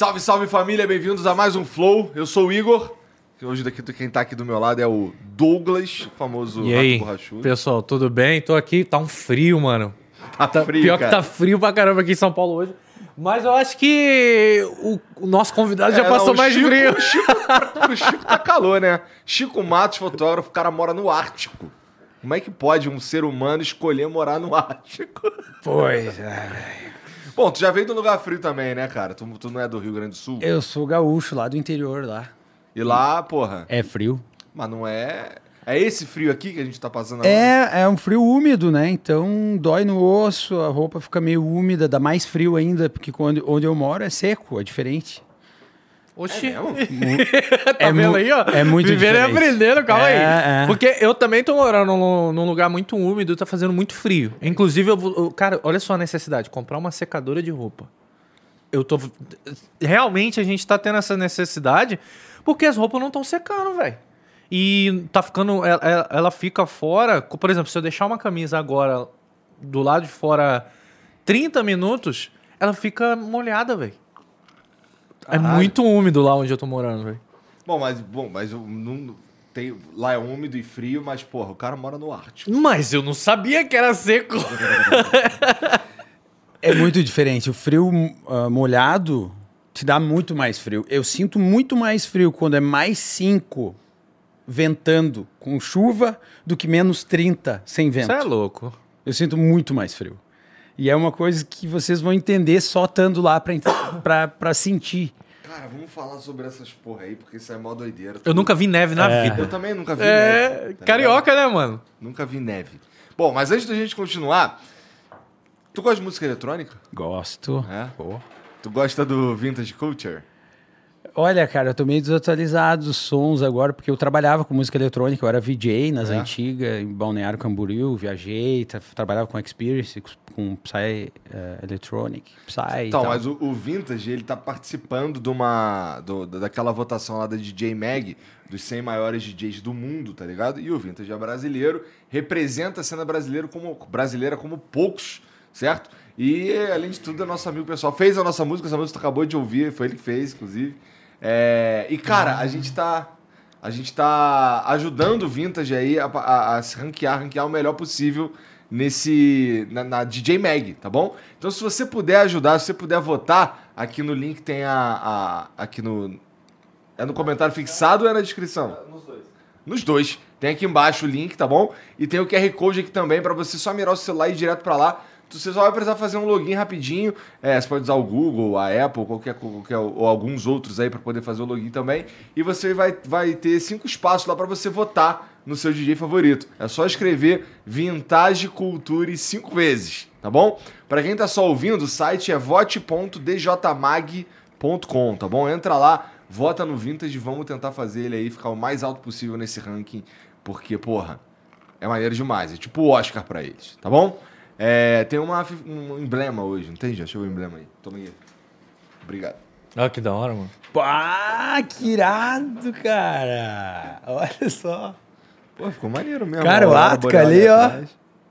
Salve, salve família, bem-vindos a mais um Flow. Eu sou o Igor. Hoje daqui quem tá aqui do meu lado é o Douglas, o famoso E aí, pessoal, tudo bem? Tô aqui, tá um frio, mano. Tá, Tá- frio, pior cara. que tá frio pra caramba aqui em São Paulo hoje. Mas eu acho que o, o nosso convidado já É, passou não, mais Chico- frio. O Chico, o Chico tá calor, né? Chico Matos, fotógrafo, o cara mora no Ártico. Como é que pode um ser humano escolher morar no Ártico? Pois é. Bom, tu já veio um lugar frio também, né, cara? Tu, tu não é do Rio Grande do Sul? Eu sou gaúcho lá do interior lá. E lá, porra, É frio. mas não é... É esse frio aqui que a gente tá passando agora? É, é um frio úmido, né? Então dói no osso, a roupa fica meio úmida, dá mais frio ainda, porque onde, onde eu moro é seco, é diferente. Oxi. É tá É vendo aí, ó? é muito Vivendo e diferente. aprendendo, calma É, aí. é. Porque eu também tô morando num, num lugar muito úmido, tá fazendo muito frio. Inclusive, eu cara, olha só a necessidade: comprar uma secadora de roupa. Eu tô. Realmente a gente tá tendo essa necessidade porque as roupas não estão secando, velho. E tá ficando. Ela, ela- ela fica fora. Por exemplo, se eu deixar uma camisa agora do lado de fora 30 minutos, ela fica molhada, velho. É Caralho. muito úmido lá onde eu tô morando, velho. Bom, mas, bom, mas eu não... Tem, lá é úmido e frio, mas, porra, o cara mora no Ártico. Mas eu não sabia que era seco. É muito diferente. O frio ah, molhado te dá muito mais frio. Eu sinto muito mais frio quando é mais 5 ventando com chuva do que menos 30 sem vento. Você é louco. Eu sinto muito mais frio. E é uma coisa que vocês vão entender só estando lá pra, pra, pra sentir. Cara, vamos falar sobre essas porra aí, porque isso é mó doideira. Eu nunca vi neve na É. Eu vida. também nunca vi É, neve. tá carioca, né, mano? ligado? Nunca vi neve. Bom, mas antes da gente continuar, tu gosta de música eletrônica? Gosto. É? Pô. Tu gosta do Vintage Culture? Olha, cara, eu tô meio desatualizado dos sons agora, porque eu trabalhava com música eletrônica, eu era VJ nas É? antigas, em Balneário Camboriú, viajei, tra- trabalhava com Experience, com Psy eh, Electronic, Psy Então, mas o, o Vintage, ele tá participando de uma. do- daquela votação lá da DJ Mag, dos 100 maiores DJs do mundo, tá ligado? E o Vintage é brasileiro, representa a cena brasileira como, brasileira como poucos, certo? E, além de tudo, é nosso amigo pessoal. Fez a nossa música, essa música acabou de ouvir, foi ele que fez, inclusive. É, e, cara, a gente tá. A gente tá ajudando o Vintage aí a, a- a se ranquear, ranquear o melhor possível nesse na, na DJ Mag, tá bom? Então se você puder ajudar, se você puder votar, aqui no link tem a, a- aqui no é no comentário fixado ou é na descrição? Nos dois. Nos dois. Tem aqui embaixo o link, tá bom? E tem o QR Code aqui também para você só mirar o celular e ir direto para lá. Você só vai precisar fazer um login rapidinho. É, você pode usar o Google, a Apple, qualquer, qualquer ou alguns outros aí para poder fazer o login também. E você vai, vai ter cinco espaços lá para você votar no seu DJ favorito. É só escrever Vintage Culture cinco vezes, tá bom? Para quem tá só ouvindo, o site é vote.djmag.com, tá bom? Entra lá, vota no Vintage, vamos tentar fazer ele aí ficar o mais alto possível nesse ranking, porque, porra, é maneiro demais. É tipo o Oscar pra eles, tá bom? É, tem uma, um emblema hoje, não tem? Já chegou o emblema aí. Toma aí. Obrigado. Olha que da hora, mano. Pá, que irado, cara. Olha só. Pô, ficou maneiro mesmo. Cara, o Atca ali, ó.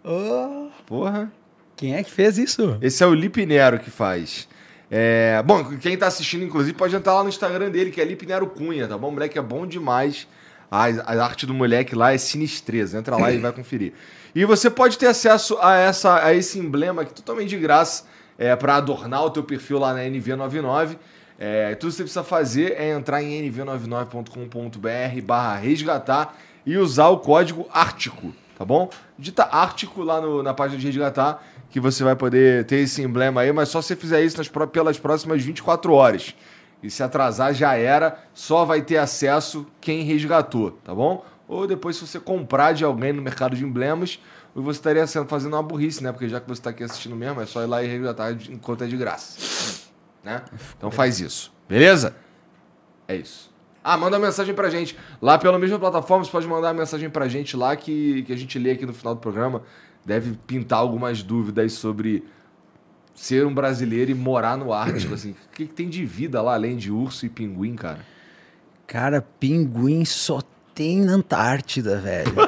Ô, Porra. quem é que fez isso? Esse é o Lipe Nero que faz. É, bom, quem tá assistindo, inclusive, pode entrar lá no Instagram dele, que é Lipe Nero Cunha, tá bom? O moleque é bom demais. A, a arte do moleque lá é sinistreza. Entra lá e vai conferir. E você pode ter acesso a, essa, a esse emblema aqui totalmente de graça é, para adornar o teu perfil lá na NV99. É, tudo que você precisa fazer é entrar em nv99.com.br barra resgatar e usar o código Ártico, tá bom? Digita Ártico lá no- na página de resgatar que você vai poder ter esse emblema aí, mas só se você fizer isso nas pelas próximas 24 horas. E se atrasar já era, só vai ter acesso quem resgatou, tá bom? Ou depois se você comprar de alguém no mercado de emblemas, você estaria fazendo uma burrice, né? Porque já que você está aqui assistindo mesmo, é só ir lá e resgatar enquanto é de graça. Né? Então faz isso, beleza? É isso. Ah, manda mensagem pra gente. Lá pela mesma plataforma, você pode mandar mensagem pra gente lá que, que a gente lê aqui no final do programa. Deve pintar algumas dúvidas sobre ser um brasileiro e morar no Ártico, assim. O que, que tem de vida lá, além de urso e pinguim, cara? Cara, pinguim só tem na Antártida, velho.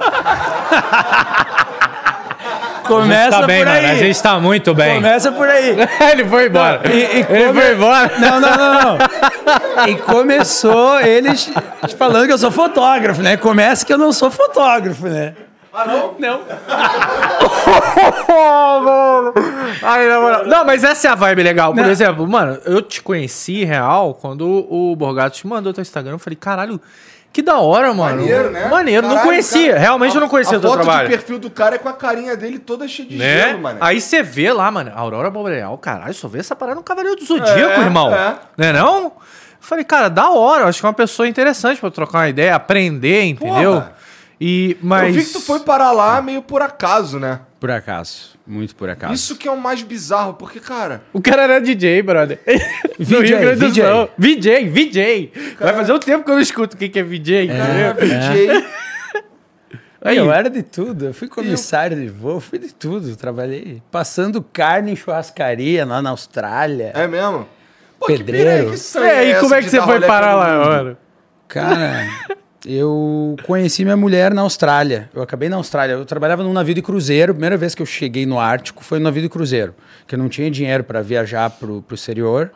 Começa tá bem, por aí. mano. A gente tá muito bem. Começa por aí. ele foi embora. E- e ele come- foi embora. Não, não, não, não. E começou eles falando que eu sou fotógrafo, né? Começa que eu não sou fotógrafo, né? Ah, não? Não. Ai, na moral. Não, mas essa é a vibe legal. Por Não. exemplo, mano, eu te conheci real quando o Borgato te mandou teu Instagram. Eu falei, caralho, que da hora, mano. Maneiro, né? Maneiro, não Caralho, conhecia. cara, Realmente a- eu não conhecia o teu foto trabalho. do perfil do cara é com a carinha dele toda cheia de Né? gelo, mano. Aí você vê lá, mano, Aurora Boreal, caralho, só vê essa parada no Cavaleiro do Zodíaco, É, irmão. é. Né não? Eu falei, cara, da hora, eu acho que é uma pessoa interessante pra trocar uma ideia, aprender, entendeu? Porra. E, mas... Eu vi que tu foi parar lá meio por acaso, né? Por acaso. Muito por acaso. Isso que é o mais bizarro, porque, cara... O cara era DJ, brother. No VJ, Rio Grande do VJ. Sul. VJ, VJ. Vai fazer um tempo que eu não escuto o que que é VJ, Cara, entendeu? VJ... Aí, eu era de tudo. Eu fui comissário de voo, fui de tudo. Trabalhei passando carne em churrascaria lá na Austrália. É mesmo? Pô, Pedreiro. Que que É, e essa como é que você foi parar lá, mano? Cara, eu conheci minha mulher na Austrália. Eu acabei na Austrália. Eu trabalhava num navio de cruzeiro. A primeira vez que eu cheguei no Ártico foi no navio de cruzeiro. Que eu não tinha dinheiro para viajar pro, pro exterior.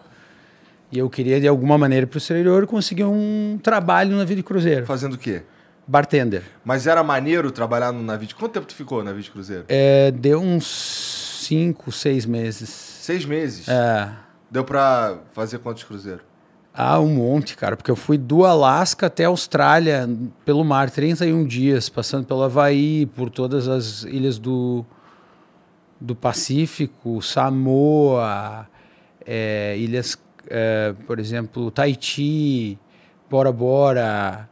E eu queria, de alguma maneira, ir pro exterior conseguir um trabalho no navio de cruzeiro. Fazendo o quê? Bartender. Mas era maneiro trabalhar no navio de... Quanto tempo tu ficou no navio de cruzeiro? É, deu uns cinco, seis meses. Seis meses. É. Deu pra fazer quantos cruzeiros? Ah, um monte, cara, porque eu fui do Alasca até a Austrália pelo mar, 31 dias, passando pelo Havaí, por todas as ilhas do, do Pacífico, Samoa, é, ilhas, é, por exemplo, Tahiti, Bora Bora.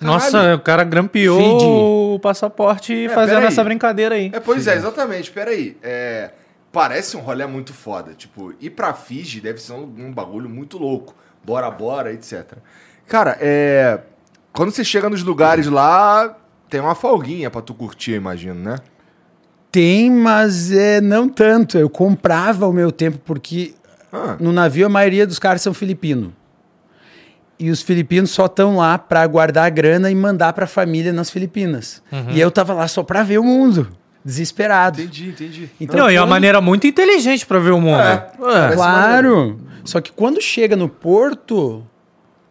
Nossa, o cara grampeou Fiji. o passaporte É, fazendo essa brincadeira aí. É, pois é, exatamente. Peraí. É, parece um rolê muito foda. Tipo, ir pra Fiji deve ser um, um bagulho muito louco. Bora, bora, etc. Cara, é. Quando você chega nos lugares lá, tem uma folguinha pra tu curtir, imagino, né? Tem, mas é, não tanto. Eu comprava o meu tempo, porque Ah, no navio a maioria dos caras são filipinos. E os filipinos só estão lá para guardar a grana e mandar para a família nas Filipinas. E eu tava lá só para ver o mundo, desesperado. entendi, entendi. Então, não, e é uma quando- maneira muito inteligente pra ver o mundo. É. É. Claro. Só que quando chega no porto,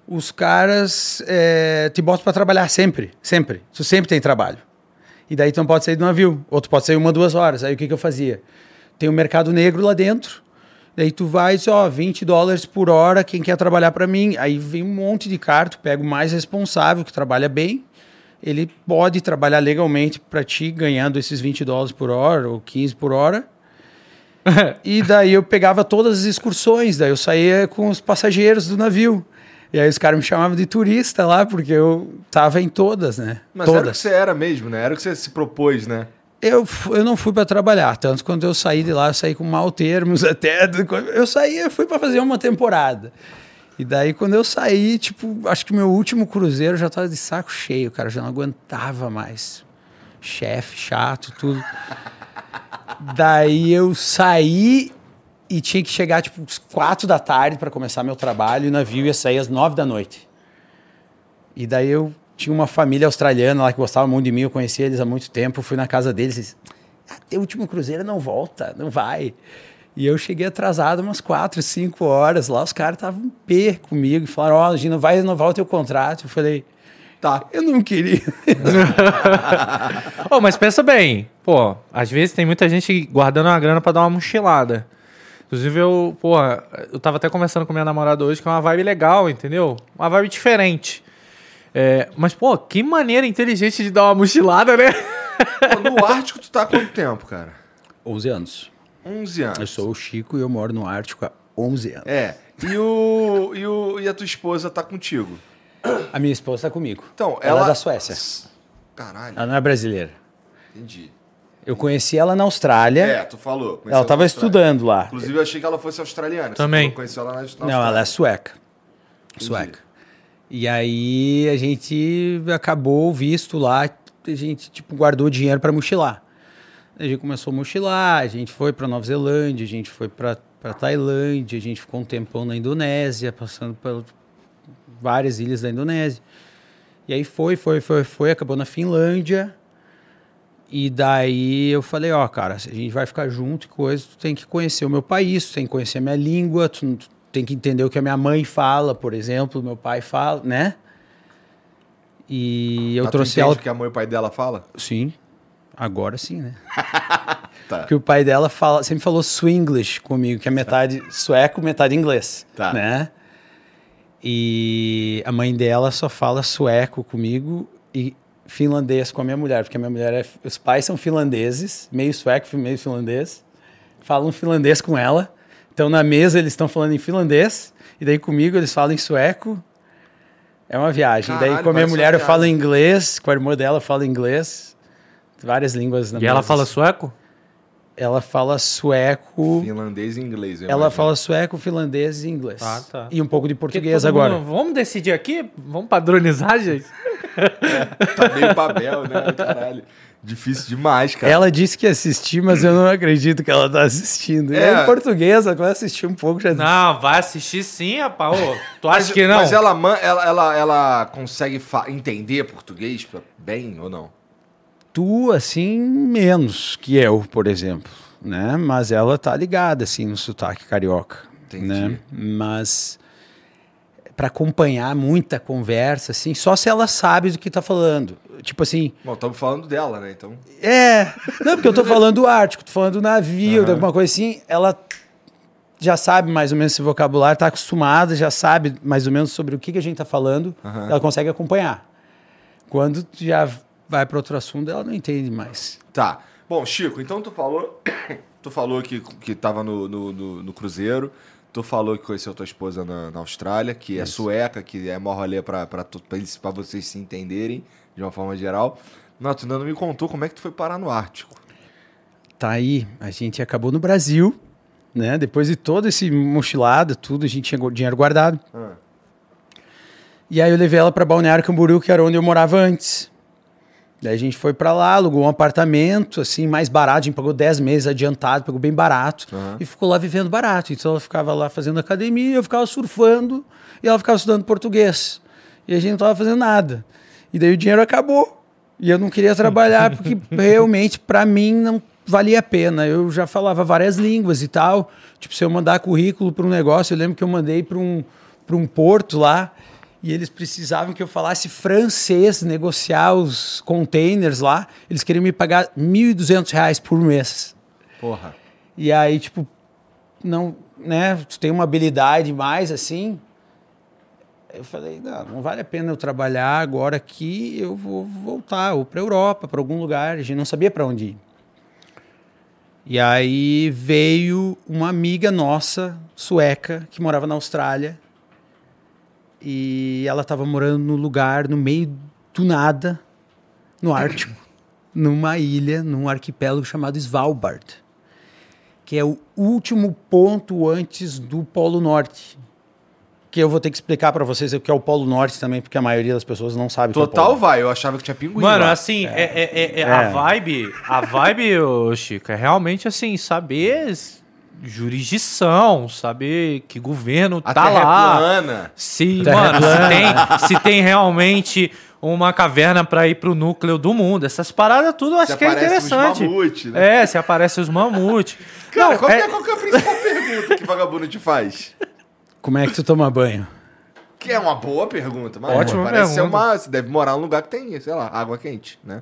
os caras é, te botam para trabalhar sempre, sempre. Tu sempre tem trabalho. E daí tu não pode sair do navio. Ou tu pode sair uma, duas horas. Aí o que, que eu fazia? Tem um mercado negro lá dentro. Daí tu vai e diz, ó, 20 dólares por hora, quem quer trabalhar para mim. Aí vem um monte de cara, tu pega o mais responsável, que trabalha bem. Ele pode trabalhar legalmente para ti, ganhando esses 20 dólares por hora ou 15 por hora. E daí eu pegava todas as excursões, daí eu saía com os passageiros do navio. E aí os caras me chamavam de turista lá, porque eu tava em todas, né? Mas era o que todas. você era mesmo, né? Era o que você se propôs, né? Eu, eu não fui para trabalhar, tanto quando eu saí de lá, eu saí com mal termos até. Eu saí, eu fui para fazer uma temporada. E daí, quando eu saí, tipo, acho que meu último cruzeiro já tava de saco cheio, cara, já não aguentava mais. Chefe, chato, tudo. daí eu saí e tinha que chegar, tipo, às quatro da tarde para começar meu trabalho e o navio ia sair às nove da noite. E daí eu tinha uma família australiana lá que gostava muito de mim, eu conhecia eles há muito tempo, fui na casa deles e disse, ah, teu último cruzeiro não volta, não vai. E eu cheguei atrasado umas quatro, cinco horas lá, os caras estavam pé comigo e falaram, ó, oh, não vai renovar o teu contrato. Eu falei, tá, eu não queria. oh, mas pensa bem, pô, às vezes tem muita gente guardando uma grana para dar uma mochilada. Inclusive, eu, pô, eu tava até conversando com minha namorada hoje, que é uma vibe legal, entendeu? Uma vibe diferente. É, mas, pô, que maneira inteligente de dar uma mochilada, né? Pô, no Ártico, tu tá há quanto tempo, cara? 11 anos. 11 anos. Eu sou o Chico e eu moro no Ártico há 11 anos. É. E, o, e, o, e a tua esposa tá contigo? A minha esposa tá comigo. Então, ela, ela é da Suécia. Caralho. Ela não é brasileira. Entendi. Eu conheci ela na Austrália. É, tu falou. Ela estava estudando lá. Inclusive, eu achei que ela fosse australiana. Também. Você conheceu ela na, na Austrália. Não, ela é sueca. Entendi. Sueca. E aí a gente acabou o visto lá, a gente tipo guardou dinheiro para mochilar. A gente começou a mochilar, a gente foi para Nova Zelândia, a gente foi para Tailândia, a gente ficou um tempão na Indonésia, passando por várias ilhas da Indonésia. E aí foi, foi, foi, foi, acabou na Finlândia. E daí eu falei, ó, cara, se a gente vai ficar junto e coisa, tu tem que conhecer o meu país, tu tem que conhecer a minha língua, tu, tu tem que entender o que a minha mãe fala, por exemplo, meu pai fala, né? E eu Mas trouxe ela. o que a mãe e o pai dela fala? Sim. Agora sim, né? tá. Porque o pai dela fala, sempre falou Swinglish comigo, que é metade sueco, metade inglês. Tá. Né? E a mãe dela só fala sueco comigo e finlandês com a minha mulher, porque a minha mulher é, os pais são finlandeses, meio sueco, meio finlandês. Falam finlandês com ela. Então na mesa eles estão falando em finlandês e daí comigo eles falam em sueco. É uma viagem. Caralho, daí com a minha mulher eu falo inglês, com a irmã dela eu falo inglês. Várias línguas na E ela fala sueco? Ela fala sueco. Finlandês e inglês. Ela imagino. fala sueco, finlandês e inglês. Ah, tá. E um pouco de português agora. Mundo, vamos decidir aqui? Vamos padronizar, gente? é, tá meio Babel, né? Caralho. Difícil demais, cara. Ela disse que ia assistir, mas eu não acredito que ela tá assistindo. É, é em português, ela vai assistir um pouco já. Não, vai assistir sim, rapaz. Ô, tu acha mas, que não? Mas ela, ela, ela, ela consegue entender português bem ou não? Tu, assim, menos que eu, por exemplo. Né? Mas ela tá ligada, assim, no sotaque carioca. Entendi. Né? Mas para acompanhar muita conversa, assim, só se ela sabe do que tá falando. Tipo assim. Bom, estamos falando dela, né? Então. É. Não, porque eu tô falando do Ártico, tô falando do navio, uhum. de alguma coisa assim. Ela já sabe mais ou menos esse vocabulário, tá acostumada, já sabe mais ou menos sobre o que, que a gente tá falando, uhum. ela consegue acompanhar. Quando já vai para outro assunto, ela não entende mais. Tá. Bom, Chico, então tu falou, tu falou que, que tava no, no, no, no Cruzeiro, tu falou que conheceu tua esposa na, na Austrália, que Isso. é sueca, que é mó rolê pra, pra, pra, pra vocês se entenderem, de uma forma geral. Não, tu ainda não me contou como é que tu foi parar no Ártico. Tá aí, a gente acabou no Brasil, né? Depois de todo esse mochilado, tudo, a gente tinha dinheiro guardado. Ah. E aí eu levei ela para Balneário Camboriú, que era onde eu morava antes. Daí a gente foi para lá, alugou um apartamento, assim, mais barato, a gente pagou 10 meses adiantado, pagou bem barato, uhum. e ficou lá vivendo barato. Então ela ficava lá fazendo academia, eu ficava surfando, e ela ficava estudando português. E a gente não tava fazendo nada. E daí o dinheiro acabou. E eu não queria trabalhar, porque realmente, para mim, não valia a pena. Eu já falava várias línguas e tal. Tipo, se eu mandar currículo para um negócio, eu lembro que eu mandei para um, um porto lá, e eles precisavam que eu falasse francês, negociar os containers lá. Eles queriam me pagar R$ 1.200 por mês. Porra. E aí, tipo, não, né, tu tem uma habilidade mais assim. Eu falei, não, não vale a pena eu trabalhar agora aqui, eu vou voltar ou para Europa, para algum lugar. A gente não sabia para onde ir. E aí veio uma amiga nossa, sueca, que morava na Austrália, e ela estava morando no lugar, no meio do nada, no Ártico, numa ilha, num arquipélago chamado Svalbard, que é o último ponto antes do Polo Norte, porque eu vou ter que explicar pra vocês o que é o Polo Norte também, porque a maioria das pessoas não sabe o que é o Total Polo vai, eu achava que tinha pinguim. Mano, lá. assim, é, é- é- é- a É. vibe, a vibe, ô, Chico, é realmente assim, saber jurisdição, saber que governo a tá terra lá. é plana. Se, Terra mano, se plana. tem, se tem realmente uma caverna pra ir pro núcleo do mundo. Essas paradas tudo eu acho Se que é interessante. mamute, né? É, se aparece os mamute. Cara, Não, qual, que é- é, qual que é a principal pergunta que vagabundo te faz? Como é que tu toma banho? Que é uma boa pergunta, mas Ótima parece ser pergunta. uma. Você deve morar num lugar que tem, sei lá, água quente, né?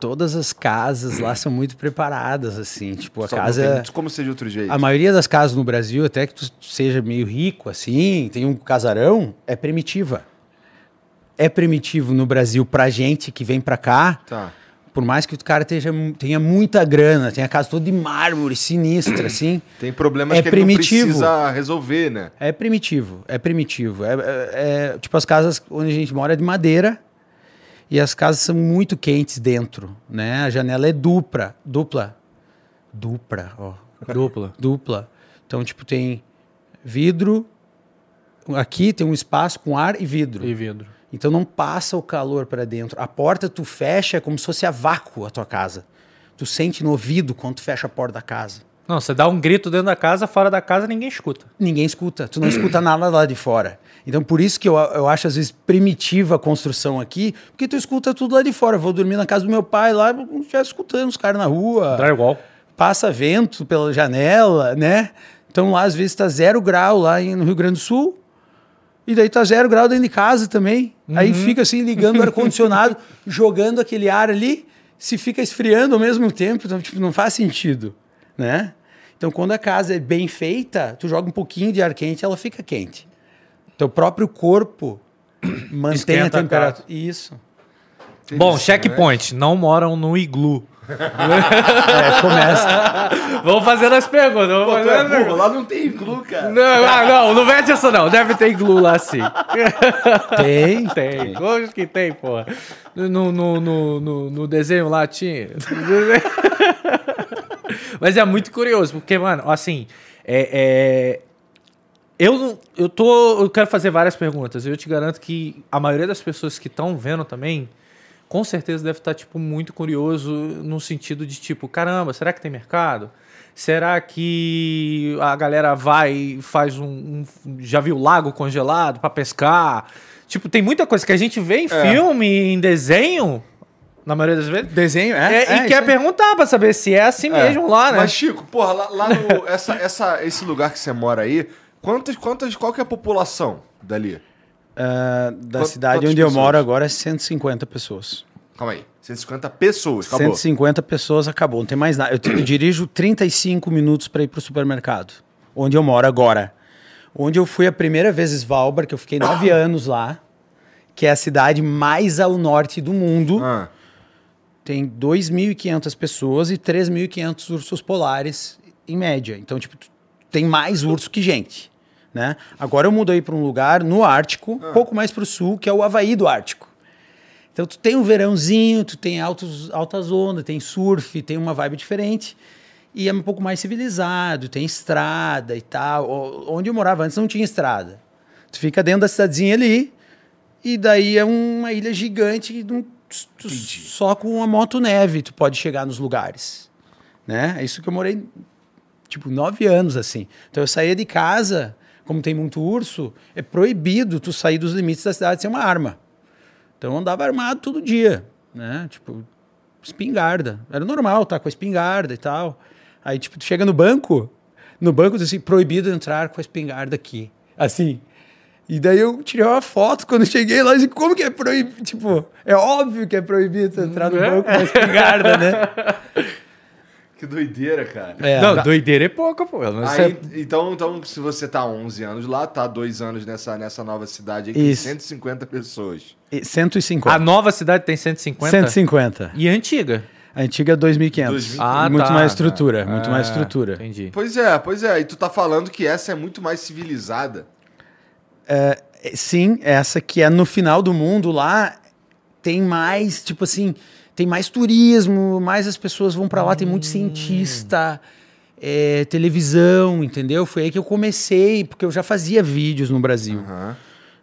Todas as casas lá são muito preparadas, assim. Tipo, a Só casa. tem como ser de outro jeito. A maioria das casas no Brasil, até que tu seja meio rico, assim, tem um casarão, é primitiva. É primitivo no Brasil pra gente que vem pra cá, Tá. por mais que o cara esteja, tenha muita grana, tenha a casa toda de mármore, sinistra, assim. Tem problemas É que primitivo. ele não precisa resolver, né? É primitivo, é primitivo. É, é- é- tipo as casas onde a gente mora é de madeira e as casas são muito quentes dentro, né? A janela é dupla, dupla, dupla, ó, Dupla. dupla. Então tipo tem vidro, aqui tem um espaço com ar e vidro. E vidro. Então não passa o calor para dentro. A porta tu fecha é como se fosse a vácuo a tua casa. Tu sente no ouvido quando tu fecha a porta da casa. Não, você dá um grito dentro da casa, fora da casa ninguém escuta. ninguém escuta. Tu não escuta nada lá de fora. Então, por isso que eu, eu acho, às vezes, primitiva a construção aqui, porque tu escuta tudo lá de fora. Eu vou dormir na casa do meu pai lá, já escutando os caras na rua. Drywall. Passa vento pela janela, né? Então, lá, às vezes, tá zero grau lá no Rio Grande do Sul. E daí tá zero grau dentro de casa também. Aí fica assim, ligando o ar-condicionado, jogando aquele ar ali, se fica esfriando ao mesmo tempo. Então, tipo, não faz sentido, né? Então, quando a casa é bem feita, tu joga um pouquinho de ar quente, ela fica quente. Teu próprio corpo mantém Esquenta a a temperatura. Isso. Bom, checkpoint. Não moram no iglu. É, começa. Vamos fazendo as perguntas. Vamos Pô, fazendo é burro, perguntas. lá não tem iglu, cara. Não, ah, não, não mete essa não. Deve ter iglu lá sim. Tem. Tem. Lógico que tem, porra. No, no, no, no, no desenho lá tinha. Mas é muito curioso, porque, mano, assim, é, é, eu, não- eu tô. Eu quero fazer várias perguntas. Eu te garanto que a maioria das pessoas que estão vendo também, com certeza deve estar, tipo, muito curioso no sentido de, tipo, caramba, será que tem mercado? Será que a galera vai e faz um, um- Já viu lago congelado pra pescar? Tipo, tem muita coisa que a gente vê em filme, em desenho, na maioria das vezes. Desenho, é. É, é, e quer aí. perguntar pra saber se é assim É. mesmo lá, né? Mas, Chico, porra, lá, lá no. Essa, essa, esse lugar que você mora aí, quantas, quantas, qual que é a população dali? Ah, da Quant- cidade onde eu pessoas? moro agora é 150 pessoas. Calma aí. 150 pessoas, acabou. 150 pessoas acabou, não tem mais nada. Eu, te- eu dirijo 35 minutos para ir pro supermercado, onde eu moro agora. Onde eu fui a primeira vez Svalbard, que eu fiquei nove anos lá, que é a cidade mais ao norte do mundo. Ah, Tem 2.500 pessoas e 3.500 ursos polares em média. Então, tipo, tem mais urso que gente, né? Agora eu mudei para um lugar no Ártico, um pouco mais para o sul, que é o Havaí do Ártico. Então, tu tem um verãozinho, tu tem altos, altas ondas, tem surf, tem uma vibe diferente. E é um pouco mais civilizado, tem estrada e tal. Onde eu morava antes não tinha estrada. Tu fica dentro da cidadezinha ali, e daí é uma ilha gigante tu- só com uma moto neve tu pode chegar nos lugares. Né? É isso que eu morei, tipo, nove anos assim. Então eu saía de casa, como tem muito urso, é proibido tu sair dos limites da cidade sem uma arma. Então eu andava armado todo dia, né? Tipo, espingarda. Era normal, tá? Com a espingarda e tal. Aí, tipo, tu chega no banco, no banco diz assim, proibido entrar com a espingarda aqui. Assim. E daí eu tirei uma foto quando cheguei lá e disse, como que é proibido? Tipo, é óbvio que é proibido entrar no banco com a espingarda, né? que doideira, cara. É, não, doideira é pouca, pô. Não Aí, sei- então, então, se você tá há 11 anos lá, tá há dois anos nessa, nessa nova cidade aí, que tem Isso. 150 pessoas. e 150. A nova cidade tem 150? 150. E a antiga? A antiga é 2.500. 2.500. Ah, muito tá. mais estrutura, muito Ah, mais estrutura. Entendi. Pois é, pois é. E tu tá falando que essa é muito mais civilizada. É, Sim, essa que é no final do mundo lá tem mais, tipo assim, tem mais turismo, mais as pessoas vão pra lá, tem muito cientista. é, televisão, entendeu? Foi aí que eu comecei, porque eu já fazia vídeos no Brasil. Aham.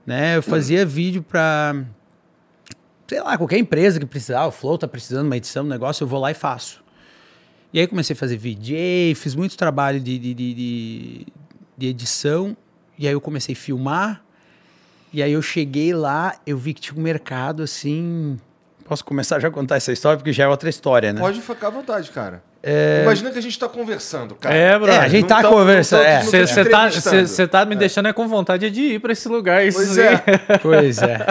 Né? Eu fazia vídeo pra, sei lá, qualquer empresa que precisar, o Flow tá precisando de uma edição, um negócio, eu vou lá e faço. E aí comecei a fazer VJ, fiz muito trabalho de, de, de, de- de edição, e aí eu comecei a filmar, e aí eu cheguei lá, eu vi que tinha um mercado assim... Posso começar já a contar essa história, porque já é outra história, né? Pode ficar à vontade, cara. Imagina que a gente tá conversando, cara. É, bro. É, a gente Não tá tamo- conversando, é. Você não tamo tá, entrevistando. cê- cê tá me deixando é com vontade de ir pra esse lugar. Isso Pois aí. é. Pois é.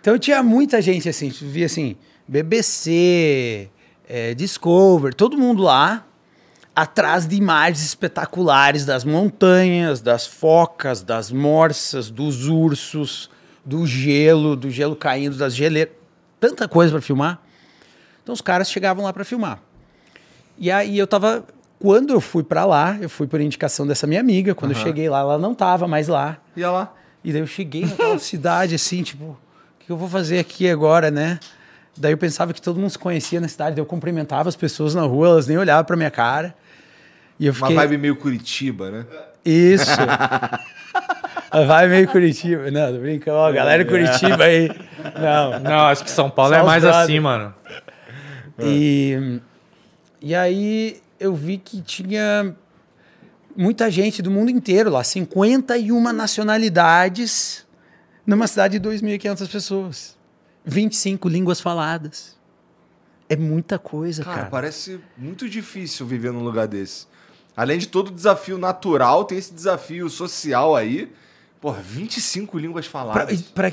Então tinha muita gente assim, tu via assim, BBC, é, Discover, todo mundo lá, atrás de imagens espetaculares das montanhas, das focas, das morsas, dos ursos, do gelo, do gelo caindo, das geleiras, tanta coisa para filmar. Então os caras chegavam lá para filmar. E aí eu tava. Quando eu fui para lá, eu fui por indicação dessa minha amiga. Quando eu cheguei lá, ela não tava mais lá. Ia lá. E daí eu cheguei naquela cidade assim, tipo, o que eu vou fazer aqui agora, né? Daí eu pensava que todo mundo se conhecia na cidade, daí eu cumprimentava as pessoas na rua, elas nem olhavam pra minha cara. E eu Uma fiquei. vibe meio Curitiba, né? Isso! A vibe meio Curitiba. Não, tô brincando. Ó, galera de Curitiba aí. Não. Não, acho que São Paulo Só é mais brother. assim, mano. E, e aí eu vi que tinha muita gente do mundo inteiro lá, 51 nacionalidades numa cidade de 2.500 pessoas. 25 línguas faladas. É muita coisa, Cara, cara. parece muito difícil viver num lugar desse. Além de todo o desafio natural, tem esse desafio social aí. Porra, 25 línguas Pra- faladas. pra-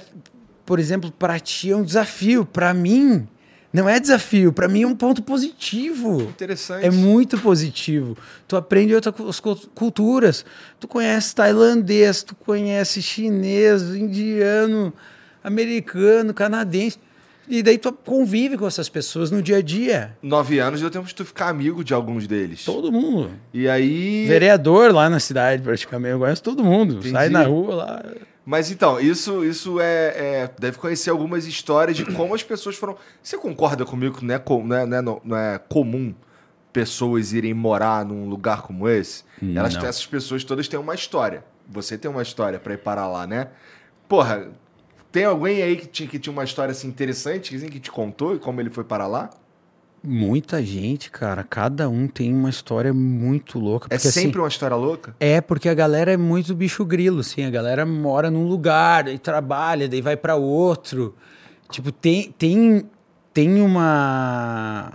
por exemplo, para ti é um desafio, para mim não é desafio, para mim é um ponto positivo. Interessante. É muito positivo. Tu aprende outras cu- culturas. Tu conhece tailandês, tu conhece chinês, indiano, americano, canadense. E daí tu convive com essas pessoas no dia a dia. Nove anos deu tempo de tu ficar amigo de alguns deles. Todo mundo. E aí. Vereador lá na cidade, praticamente. Eu conheço todo mundo. Entendi. Sai na rua lá. Mas então, isso, isso é, é- Deve conhecer algumas histórias de como as pessoas foram. Você concorda comigo que não é, não é, não é, não é comum pessoas irem morar num lugar como esse? Elas, Não. essas pessoas todas têm uma história. Você tem uma história pra ir parar lá, né? Porra, tem alguém aí que tinha, que tinha uma história assim interessante assim, que te contou e como ele foi parar lá? Muita gente, cara. Cada um tem uma história muito louca. É porque, assim, sempre uma história louca? É, porque a galera é muito bicho grilo, assim. A galera mora num lugar, daí trabalha, daí vai pra outro. Tipo, tem, tem, tem uma,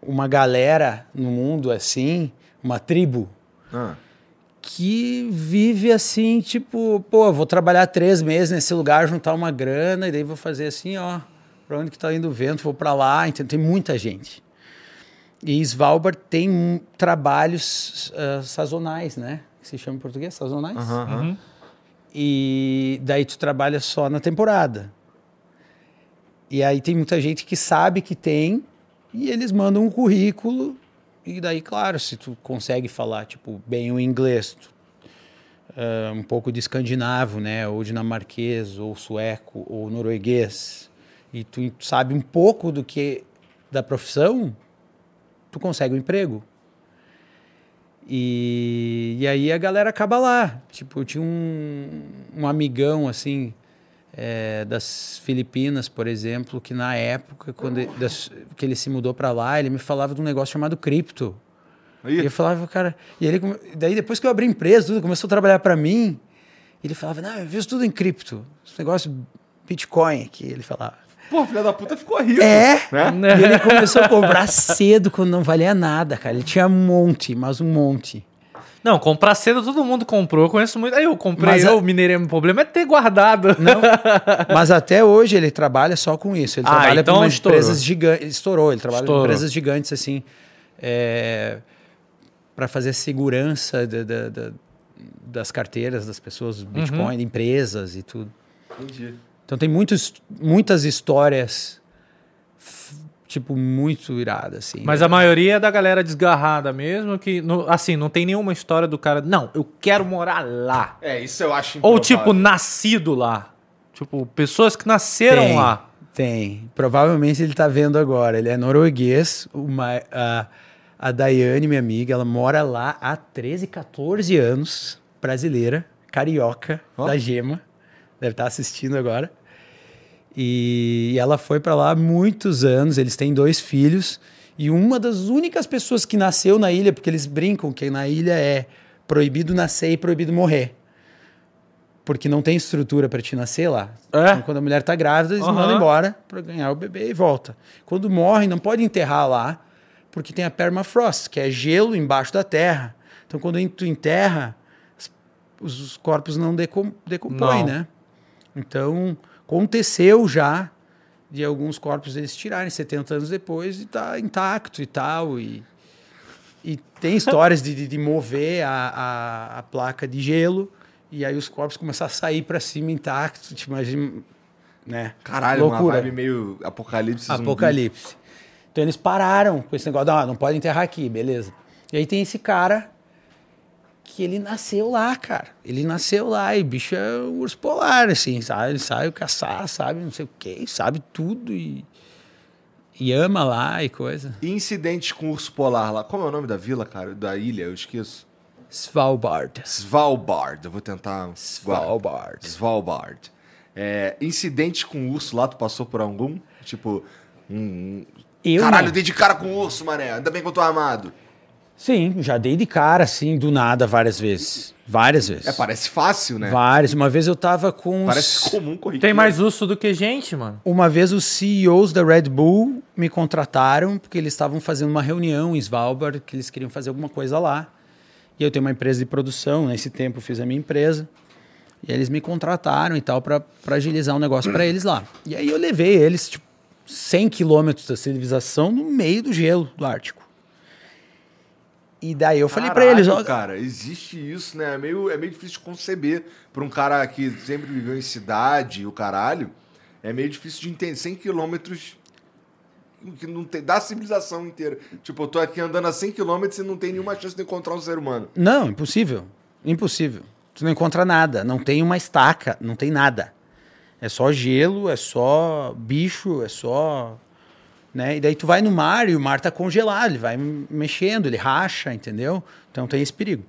uma galera no mundo, assim, uma tribo, Ah, que vive assim, tipo, pô, vou trabalhar três meses nesse lugar, juntar uma grana, e daí vou fazer assim, ó, pra onde que tá indo o vento, vou pra lá, então tem muita gente. E Svalbard tem um, trabalhos ah, sazonais, né? Que se chama em português, sazonais. aham, aham. E daí tu trabalha só na temporada. E aí tem muita gente que sabe que tem e eles mandam um currículo e daí, claro, se tu consegue falar, tipo, bem o inglês, tu, ah, um pouco de escandinavo, né, ou dinamarquês, ou sueco, ou norueguês, e tu sabe um pouco do que da profissão, tu consegue um emprego. E, e aí a galera acaba lá. Tipo, eu tinha um, um amigão, assim, é, das Filipinas, por exemplo, que na época, quando ele, das- que ele se mudou para lá, ele me falava de um negócio chamado cripto. Aí, E eu falava, cara. E ele, daí depois que eu abri empresa, tudo, começou a trabalhar para mim, ele falava, não, eu vejo tudo em cripto. Esse negócio Bitcoin aqui, ele falava. Pô, filha da puta ficou rico. É? Né? E ele começou a comprar cedo quando não valia nada, cara. Ele tinha um monte, mas um monte. Não, comprar cedo todo mundo comprou. Eu conheço muito. Aí eu comprei, Mas eu a- minerei. O problema é ter guardado. Não, mas até hoje ele trabalha só com isso. Ele Ah, trabalha então estourou. empresas gigantes. Estourou, ele trabalha Estourou. com empresas gigantes, assim, para fazer segurança da- da- da- das carteiras das pessoas, Uhum. Bitcoin, empresas e tudo. Entendi. Então tem muitos, muitas histórias, tipo, muito iradas, assim. Mas a maioria é da galera desgarrada mesmo, que, no- assim, não tem nenhuma história do cara. Não, eu quero morar lá. É, isso eu acho Ou, improvável. tipo, nascido lá. Tipo, pessoas que nasceram Tem, lá. Tem. Provavelmente ele tá vendo agora. Ele é norueguês. Uma, a, A Daiane, minha amiga, ela mora lá há 13, 14 anos, brasileira, carioca, Ó. da Gema. Deve estar assistindo agora. E ela foi para lá há muitos anos, eles têm dois filhos. E uma das únicas pessoas que nasceu na ilha, porque eles brincam que na ilha é proibido nascer e proibido morrer. Porque não tem estrutura para te nascer lá. É? Então, quando a mulher tá grávida, eles Aham. mandam embora para ganhar o bebê e volta. Quando morre, não pode enterrar lá, porque tem a permafrost, que é gelo embaixo da terra. Então, quando tu enterra, os os corpos não decom decompõem, Não. né? Então, aconteceu já de alguns corpos eles tirarem 70 anos depois e tá intacto e tal. E, e tem histórias de, de, mover a, a, a placa de gelo e aí os corpos começar a sair para cima intactos. Te imagina, né? Caralho, Loucura. uma vibe meio apocalipse zumbi. Apocalipse. Então eles pararam com esse negócio, não, não pode enterrar aqui, beleza. E aí tem esse cara que ele nasceu lá, cara. Ele nasceu lá e o bicho é um urso polar, assim, sabe? Ele sabe caçar, sabe não sei o quê, sabe tudo e, e ama lá e coisa. E incidentes com urso polar lá. Como é o nome da vila, cara? Da ilha, eu esqueço. Svalbard. Svalbard. Eu vou tentar. Svalbard. Svalbard. É, incidentes com urso lá, tu passou por algum? Tipo, um. Eu Caralho, não. dei de cara com urso, mané. Ainda bem que eu tô armado. Sim, já dei de cara, assim, do nada várias vezes. Várias vezes. É, parece fácil, né? Várias. Uma vez eu tava com os... Parece comum corriqueiro. Tem mais urso do que gente, mano. Uma vez os CEOs da Red Bull me contrataram porque eles estavam fazendo uma reunião em Svalbard, que eles queriam fazer alguma coisa lá. E eu tenho uma empresa de produção, nesse tempo eu fiz a minha empresa. E eles me contrataram e tal para agilizar um negócio para eles lá. E aí eu levei eles, tipo, 100 quilômetros da civilização no meio do gelo do Ártico. E daí eu falei para eles, ó, cara, existe isso, né? É meio, é meio difícil de conceber pra um cara que sempre viveu em cidade o caralho. É meio difícil de entender. 100 quilômetros que não tem, da civilização inteira. Tipo, eu tô aqui andando a 100 quilômetros e não tem nenhuma chance de encontrar um ser humano. Não, impossível. Impossível. Tu não encontra nada. Não tem uma estaca, não tem nada. É só gelo, é só bicho, é só. Né? E daí tu vai no mar e o mar tá congelado, ele vai mexendo, ele racha, entendeu? Então tem esse perigo.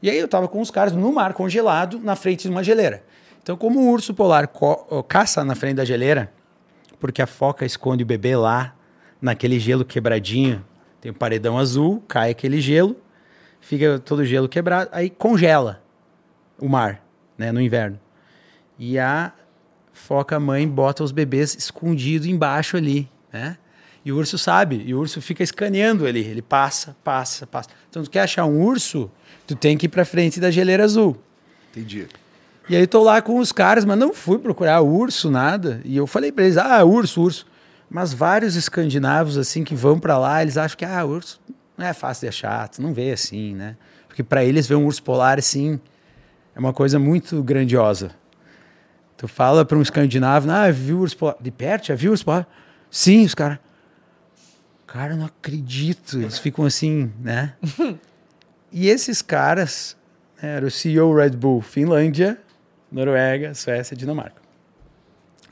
E aí eu tava com os caras no mar congelado, na frente de uma geleira. Então, como o urso polar caça na frente da geleira, porque a foca esconde o bebê lá, naquele gelo quebradinho, tem um paredão azul, cai aquele gelo, fica todo o gelo quebrado, aí congela o mar, né, no inverno. E a foca mãe bota os bebês escondidos embaixo ali, né? E o urso sabe, e o urso fica escaneando ele, ele passa, passa, passa. Então, tu quer achar um urso, tu tem que ir pra frente da geleira azul. Entendi. E aí tô lá com os caras, mas não fui procurar urso, nada. E eu falei pra eles, ah, urso, urso. Mas vários escandinavos, assim, que vão pra lá, eles acham que, ah, urso não é fácil de achar, tu não vê assim, né? Porque pra eles ver um urso polar, assim, é uma coisa muito grandiosa. Tu fala pra um escandinavo, ah, viu urso polar? De perto, já viu urso polar? Sim, os caras... Cara, não acredito. Eles ficam assim, né? e esses caras, né, era o CEO Red Bull, Finlândia, Noruega, Suécia, Dinamarca.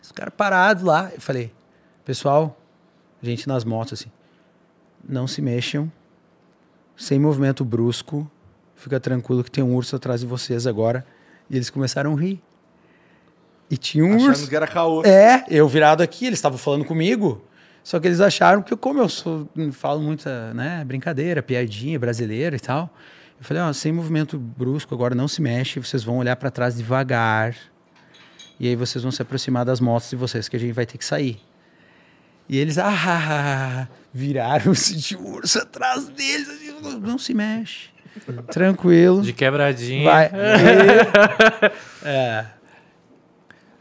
Os caras parados lá, eu falei, pessoal, gente nas motos assim, não se mexam, sem movimento brusco, fica tranquilo que tem um urso atrás de vocês agora. E eles começaram a rir. E tinha um Achando urso. que era caô. É, eu virado aqui, eles estavam falando comigo. Só que eles acharam que, como eu sou, falo muita né, brincadeira, piadinha brasileira e tal, eu falei, ó, sem movimento brusco, agora não se mexe, vocês vão olhar para trás devagar. E aí vocês vão se aproximar das motos de vocês, que a gente vai ter que sair. E eles, ah, viraram-se de urso atrás deles. assim, Não se mexe. Tranquilo. De quebradinha. Vai.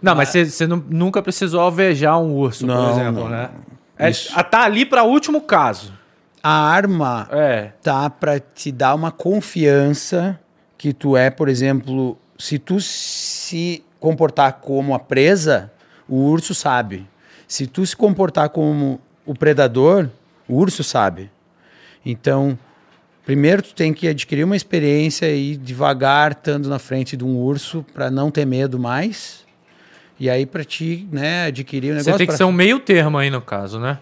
Não, mas você você nu- nunca precisou alvejar um urso, por Não, exemplo, não, né? É, Isso. a- tá ali pra último caso. A arma É. tá para te dar uma confiança que tu é, por exemplo, se tu se comportar como a presa, o urso sabe. Se tu se comportar como o predador, o urso sabe. Então, primeiro tu tem que adquirir uma experiência e ir devagar estando na frente de um urso para não ter medo mais. E aí para ti, né, adquirir o Você negócio tem que pra- ser um meio termo aí no caso, né?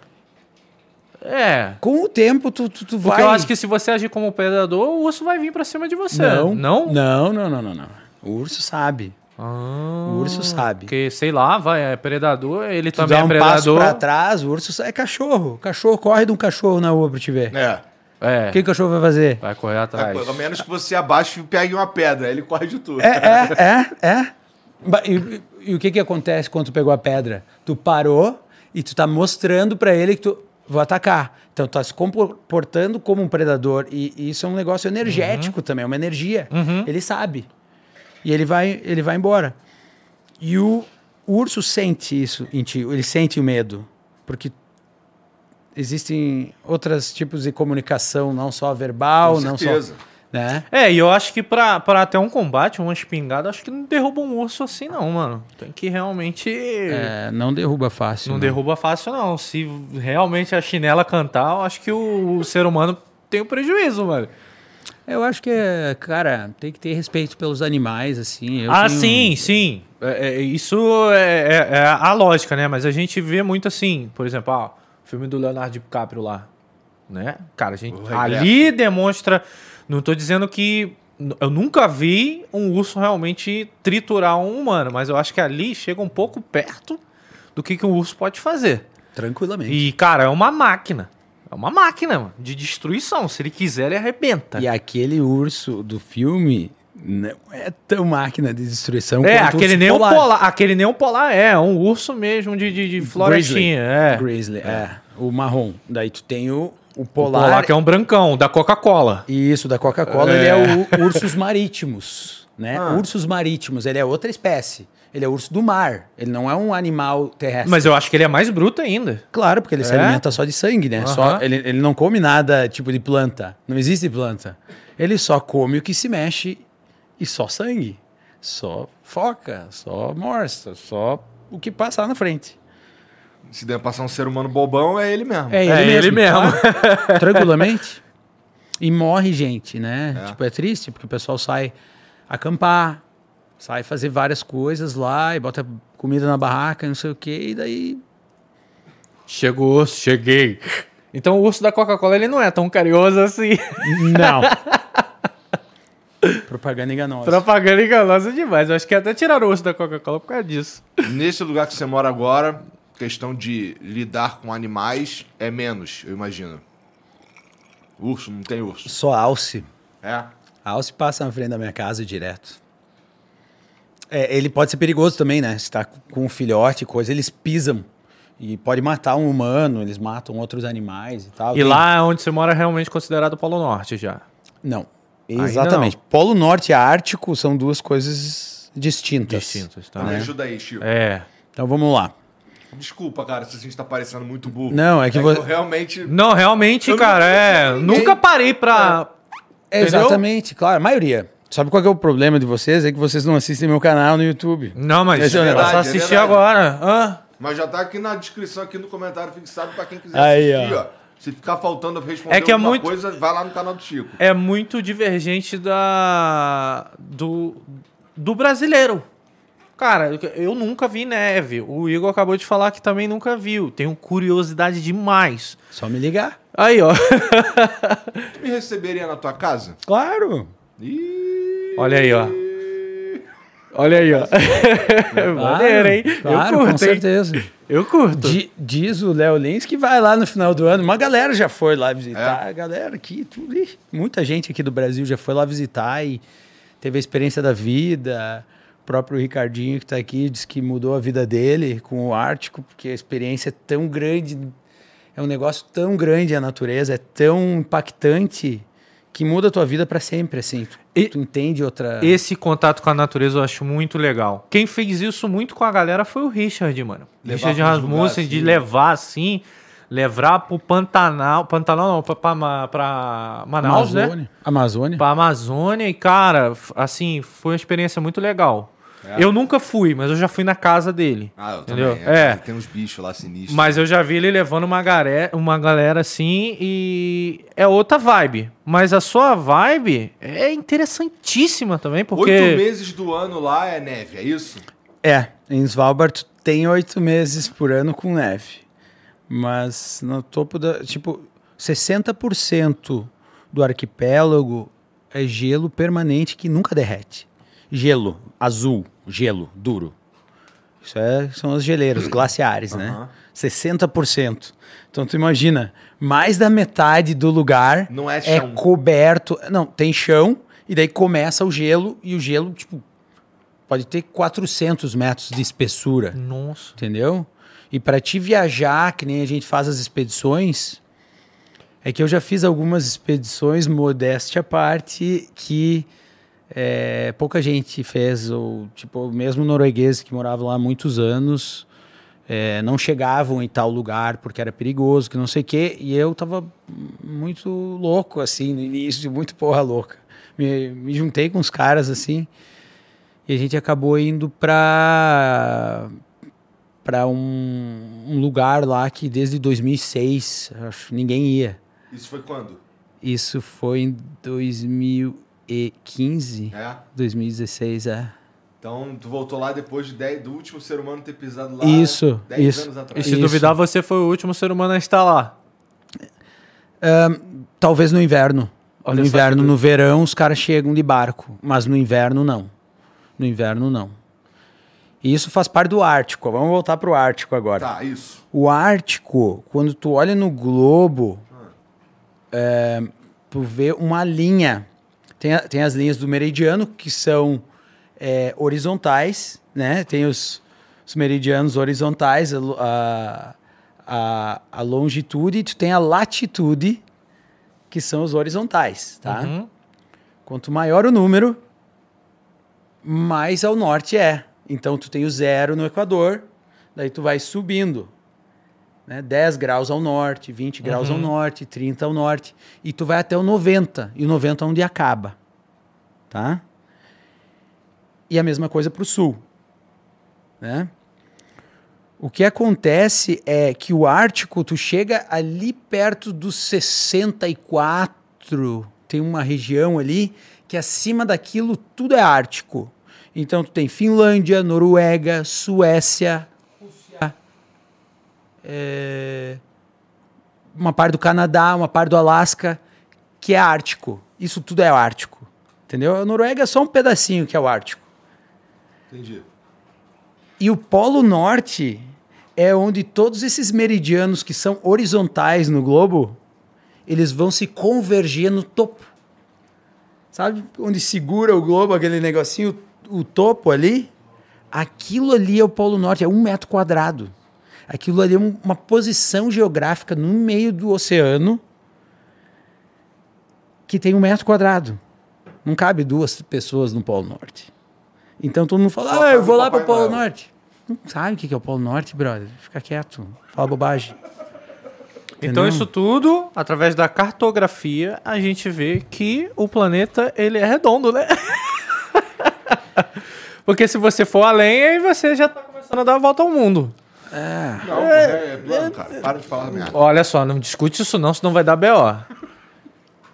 É. Com o tempo, tu, tu, tu Porque vai... eu acho que se você agir como predador, o urso vai vir pra cima de você. Não, Não? não, não, não, não, não. O urso sabe. Ah, O urso sabe. Porque, sei lá, vai, é predador, ele Tu também dá é um passo predador. pra trás, o urso é cachorro. O cachorro corre de um cachorro na rua pra te ver. É. É, O que o cachorro vai fazer? vai correr atrás. A menos que você abaixe e pegue uma pedra, ele corre de tudo. É, é, é, é. E, e- o que que acontece quando tu pegou a pedra? Tu parou e tu tá mostrando pra ele que tu vou atacar. Então tu tá se comportando como um predador e, e isso é um negócio energético também, é uma energia. Ele sabe. E ele vai, ele vai embora. E o, o urso sente isso em ti, ele sente o medo, porque existem outros tipos de comunicação, não só verbal, Com não só. Né? É, e eu acho que pra, pra ter um combate, uma espingarda, acho que não derruba um urso assim, não, mano. Tem que realmente. É, não derruba fácil. Não né? derruba fácil, não. Se realmente a chinela cantar, eu acho que o, o ser humano tem um prejuízo, mano. Eu acho que, é, cara, tem que ter respeito pelos animais, assim. eu ah, tenho- sim, sim. É, é, isso é, é- é a lógica, né? Mas a gente vê muito assim, por exemplo, ah, o filme do Leonardo DiCaprio lá, né? Cara, a gente O ali demonstra. Não tô dizendo que eu nunca vi um urso realmente triturar um humano, mas eu acho que ali chega um pouco perto do que, que um urso pode fazer. Tranquilamente. E, cara, é uma máquina. É uma máquina mano, de destruição. Se ele quiser, ele arrebenta. E aquele urso do filme não é tão máquina de destruição É, quanto o aquele urso nem um polar. Aquele nem um polar é, é um urso mesmo de, de, de florestinha. É. Grizzly, é. O marrom. Daí tu tem o, o O polar. polar que é um brancão, da Coca-Cola. Isso, da Coca-Cola, É. ele é o ursos marítimos, né? Ah. Ursos marítimos, ele é outra espécie. Ele é urso do mar. Ele não é um animal terrestre. Mas eu acho que ele é mais bruto ainda. Claro, porque ele se É? alimenta só de sangue, né? Aham. Só, ele, ele não come nada tipo de planta. Não existe planta. Ele só come o que se mexe e só sangue. Só foca, só morsa, só o que passar na frente. Se der passar um ser humano bobão, é ele mesmo. É ele É mesmo. ele mesmo. claro. tranquilamente. E morre gente, né? É. Tipo, é triste, porque o pessoal sai acampar, sai fazer várias coisas lá e bota comida na barraca, não sei o quê, e daí Chegou, cheguei. Então o urso da Coca-Cola ele não é tão carinhoso assim. Não. Propaganda enganosa. Propaganda enganosa demais. Eu acho que até tiraram o urso da Coca-Cola por causa disso. Nesse lugar que você mora agora, questão de lidar com animais é menos, eu imagino. Urso, não tem urso. Só alce. É. Alce passa na frente da minha casa direto. É, ele pode ser perigoso também, né? Se tá com um filhote e coisa, eles pisam. E pode matar um humano, eles matam outros animais e tal. E Tem- lá onde você mora é realmente considerado Polo Norte já. Não. Ainda Exatamente. Polo Norte e Ártico são duas coisas distintas. Distintos, tá? Então me ajuda aí, Chico. É. Então vamos lá. Desculpa, cara, se a gente tá parecendo muito burro. Não, é que vo- eu realmente. Não, realmente, Eu cara, é. ninguém. Nunca parei pra. Entendeu? Exatamente, claro. A maioria. Sabe qual que é o problema de vocês? É que vocês não assistem meu canal no YouTube. Não, mas Esse é é só Verdade, é assistir verdade. agora. Hã? Mas já tá aqui na descrição, aqui no comentário fixado pra quem quiser Aí, assistir, ó. ó. Se ficar faltando responder É que é alguma muito- coisa, vai lá no canal do Chico. é muito divergente da do, do brasileiro. Cara, eu nunca vi neve. O Igor acabou de falar que também nunca viu. Tenho curiosidade demais. Só me ligar. Aí, ó. Tu me receberia na tua casa? Claro. Ih. Olha aí, ó. Olha aí, ó. Maneiro, hein? Claro, eu com curto, hein? certeza. Eu curto. Di- diz o Léo Lins que vai lá no final do ano. Uma galera já foi lá visitar. É? A galera aqui, tudo, ih, muita gente aqui do Brasil já foi lá visitar e teve a experiência da vida. O próprio Ricardinho que está aqui disse que mudou a vida dele com o Ártico, porque a experiência é tão grande, é um negócio tão grande a natureza, é tão impactante que muda a tua vida para sempre, assim. Tu, E- tu entende outra... Esse contato com a natureza eu acho muito legal. Quem fez isso muito com a galera foi o Richard, mano. Levar Richard Rasmussen, lugares, de assim. levar assim, levar pro Pantanal. Pantanal não, pra, pra, pra Manaus, né? Amazônia. Amazônia. Pra Amazônia. E, cara, assim, foi uma experiência muito legal. É. Eu nunca fui, mas eu já fui na casa dele. Ah, eu Entendeu? também. É. Tem uns bichos lá sinistros. Mas eu já vi ele levando uma, garé, uma galera assim e é outra vibe. Mas a sua vibe é interessantíssima também, porque... Oito meses do ano lá é neve, é isso? É, em Svalbard tu tem oito meses por ano com neve. Mas no topo da. Tipo, 60% do arquipélago é gelo permanente que nunca derrete. Gelo, azul, gelo, duro. Isso é, são os geleiros glaciares, né? 60%. Então tu imagina, mais da metade do lugar Não é é coberto. Não, tem chão, e daí começa o gelo, e o gelo, tipo, pode ter 400 metros de espessura. Nossa. Entendeu? E para te viajar, que nem a gente faz as expedições, é que eu já fiz algumas expedições, modéstia à parte, que é, pouca gente fez, ou tipo, mesmo noruegueses que moravam lá há muitos anos, é, não chegavam em tal lugar porque era perigoso, que não sei o quê, e eu tava muito louco, assim, no início, muito porra louca. Me, me juntei com os caras, assim, e a gente acabou indo pra para um, um lugar lá que desde 2006 acho ninguém ia. Isso foi quando? Isso foi em 2015, É. 2016, é. Então, tu voltou lá depois de 10 do último ser humano ter pisado lá Isso, 10 isso. anos E atrás. se Isso. duvidar, você foi o último ser humano a estar lá. Talvez no inverno. Olha no inverno, no verão os caras chegam de barco, mas no inverno não. No inverno não. E isso faz parte do Ártico. Vamos voltar para o Ártico agora. Tá, isso. O Ártico, quando tu olha no globo, é, tu vê uma linha. Tem, a- tem as linhas do meridiano, que são é, horizontais, né? Tem os, os meridianos horizontais, a, a, a longitude, e tu tem a latitude, que são os horizontais, tá? Uhum. Quanto maior o número, mais ao norte é. Então tu tem o zero no Equador, daí tu vai subindo. Né? 10 graus ao norte, 20 graus ao norte, 30 ao norte. E tu vai até o 90. E o 90 é onde acaba. Tá? E a mesma coisa para o sul. Né? O que acontece é que o Ártico, tu chega ali perto dos 64, tem uma região ali que acima daquilo tudo é Ártico. Então tu tem Finlândia, Noruega, Suécia, é, uma parte do Canadá, uma parte do Alasca, que é Ártico. Isso tudo é Ártico. Entendeu? A Noruega é só um pedacinho que é o Ártico. Entendi. E o Polo Norte é onde todos esses meridianos que são horizontais no globo, eles vão se convergir no topo. Sabe onde segura o globo, aquele negocinho, o topo ali? Aquilo ali é o Polo Norte, é um metro quadrado. Aquilo ali é um- uma posição geográfica no meio do oceano que tem um metro quadrado. Não cabe duas pessoas no Polo Norte. Então todo mundo fala, ah, eu vou lá para o Polo Noel." Norte. Não sabe o que é o Polo Norte, brother. Fica quieto. Fala bobagem. Então isso tudo, através da cartografia, a gente vê que o planeta ele é redondo, né? Porque se você for além, aí você já tá começando a dar a volta ao mundo. Não, é, é plano, cara. Para de falar merda. Olha só, não discute isso não, senão vai dar B.O.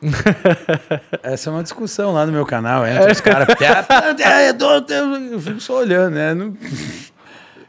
Essa é uma discussão lá no meu canal. Entra os caras. "É, é redondo", Eu fico só olhando, né? Não-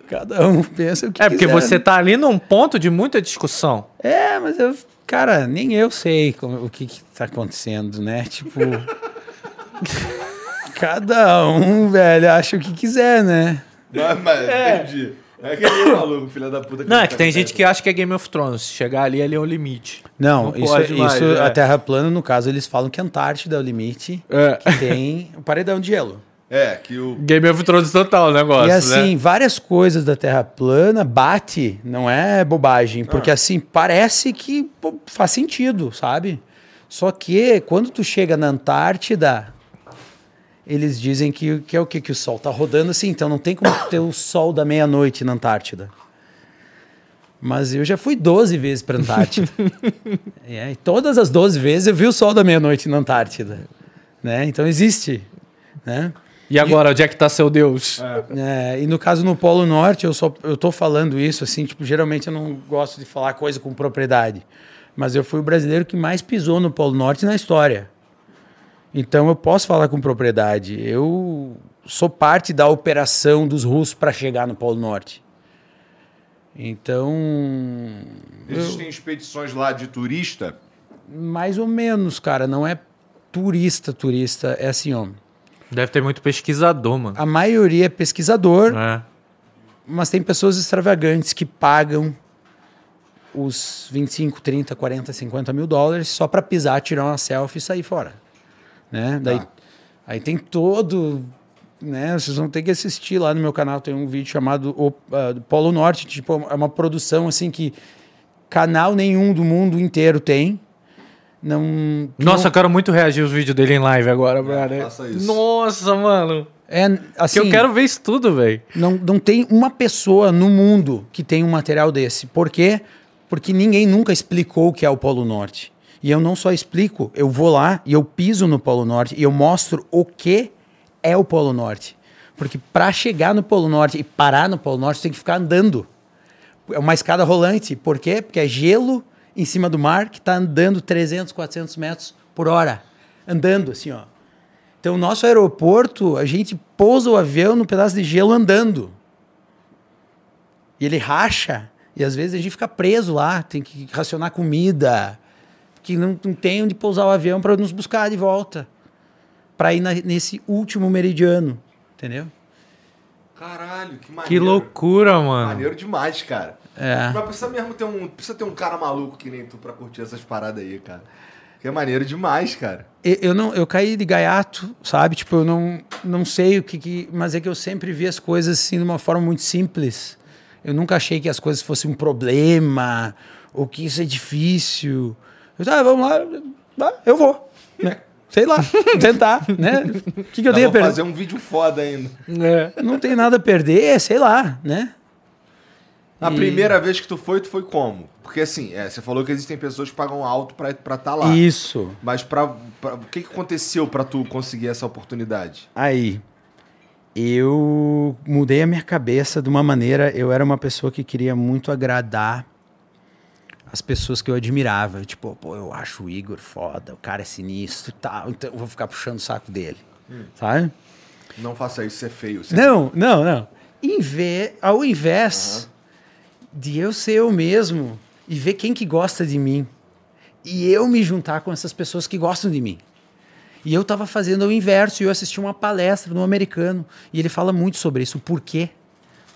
Cada um pensa o que É porque quiser, você tá ali num ponto de muita discussão. É, mas eu, cara, nem eu sei como- o que, que tá acontecendo, né? Tipo. cada um, velho, acha o que quiser, né? Mas, mas entendi. É aquele maluco, filho da puta. Não, é que tem gente que acha que é Game of Thrones. Chegar ali, ali é o limite. Não, Não isso, mais, isso é. a Terra plana, no caso, eles falam que a Antártida é o limite. É. Que tem o paredão de gelo. É, que o. Game of Thrones total o negócio, e assim, né? várias coisas da Terra plana bate, não é bobagem, porque assim, parece que pô, faz sentido, sabe? Só que quando tu chega na Antártida, eles dizem que, que é o que? Que o Sol tá rodando assim, então não tem como ter o Sol da meia-noite na Antártida. Mas eu já fui 12 vezes para Antártida. É, e todas as 12 vezes eu vi o Sol da meia-noite na Antártida. Né? Então existe. Né? E agora, onde é que tá seu Deus? É, e no caso no Polo Norte, eu só eu tô falando isso assim, tipo, geralmente eu não gosto de falar coisa com propriedade, mas eu fui o brasileiro que mais pisou no Polo Norte na história. Então eu posso falar com propriedade. Eu sou parte da operação dos russos para chegar no Polo Norte. Então, Existem expedições lá de turista? Mais ou menos, cara. Não é turista, turista. É assim, ó. Deve ter muito pesquisador, mano. A maioria é pesquisador, É. mas tem pessoas extravagantes que pagam os 25, 30, 40, 50 mil dólares só para pisar, tirar uma selfie e sair fora. Né? Daí, aí tem todo. Né? Vocês vão ter que assistir lá no meu canal. Tem um vídeo chamado o, do Polo Norte. Tipo, é uma produção assim que canal nenhum do mundo inteiro tem. Não, Nossa, não- eu quero muito reagir os vídeos dele em live agora, brother. faça isso. Nossa, mano. é assim. que eu quero ver isso tudo, velho. Não, não tem uma pessoa no mundo que tem um material desse. Por quê? Porque ninguém nunca explicou o que é o Polo Norte. E eu não só explico, eu vou lá e eu piso no Polo Norte e eu mostro o que é o Polo Norte. Porque para chegar no Polo Norte e parar no Polo Norte, tem que ficar andando. É uma escada rolante. Por quê? Porque é gelo em cima do mar que está andando 300, 400 metros por hora. Andando assim, ó. Então, o nosso aeroporto, a gente pousa o avião no pedaço de gelo andando. E ele racha. E às vezes a gente fica preso lá, tem que racionar comida, que não, não tem onde pousar o avião para nos buscar de volta. Para ir na- nesse último meridiano, entendeu? Caralho, que maneiro. Que loucura, mano. Maneiro demais, cara. É. Mas precisa mesmo ter um. Precisa ter um cara maluco que nem tu pra curtir essas paradas aí, cara. Que é maneiro demais, cara. Eu, eu não, eu caí de gaiato, sabe? Tipo, eu não, não sei o que, que. Mas é que eu sempre vi as coisas assim de uma forma muito simples. Eu nunca achei que as coisas fossem um problema, ou que isso é difícil. Eu disse, ah, vamos lá, ah, eu vou. Né? Sei lá, tentar, né? O que, que eu Dá tenho a perder? fazer um vídeo foda ainda. É. Não tem nada a perder, sei lá, né? A E- primeira vez que tu foi, tu foi como? Porque assim, é, você falou que existem pessoas que pagam alto pra estar tá lá. Isso. Mas pra, pra- o que, que aconteceu pra tu conseguir essa oportunidade? Aí, eu mudei a minha cabeça de uma maneira. Eu era uma pessoa que queria muito agradar as pessoas que eu admirava. Tipo, pô, eu acho o Igor foda, o cara é sinistro e tal, então eu vou ficar puxando o saco dele. Sabe? Não faça isso, isso é feio. Você- Não, não, não. Em ve- ao invés de eu ser eu mesmo e ver quem que gosta de mim e eu me juntar com essas pessoas que gostam de mim. E eu estava fazendo o inverso e eu assisti uma palestra no americano e ele fala muito sobre isso, o porquê.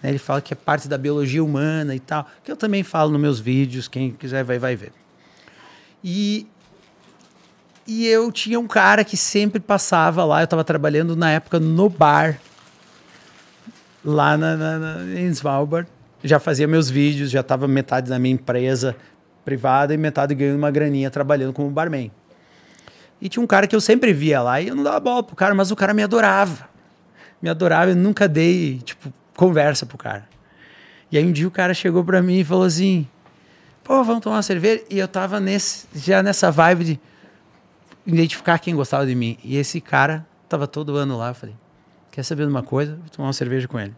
Né? Ele fala que é parte da biologia humana e tal, que eu também falo nos meus vídeos, quem quiser vai, vai ver. E, e eu tinha um cara que sempre passava lá, eu estava trabalhando na época no bar, lá na, na- na- em Svalbard. Já fazia meus vídeos, já estava metade da minha empresa privada e metade ganhando uma graninha trabalhando como barman. E tinha um cara que eu sempre via lá e eu não dava bola pro cara, mas o cara me adorava. Me adorava, eu nunca dei, tipo, conversa pro cara. E aí um dia o cara chegou pra mim e falou assim: pô, vamos tomar uma cerveja? E eu tava nesse, já nessa vibe de identificar quem gostava de mim. E esse cara tava todo ano lá. Eu falei: quer saber de uma coisa? Vou tomar uma cerveja com ele.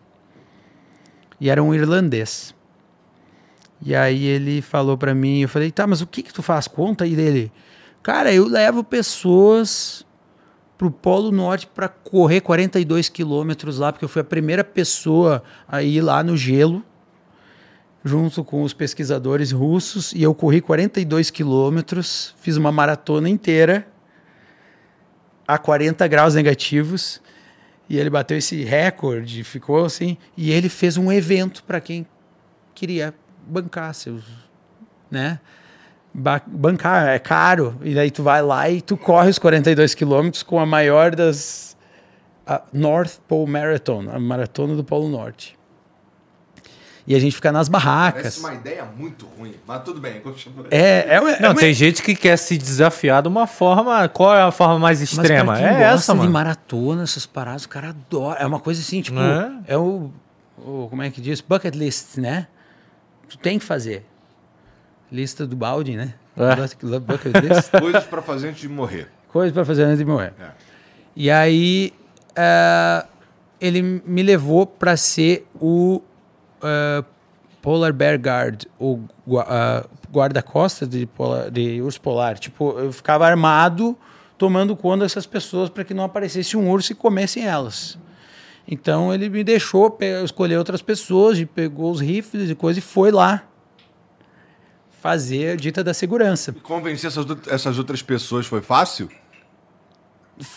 E era um irlandês. E aí ele falou pra mim, eu falei, tá, mas o que que tu faz? Conta aí dele. Cara, eu levo pessoas pro Polo Norte para correr 42 quilômetros lá, porque eu fui a primeira pessoa a ir lá no gelo, junto com os pesquisadores russos, e eu corri 42 quilômetros, fiz uma maratona inteira a 40 graus negativos, e ele bateu esse recorde, ficou assim, e ele fez um evento para quem queria bancar seus, né? Ba- bancar é caro, e daí tu vai lá e tu corre os 42 quilômetros com a maior das a North Pole Marathon, a maratona do Polo Norte. E a gente fica nas barracas. Parece uma ideia muito ruim, mas tudo bem, continua. É, é, uma- é Não, uma- tem gente que quer se desafiar de uma forma. Qual é a forma mais Mas extrema? pra quem É gosta essa, de mano. maratona, essas paradas, o cara adora. É uma coisa assim, tipo, É. é, o, o- Como é que diz? Bucket list, né? Tu tem que fazer. Lista do balde, né? É. Coisas pra fazer antes de morrer. Coisa pra fazer antes de morrer. É. E aí, eh, ele me levou para ser o eh, Polar Bear Guard, o ah, guarda-costas de, polar- de urso polar. Tipo, eu ficava armado, tomando conta dessas pessoas para que não aparecesse um urso e comessem elas. Então ele me deixou escolher outras pessoas, e pegou os rifles e coisa e foi lá. Fazer a dita da segurança. Convencer essas, essas outras pessoas foi fácil?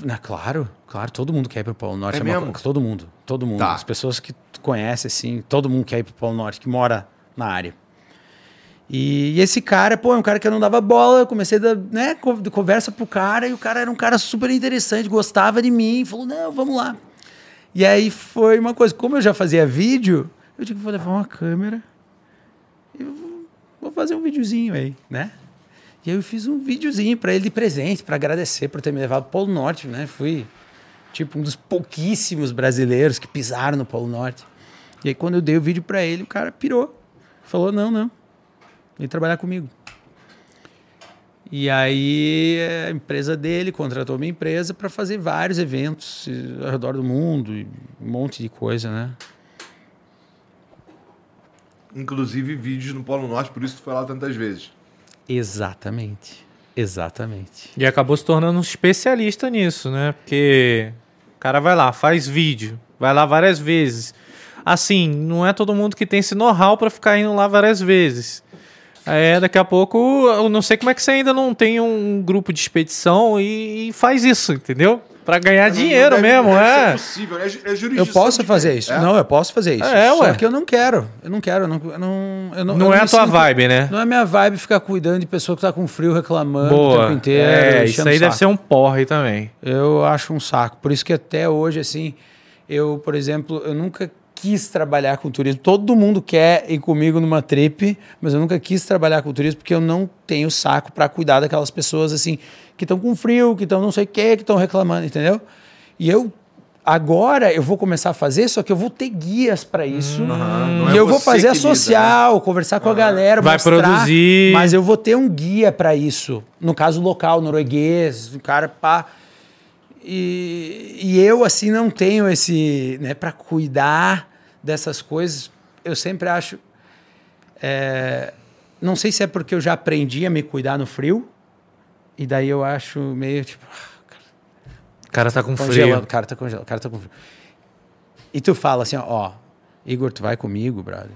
Na, claro, claro, todo mundo quer ir pro Polo Norte. É uma mesmo? co- todo mundo, todo mundo. Tá. As pessoas que tu conhece, assim, todo mundo quer ir pro Polo Norte, que mora na área. E, e esse cara, pô, é um cara que eu não dava bola, eu comecei a né, conversa pro cara, e o cara era um cara super interessante, gostava de mim, falou, não, vamos lá. E aí foi uma coisa, como eu já fazia vídeo, eu digo, vou levar uma câmera e vou, fazer um videozinho aí, né? E aí eu fiz um videozinho pra ele de presente, pra agradecer por ter me levado pro Polo Norte, né? Fui, tipo, um dos pouquíssimos brasileiros que pisaram no Polo Norte. E aí quando eu dei o vídeo pra ele, o cara pirou. Falou, não, não, vem trabalhar comigo. E aí a empresa dele contratou minha empresa para fazer vários eventos ao redor do mundo, um monte de coisa, né? Inclusive vídeos no Polo Norte, por isso tu foi lá tantas vezes. Exatamente. Exatamente. E acabou se tornando um especialista nisso, né? Porque o cara vai lá, faz vídeo, vai lá várias vezes. Assim, não é todo mundo que tem esse know-how pra ficar indo lá várias vezes. É, daqui a pouco, eu não sei como é que você ainda não tem um grupo de expedição e, e faz isso, entendeu? Pra ganhar dinheiro Não deve- mesmo, deve ser é. possível, é, é Eu posso fazer isso. É? Não, eu posso fazer isso. É, Só ué. que eu não quero. Eu não quero. Eu não, eu não, eu não, Não eu é a tua sinto- vibe, né? Não é minha vibe ficar cuidando de pessoa que tá com frio reclamando o Boa. tempo inteiro. é, isso aí o deve ser um porre também. Eu acho um saco. Por isso que até hoje, assim, eu, por exemplo, eu nunca quis trabalhar com turismo. Todo mundo quer ir comigo numa trip, mas eu nunca quis trabalhar com turismo porque eu não tenho saco para cuidar daquelas pessoas, assim, que estão com frio, que estão não sei o quê, que estão reclamando, entendeu? E eu. Agora eu vou começar a fazer, só que eu vou ter guias para isso. não e é eu vou fazer a que lida, né? social, conversar com a galera, Vai mostrar, produzir. Mas eu vou ter um guia para isso. No caso local, norueguês, um cara pá. E, e eu, assim, não tenho esse. Né, para cuidar dessas coisas, eu sempre acho. é, não sei se é porque eu já aprendi a me cuidar no frio, e daí eu acho meio tipo. O cara tá com frio. o cara tá congelando, o cara tá com frio. E tu fala assim, ó, ó, Igor, tu vai comigo, brother.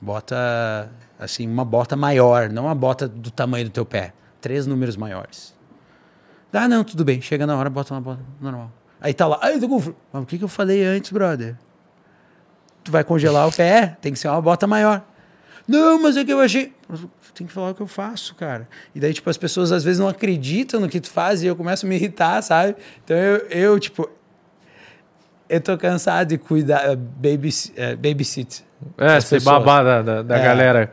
Bota, assim, uma bota maior, não uma bota do tamanho do teu pé. Três números maiores. Ah, não, tudo bem. Chega na hora, bota uma bota normal. Aí tá lá, ai, eu tô com frio. Mas o que, que eu falei antes, brother? Tu vai congelar o pé, tem que ser uma bota maior. Não, mas é que eu achei. Tem que falar o que eu faço, cara. E daí, tipo, as pessoas às vezes não acreditam no que tu faz e eu começo a me irritar, sabe? Então eu, eu tipo, eu tô cansado de cuidar, uh, baby, uh, babysit. É, ser babá da, da, da É. galera.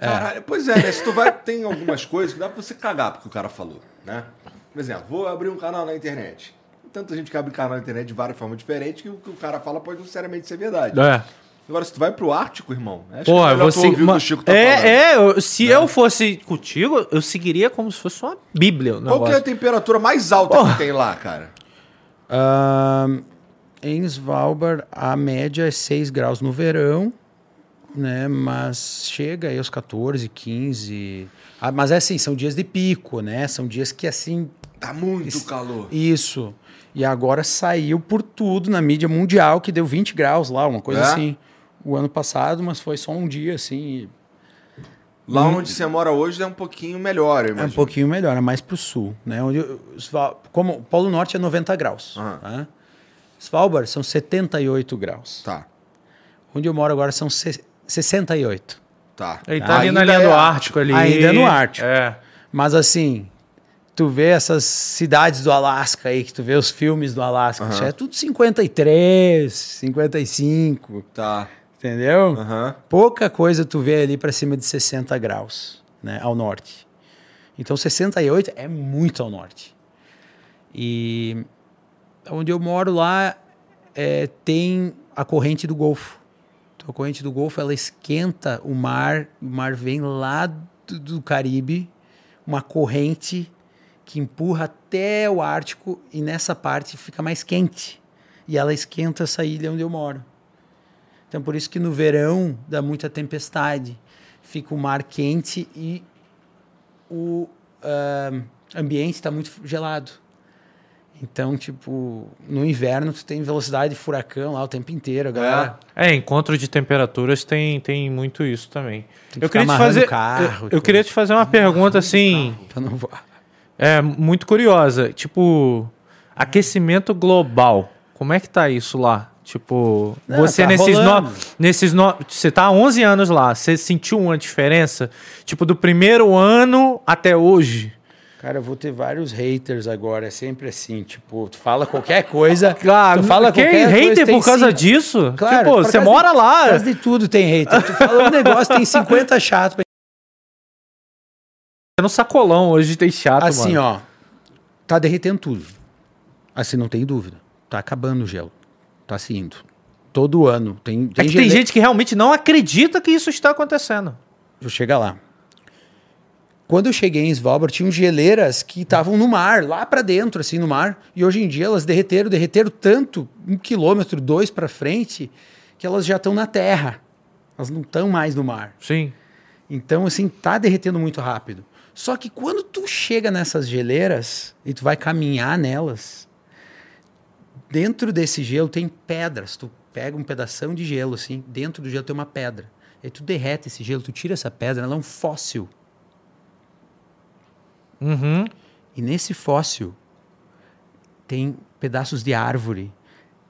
Caralho, pois é, né? Se tu vai, tem algumas coisas que dá pra você cagar porque o cara falou, né? Por exemplo, vou abrir um canal na internet. Tanta gente que abre canal na internet de várias formas diferentes que o que o cara fala pode não necessariamente ser verdade. É. Agora, se tu vai pro Ártico, irmão, acho Pô, que é você. ouvir o que ma- o Chico tá é, falando. é, eu- se eu fosse contigo, eu seguiria como se fosse uma bíblia. o Qual que é a temperatura mais alta Porra. que tem lá, cara? Ahn, em Svalbard, a média é 6 graus no verão, né? Mas chega aí aos 14, 15. Ah, mas é assim, são dias de pico, né? São dias que assim. Tá muito Isso. calor. Isso. E agora saiu por tudo na mídia mundial que deu 20 graus lá, uma coisa É? assim. O ano passado, mas foi só um dia, assim. e Lá onde você mora hoje é um pouquinho melhor, eu É um pouquinho melhor, é mais pro sul, né? Onde como o Polo Norte é 90 graus, Aham. tá? Svalbard são 78 graus. Tá, Onde eu moro agora são se- 68. tá. Ele tá ali na Ainda linha do é Ártico ali. Ainda é no Ártico. É. Mas assim, tu vê essas cidades do Alasca aí, que tu vê os filmes do Alasca, isso é tudo 53, 55, Tá. entendeu? Aham. Pouca coisa tu vê ali para cima de 60 graus, né, ao norte. Então 68 é muito ao norte. E onde eu moro lá é, tem a corrente do Golfo. Então, a corrente do Golfo ela esquenta o mar, o mar vem lá do, do Caribe, uma corrente que empurra até o Ártico e nessa parte fica mais quente. E ela esquenta essa ilha onde eu moro. Então, por isso que no verão dá muita tempestade. Fica o mar quente e o ah, ambiente está muito gelado. Então, tipo, no inverno tu tem velocidade de furacão lá o tempo inteiro, a galera. É, encontro de temperaturas tem, tem muito isso também. Tem que Eu ficar queria te amarrando fazer, o carro eu, eu queria te fazer uma pergunta assim, não voar. É muito curiosa, tipo aquecimento global. Como é que tá isso lá? Tipo, Não, você tá nesses no, nesses no, você tá há 11 anos lá, você sentiu uma diferença? Tipo do primeiro ano até hoje? Cara, eu vou ter vários haters agora, é sempre assim, tipo, tu fala qualquer coisa, Claro, tu fala quem qualquer hater coisa, por causa cinco- disso? Claro, tipo, você mora de- lá. Por causa de tudo tem hater. Tu fala um negócio, tem 50 chato. No sacolão hoje tem chato, Assim, mano. ó, tá derretendo tudo. Assim, não tem dúvida. Tá acabando o gelo. Tá se indo. Todo ano. Tem, É que gele- tem gente que realmente não acredita que isso está acontecendo. Eu chegar lá. Quando eu cheguei em Svalbard, tinham geleiras que estavam no mar, lá pra dentro, assim, no mar. E hoje em dia elas derreteram, derreteram tanto, um quilômetro, dois pra frente, que elas já estão na terra. Elas não estão mais no mar. Sim. Então, assim, tá derretendo muito rápido. Só que quando tu chega nessas geleiras e tu vai caminhar nelas, dentro desse gelo tem pedras. Tu pega um pedação de gelo, assim, dentro do gelo tem uma pedra. Aí tu derrete esse gelo, tu tira essa pedra, ela é um fóssil. Uhum. E nesse fóssil tem pedaços de árvore,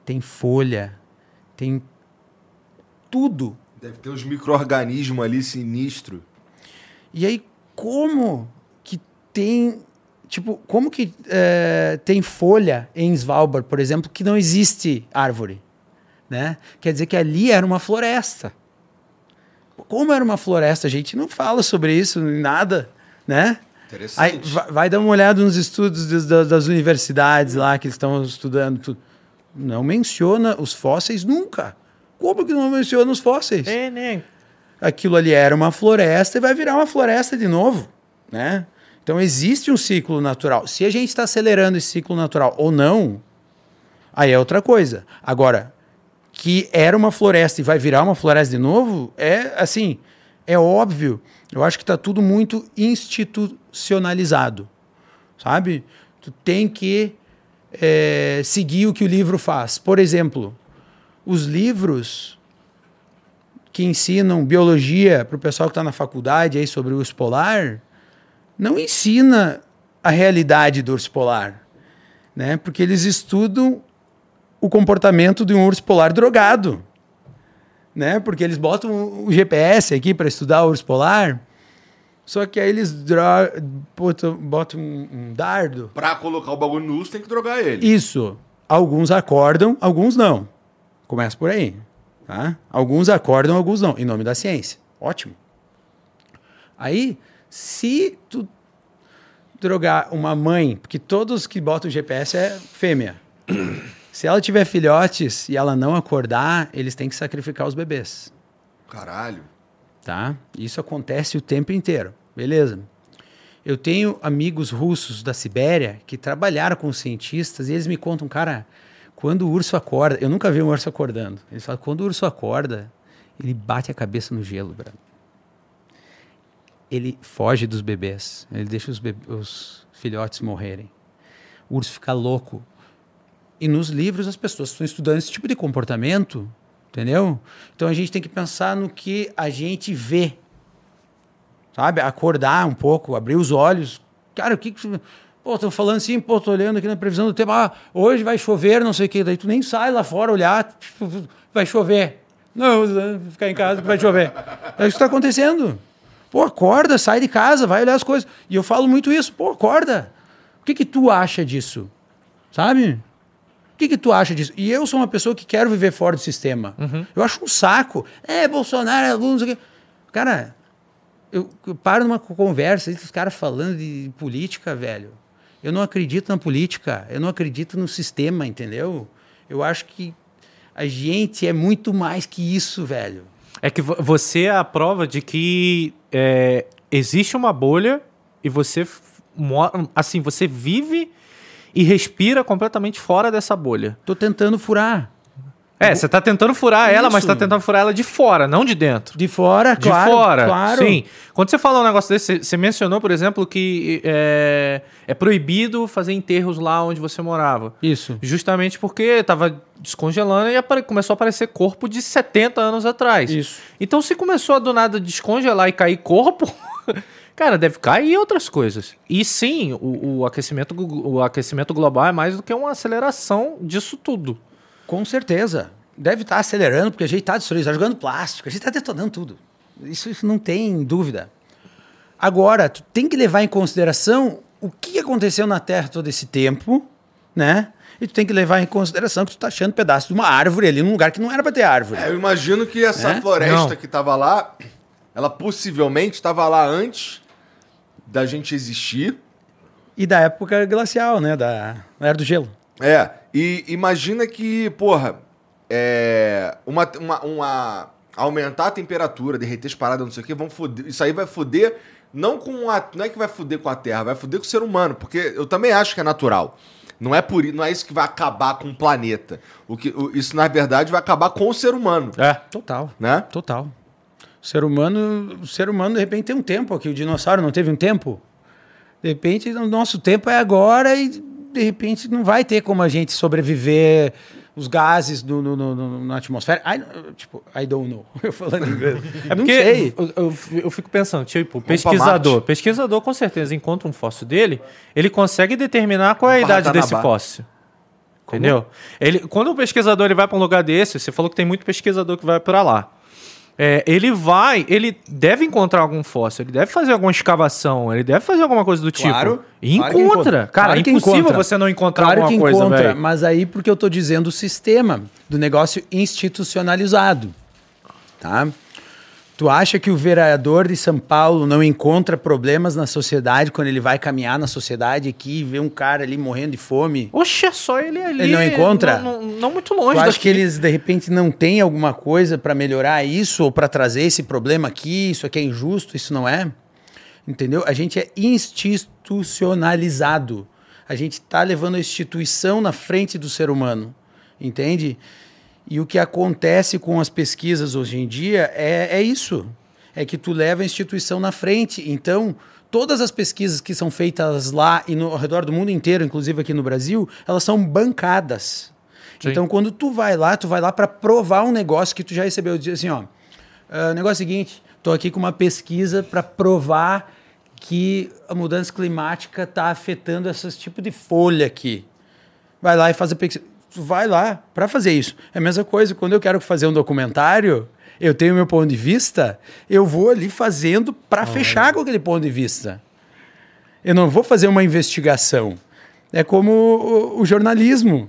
tem folha, tem tudo Deve ter uns micro-organismos ali sinistro. E aí, como que tem. Tipo, como que eh, tem folha em Svalbard, por exemplo, que não existe árvore? Né? Quer dizer que ali era uma floresta. Como era uma floresta, a gente não fala sobre isso, nada, né? Aí, Interessante. vai, vai dar uma olhada nos estudos das, universidades lá que estão estudando tudo. Não menciona os fósseis nunca. Como que não menciona os fósseis? É, né? Aquilo ali era uma floresta e vai virar uma floresta de novo, né? Então existe um ciclo natural. Se a gente está acelerando esse ciclo natural ou não, aí é outra coisa. Agora, que era uma floresta e vai virar uma floresta de novo, é assim, é óbvio. Eu acho que está tudo muito institucionalizado, sabe? Tu tem que eh, seguir o que o livro faz. Por exemplo, os livros que ensinam biologia para o pessoal que está na faculdade aí sobre o urso polar, não ensina a realidade do urso polar, né? Porque eles estudam o comportamento de um urso polar drogado, né? Porque eles botam o GPS aqui para estudar o urso polar, só que aí eles dro- botam, botam um, um dardo. Pra colocar o bagulho no urso, tem que drogar ele. Isso. Alguns acordam, alguns não. Começa por aí. Tá? Alguns acordam, alguns não. Em nome da ciência. Ótimo. Aí, se tu drogar uma mãe, porque todos que botam GPS é fêmea. Se ela tiver filhotes e ela não acordar, eles têm que sacrificar os bebês. Caralho. Tá? Isso acontece o tempo inteiro. Beleza. Eu tenho amigos russos da Sibéria que trabalharam com cientistas e eles me contam, cara, quando o urso acorda, eu nunca vi um urso acordando. Eles falam, quando o urso acorda, ele bate a cabeça no gelo, brother. Ele foge dos bebês, ele deixa os, os filhotes morrerem. O urso fica louco. E nos livros as pessoas estão estudando esse tipo de comportamento, entendeu? Então a gente tem que pensar no que a gente vê, sabe? Acordar um pouco, abrir os olhos. Cara, o que que... Pô, estão falando assim, pô, tô olhando aqui na previsão do tempo, ah, hoje vai chover, não sei o quê. Daí tu nem sai lá fora olhar, tipo, vai chover. Não, ficar em casa que vai chover. É isso que está acontecendo. Pô, acorda, sai de casa, vai olhar as coisas. E eu falo muito isso, pô, acorda. O que que tu acha disso? Sabe? O que, que tu acha disso? E eu sou uma pessoa que quero viver fora do sistema. Eu acho um saco. É, Bolsonaro é aluno, não. Cara, eu, eu paro numa conversa, os caras falando de política, velho. Eu não acredito na política, eu não acredito no sistema, entendeu? Eu acho que a gente é muito mais que isso, velho. É que vo- você é a prova de que é, existe uma bolha e você f- mo- assim você vive e respira completamente fora dessa bolha. Tô tentando furar. É, você tá tentando furar ela, mas Isso. tá tentando furar ela de fora, não de dentro. De fora, De claro. fora, claro. sim. Quando você fala um negócio desse, você- mencionou, por exemplo, que é, é proibido fazer enterros lá onde você morava. Isso. Justamente porque tava descongelando e começou a aparecer corpo de 70 anos atrás. Isso. Então, se começou a do nada descongelar e cair corpo, cara, deve cair outras coisas. E sim, o, o aquecimento, o aquecimento global é mais do que uma aceleração disso tudo. Com certeza. Deve estar acelerando, porque a gente está destruindo, está jogando plástico, a gente está detonando tudo. Isso, isso não tem dúvida. Agora, tu tem que levar em consideração o que aconteceu na Terra todo esse tempo, né? E tu tem que levar em consideração que tu tá achando pedaço de uma árvore ali num lugar que não era para ter árvore. É, eu imagino que essa Né? floresta Não. que tava lá, ela possivelmente estava lá antes da gente existir. E da época glacial, né? Da da era do gelo. É, e imagina que, porra, é, uma, uma, uma- aumentar a temperatura, derreter as paradas, não sei o que, vão foder, isso aí vai foder, não com a, não é que vai foder com a Terra, vai foder com o ser humano, porque eu também acho que é natural. Não é, por, não é isso que vai acabar com o planeta. O que, o- isso, na verdade, vai acabar com o ser humano, É. Total. né? Total. O ser humano, o ser humano de repente tem um tempo aqui. O dinossauro não teve um tempo. De repente, o nosso tempo é agora e de repente não vai ter como a gente sobreviver os gases do, no, no- no- na atmosfera. I, tipo, I don't know. Eu falando inglês. É não porque sei. Eu, eu, eu fico pensando, tipo, pesquisador. Pesquisador com certeza encontra um fóssil dele, ele consegue determinar qual é a idade desse fóssil. Entendeu? Ele, quando o pesquisador ele vai para um lugar desse, você falou que tem muito pesquisador que vai para lá. É, ele vai, ele deve encontrar algum fóssil, ele deve fazer alguma escavação, ele deve fazer alguma coisa do Claro, tipo. E claro que encontra. encontra. Cara, Claro é impossível encontra. você não encontrar Claro alguma que coisa, encontra, velho. mas aí porque eu tô dizendo o sistema do negócio institucionalizado, tá? Tu acha que o vereador de São Paulo não encontra problemas na sociedade quando ele vai caminhar na sociedade aqui e vê um cara ali morrendo de fome? Oxe, é só ele ali. Ele não encontra? Não, não- não muito longe Tu acha daqui. que eles de repente não têm alguma coisa para melhorar isso ou para trazer esse problema aqui? Isso aqui é injusto, isso não é? Entendeu? A gente é institucionalizado. A gente está levando a instituição na frente do ser humano. Entende? E o que acontece com as pesquisas hoje em dia é, é isso. É que tu leva a instituição na frente. Então, todas as pesquisas que são feitas lá e no, ao redor do mundo inteiro, inclusive aqui no Brasil, elas são bancadas. Sim. Então, quando tu vai lá, tu vai lá para provar um negócio que tu já recebeu. Diz assim, ó, "Ah, o negócio é o seguinte, tô aqui com uma pesquisa para provar que a mudança climática está afetando esse tipo de folha aqui. Vai lá e faz a pesquisa. Tu vai lá para fazer isso. É a mesma coisa, quando eu quero fazer um documentário, eu tenho meu ponto de vista, eu vou ali fazendo para fechar com aquele ponto de vista. Eu não vou fazer uma investigação. É como o, o jornalismo.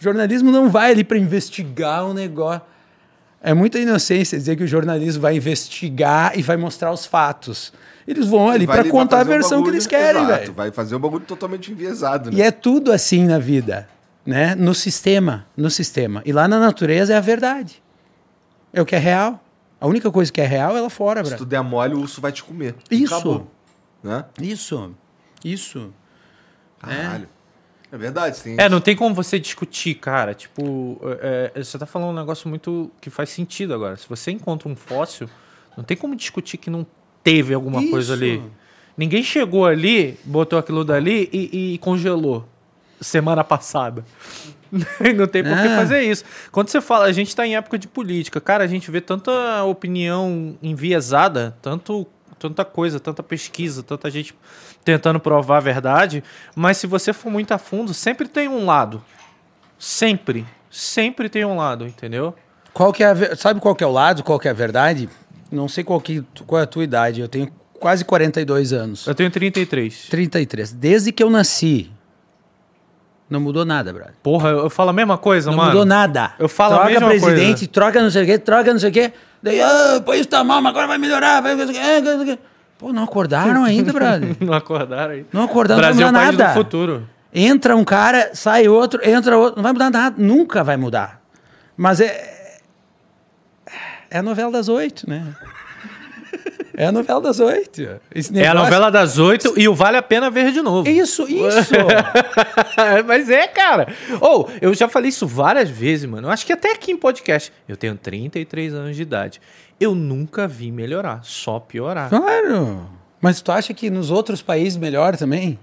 O jornalismo não vai ali para investigar um negócio. É muita inocência dizer que o jornalismo vai investigar e vai mostrar os fatos. Eles vão ali para contar a fazer um versão que bagulho- eles querem, velho. Vai fazer um bagulho totalmente enviesado, né? E é tudo assim na vida, né? No sistema, no sistema. E lá na natureza é a verdade. É o que é real. A única coisa que é real é lá fora, Se bro. tu der mole, o urso vai te comer. Isso. Acabou. Né? Isso. Isso. Caralho. É, verdade, tem É, não tem como você discutir, cara. Tipo, é, é, você tá falando um negócio muito que faz sentido agora. Se você encontra um fóssil, não tem como discutir que não teve alguma coisa Isso. ali. Ninguém chegou ali, botou aquilo dali e, e congelou semana passada. não tem por que Ah. fazer isso. Quando você fala, a gente tá em época de política, cara, a gente vê tanta opinião enviesada, tanto, tanta coisa, tanta pesquisa, tanta gente tentando provar a verdade, mas se você for muito a fundo, sempre tem um lado. Sempre. Sempre tem um lado, entendeu? Qual que é a Sabe qual que é o lado, qual que é a verdade? Não sei qual, que, qual é a tua idade. Eu tenho quase 42 anos. Eu tenho 33. 33. Desde que eu nasci, não mudou nada, brother. Porra, eu, eu falo a mesma coisa, Não mano. mudou nada. eu falo a troca mesma presidente, coisa. troca não sei o quê, troca não sei o quê. Daí, ah, o país tá mal, mas agora vai melhorar. Vai... não não quê. Pô, não acordaram ainda, brother. Não acordaram aí. Não acordaram, Brasil não é vai mudar país nada. futuro. Entra um cara, sai outro, entra outro. Não vai mudar nada. Nunca vai mudar. Mas é. É a novela das oito, né? É a novela das oito. Esse É a negócio- novela das oito e o Vale a Pena Ver de novo. Isso, isso. Mas é, cara. Ou, eu já falei isso várias vezes, mano. Eu acho que até aqui em podcast. Eu tenho 33 anos de idade. Eu nunca vi melhorar, só piorar. claro. Mas tu acha que nos outros países melhor também?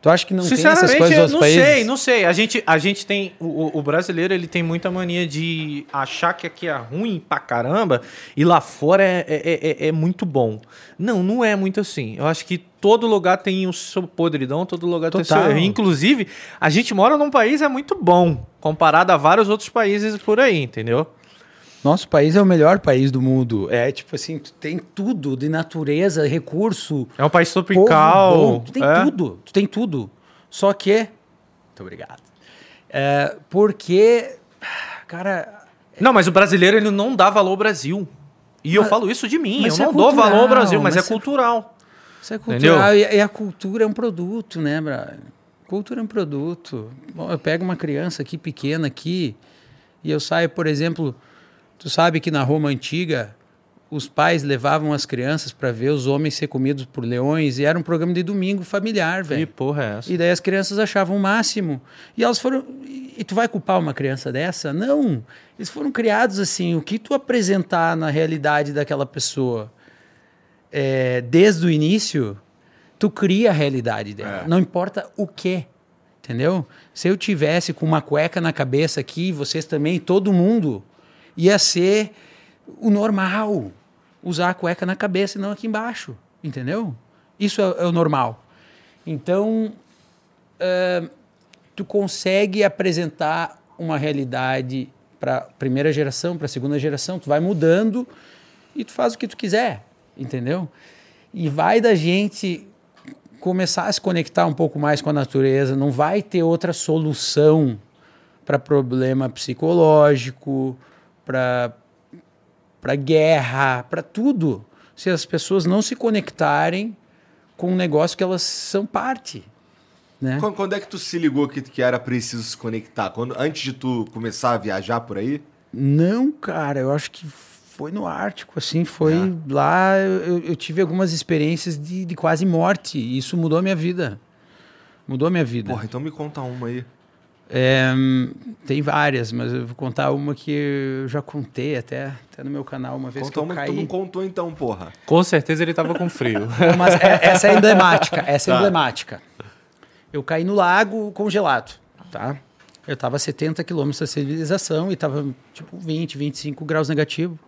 Tu acha que não tem essas Sinceramente, coisas nos não países? sei, não sei. A gente, a gente tem. O, o- brasileiro ele tem muita mania de achar que aqui é ruim pra caramba e lá fora é, é, é- é muito bom. Não, não é muito assim. Eu acho que todo lugar tem o seu podridão, todo lugar tem o seu Total. Inclusive, a gente mora num país é muito bom, comparado a vários outros países por aí, entendeu? Nosso país é o melhor país do mundo. É tipo assim, tu tem tudo de natureza, recurso, É um país tropical. bom, tu tem é. tudo, tu tem tudo. Só que, muito obrigado. É, porque, cara, Não, mas o brasileiro ele não dá valor ao Brasil. E eu Mas- falo isso de mim. Eu mas não é dou valor ao Brasil, mas, mas é é- cultural. isso é cultural e, e a cultura é um produto, né, brother? Cultura é um produto. Bom, eu pego uma criança aqui pequena aqui e eu saio, por exemplo, tu sabe que na Roma antiga os pais levavam as crianças para ver os homens ser comidos por leões e era um programa de domingo familiar, Que velho. porra é essa? E daí as crianças achavam o máximo. E elas foram. E tu vai culpar uma criança dessa? Não. Eles foram criados assim. O que tu apresentar na realidade daquela pessoa é, desde o início, tu cria a realidade dela. É. Não importa o que. Entendeu? Se eu tivesse com uma cueca na cabeça aqui, vocês também, todo mundo, ia ser o normal. Usar a cueca na cabeça e não aqui embaixo. Entendeu? Isso é, é o normal. Então, ah, tu consegue apresentar uma realidade para primeira geração, para segunda geração, tu vai mudando e tu faz o que tu quiser, entendeu? E vai da gente começar a se conectar um pouco mais com a natureza, não vai ter outra solução para problema psicológico, para para guerra, para tudo, se as pessoas não se conectarem com um negócio que elas são parte, né? Quando, é que tu se ligou que, que era preciso se conectar? Quando, antes de tu começar a viajar por aí? Não, cara, eu acho que foi no Ártico, assim, foi lá, eu, eu tive algumas experiências de, de quase morte, e isso mudou a minha vida. Mudou a minha vida. Porra, então me conta uma aí. É, tem várias, mas eu vou contar uma que eu já contei até, até no meu canal uma vez Conta que eu uma que caí. tu não contou então, porra. Com certeza ele tava com frio. Mas é- essa é emblemática, essa é Tá. emblemática. Eu caí no lago congelado, tá? Eu tava a 70 quilômetros da civilização e tava tipo 20, 25 graus negativo.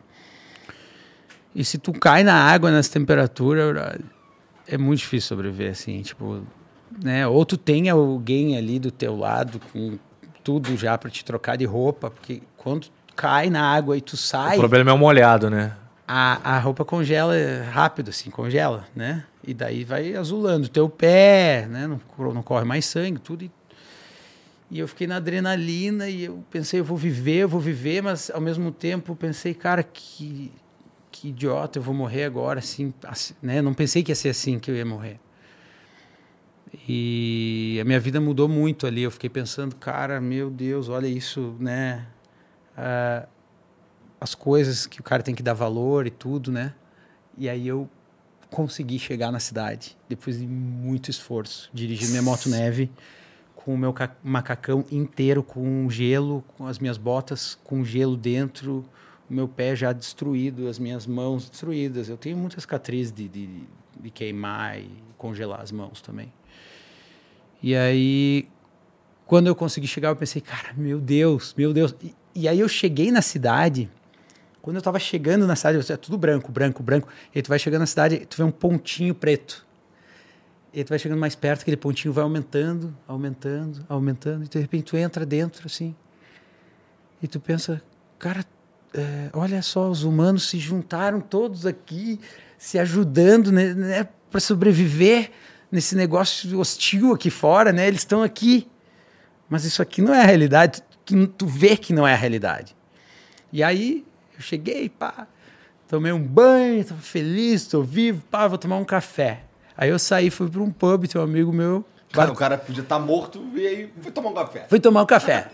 E se tu cai na água nessa temperatura, é muito difícil sobreviver assim, tipo, né? Ou tu tem alguém ali do teu lado com tudo já para te trocar de roupa, porque quando cai na água e tu o sai, problema é o molhado, né? a, a roupa congela rápido, assim, congela, né? E daí vai azulando o teu pé, né? Não, não corre mais sangue, tudo. E, e eu fiquei na adrenalina e eu pensei, eu vou viver, eu vou viver, mas ao mesmo tempo pensei, cara, que, que idiota, eu vou morrer agora, assim, assim, né? Não pensei que ia ser assim que eu ia morrer. E a minha vida mudou muito ali. Eu fiquei pensando, cara, meu Deus, olha isso, né? Ah, as coisas que o cara tem que dar valor e tudo, né? E aí eu consegui chegar na cidade depois de muito esforço, dirigir minha moto neve com o meu ca- macacão inteiro com gelo, com as minhas botas com gelo dentro, o meu pé já destruído, as minhas mãos destruídas. Eu tenho muitas cicatrizes de, de, de queimar e congelar as mãos também. E aí, quando eu consegui chegar, eu pensei, cara, meu Deus, meu Deus. E, e aí eu cheguei na cidade. Quando eu tava chegando na cidade, é tudo branco, branco, branco. E aí tu vai chegando na cidade, tu vê um pontinho preto. E tu vai chegando mais perto, aquele pontinho vai aumentando, aumentando, aumentando. E de repente tu entra dentro, assim. E tu pensa, cara, é, olha só, os humanos se juntaram todos aqui, se ajudando, né, né, para sobreviver nesse negócio hostil aqui fora, né? Eles estão aqui. Mas isso aqui não é a realidade. Tu, tu vê que não é a realidade. E aí eu cheguei, pá, tomei um banho, tava feliz, tô vivo, pá, vou tomar um café. Aí eu saí, fui para um pub, tem um amigo meu, Cara, o cara podia estar morto e aí foi tomar um café. fui tomar um café.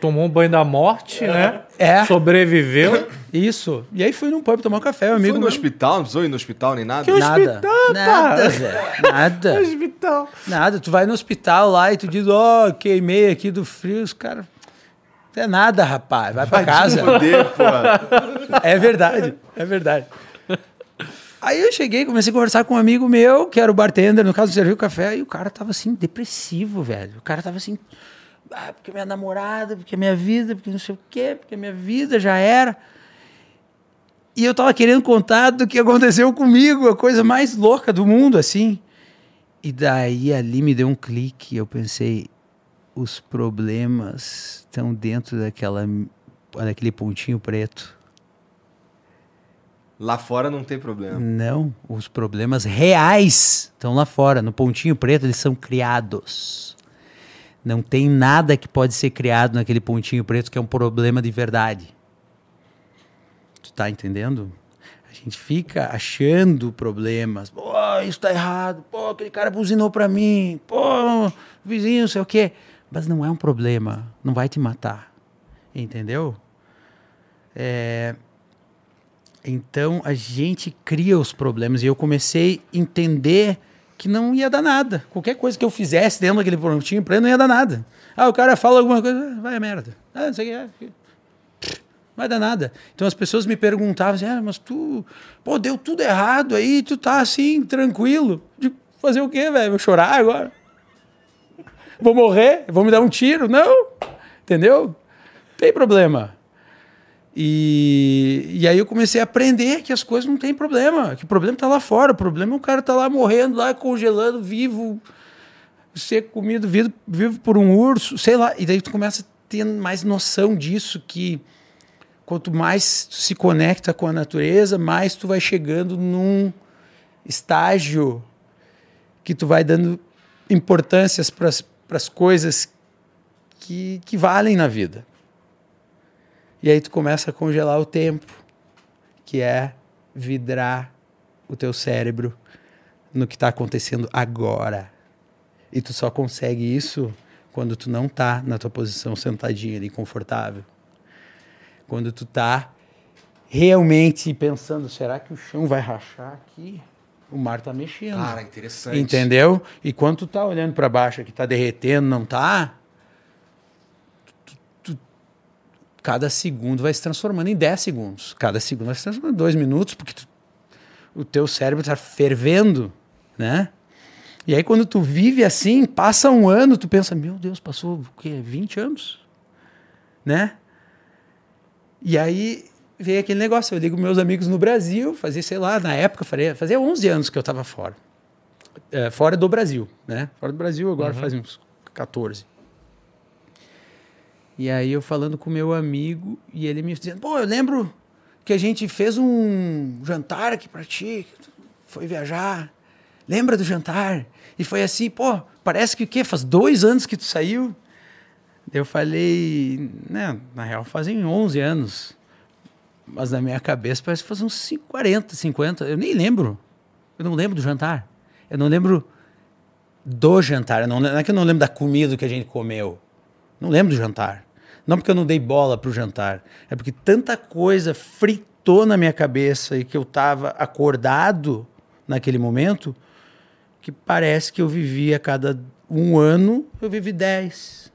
Tomou um banho da morte, né? É. Sobreviveu. Isso. E aí fui num pub tomar um café, meu Amigo amigo. no meu- hospital, não precisou ir no hospital nem nada? Que Nada. hospital, nada, velho. Nada. Hospital. Nada. Tu vai no hospital lá e tu diz, ó, queimei aqui do frio, os caras. Não é nada, rapaz. Vai pra Vai casa. porra. É verdade, é verdade. Aí eu cheguei, comecei a conversar com um amigo meu, que era o bartender, no caso, serviu o café, e o cara tava assim, depressivo, velho. O cara tava assim, ah, porque minha namorada, porque minha vida, porque não sei o quê, porque minha vida já era. E eu tava querendo contar do que aconteceu comigo, a coisa mais louca do mundo, assim. E daí ali me deu um clique, eu pensei, os problemas estão dentro daquela, daquele pontinho preto. Lá fora não tem problema. Não, os problemas reais estão lá fora. No pontinho preto, eles são criados. Não tem nada que pode ser criado naquele pontinho preto que é um problema de verdade. Tu tá entendendo? A gente fica achando problemas. Pô, isso tá errado. Pô, aquele cara buzinou pra mim. Pô, vizinho, sei o quê. Mas não é um problema. Não vai te matar. Entendeu? É, então a gente cria os problemas e eu comecei a entender que não ia dar nada. Qualquer coisa que eu fizesse dentro daquele pontinho preto não ia dar nada. Ah, o cara fala alguma coisa, vai a merda. Ah, não sei o que. é. Pff, Vai dar nada. Então as pessoas me perguntavam assim, ah, mas tu, pô, deu tudo errado aí, tu tá assim, tranquilo. De fazer o quê, velho? Vou chorar agora? Vou morrer? Vou me dar um tiro? Não. Entendeu? Não tem problema. E, e aí eu comecei a aprender que as coisas não tem problema, que o problema tá lá fora, o problema é o cara tá lá morrendo, lá congelando, vivo, ser comido vivo, vivo por um urso, sei lá. E daí tu começa a ter mais noção disso, que quanto mais tu se conecta com a natureza, mais tu vai chegando num estágio que tu vai dando importâncias para as coisas que, que valem na vida. E aí tu começa a congelar o tempo, que é vidrar o teu cérebro no que está acontecendo agora. E tu só consegue isso quando tu não tá na tua posição sentadinha ali, confortável. Quando tu tá realmente pensando, será que o chão vai rachar aqui? O mar tá mexendo. Cara, interessante. Entendeu? E quando tu tá olhando para baixo que tá derretendo, não tá? tu- tu- cada segundo vai se transformando em 10 segundos. Cada segundo vai se transformando em 2 minutos, porque tu- o teu cérebro está fervendo, né? E aí quando tu vive assim, passa um ano, tu pensa, meu Deus, passou o quê? 20 anos? Né? E aí veio aquele negócio, eu ligo meus amigos no Brasil, fazia, sei lá, na época, fazia 11 anos que eu estava fora. É, fora do Brasil, né? Fora do Brasil agora faz uns 14. E aí eu falando com meu amigo e ele me dizendo, pô, eu lembro que a gente fez um jantar aqui pra ti, foi viajar. Lembra do jantar? E foi assim, pô, parece que o quê? Faz dois anos que tu saiu? Eu falei, né, na real fazem 11 anos. Mas na minha cabeça parece que faz uns 5, 40, 50. Eu nem lembro. Eu não lembro do jantar. Eu não lembro do jantar. Não, não é que eu não lembro da comida que a gente comeu. Não lembro do jantar. Não porque eu não dei bola pro jantar. É porque tanta coisa fritou na minha cabeça e que eu tava acordado naquele momento que parece que eu vivi a cada um ano, eu vivi dez.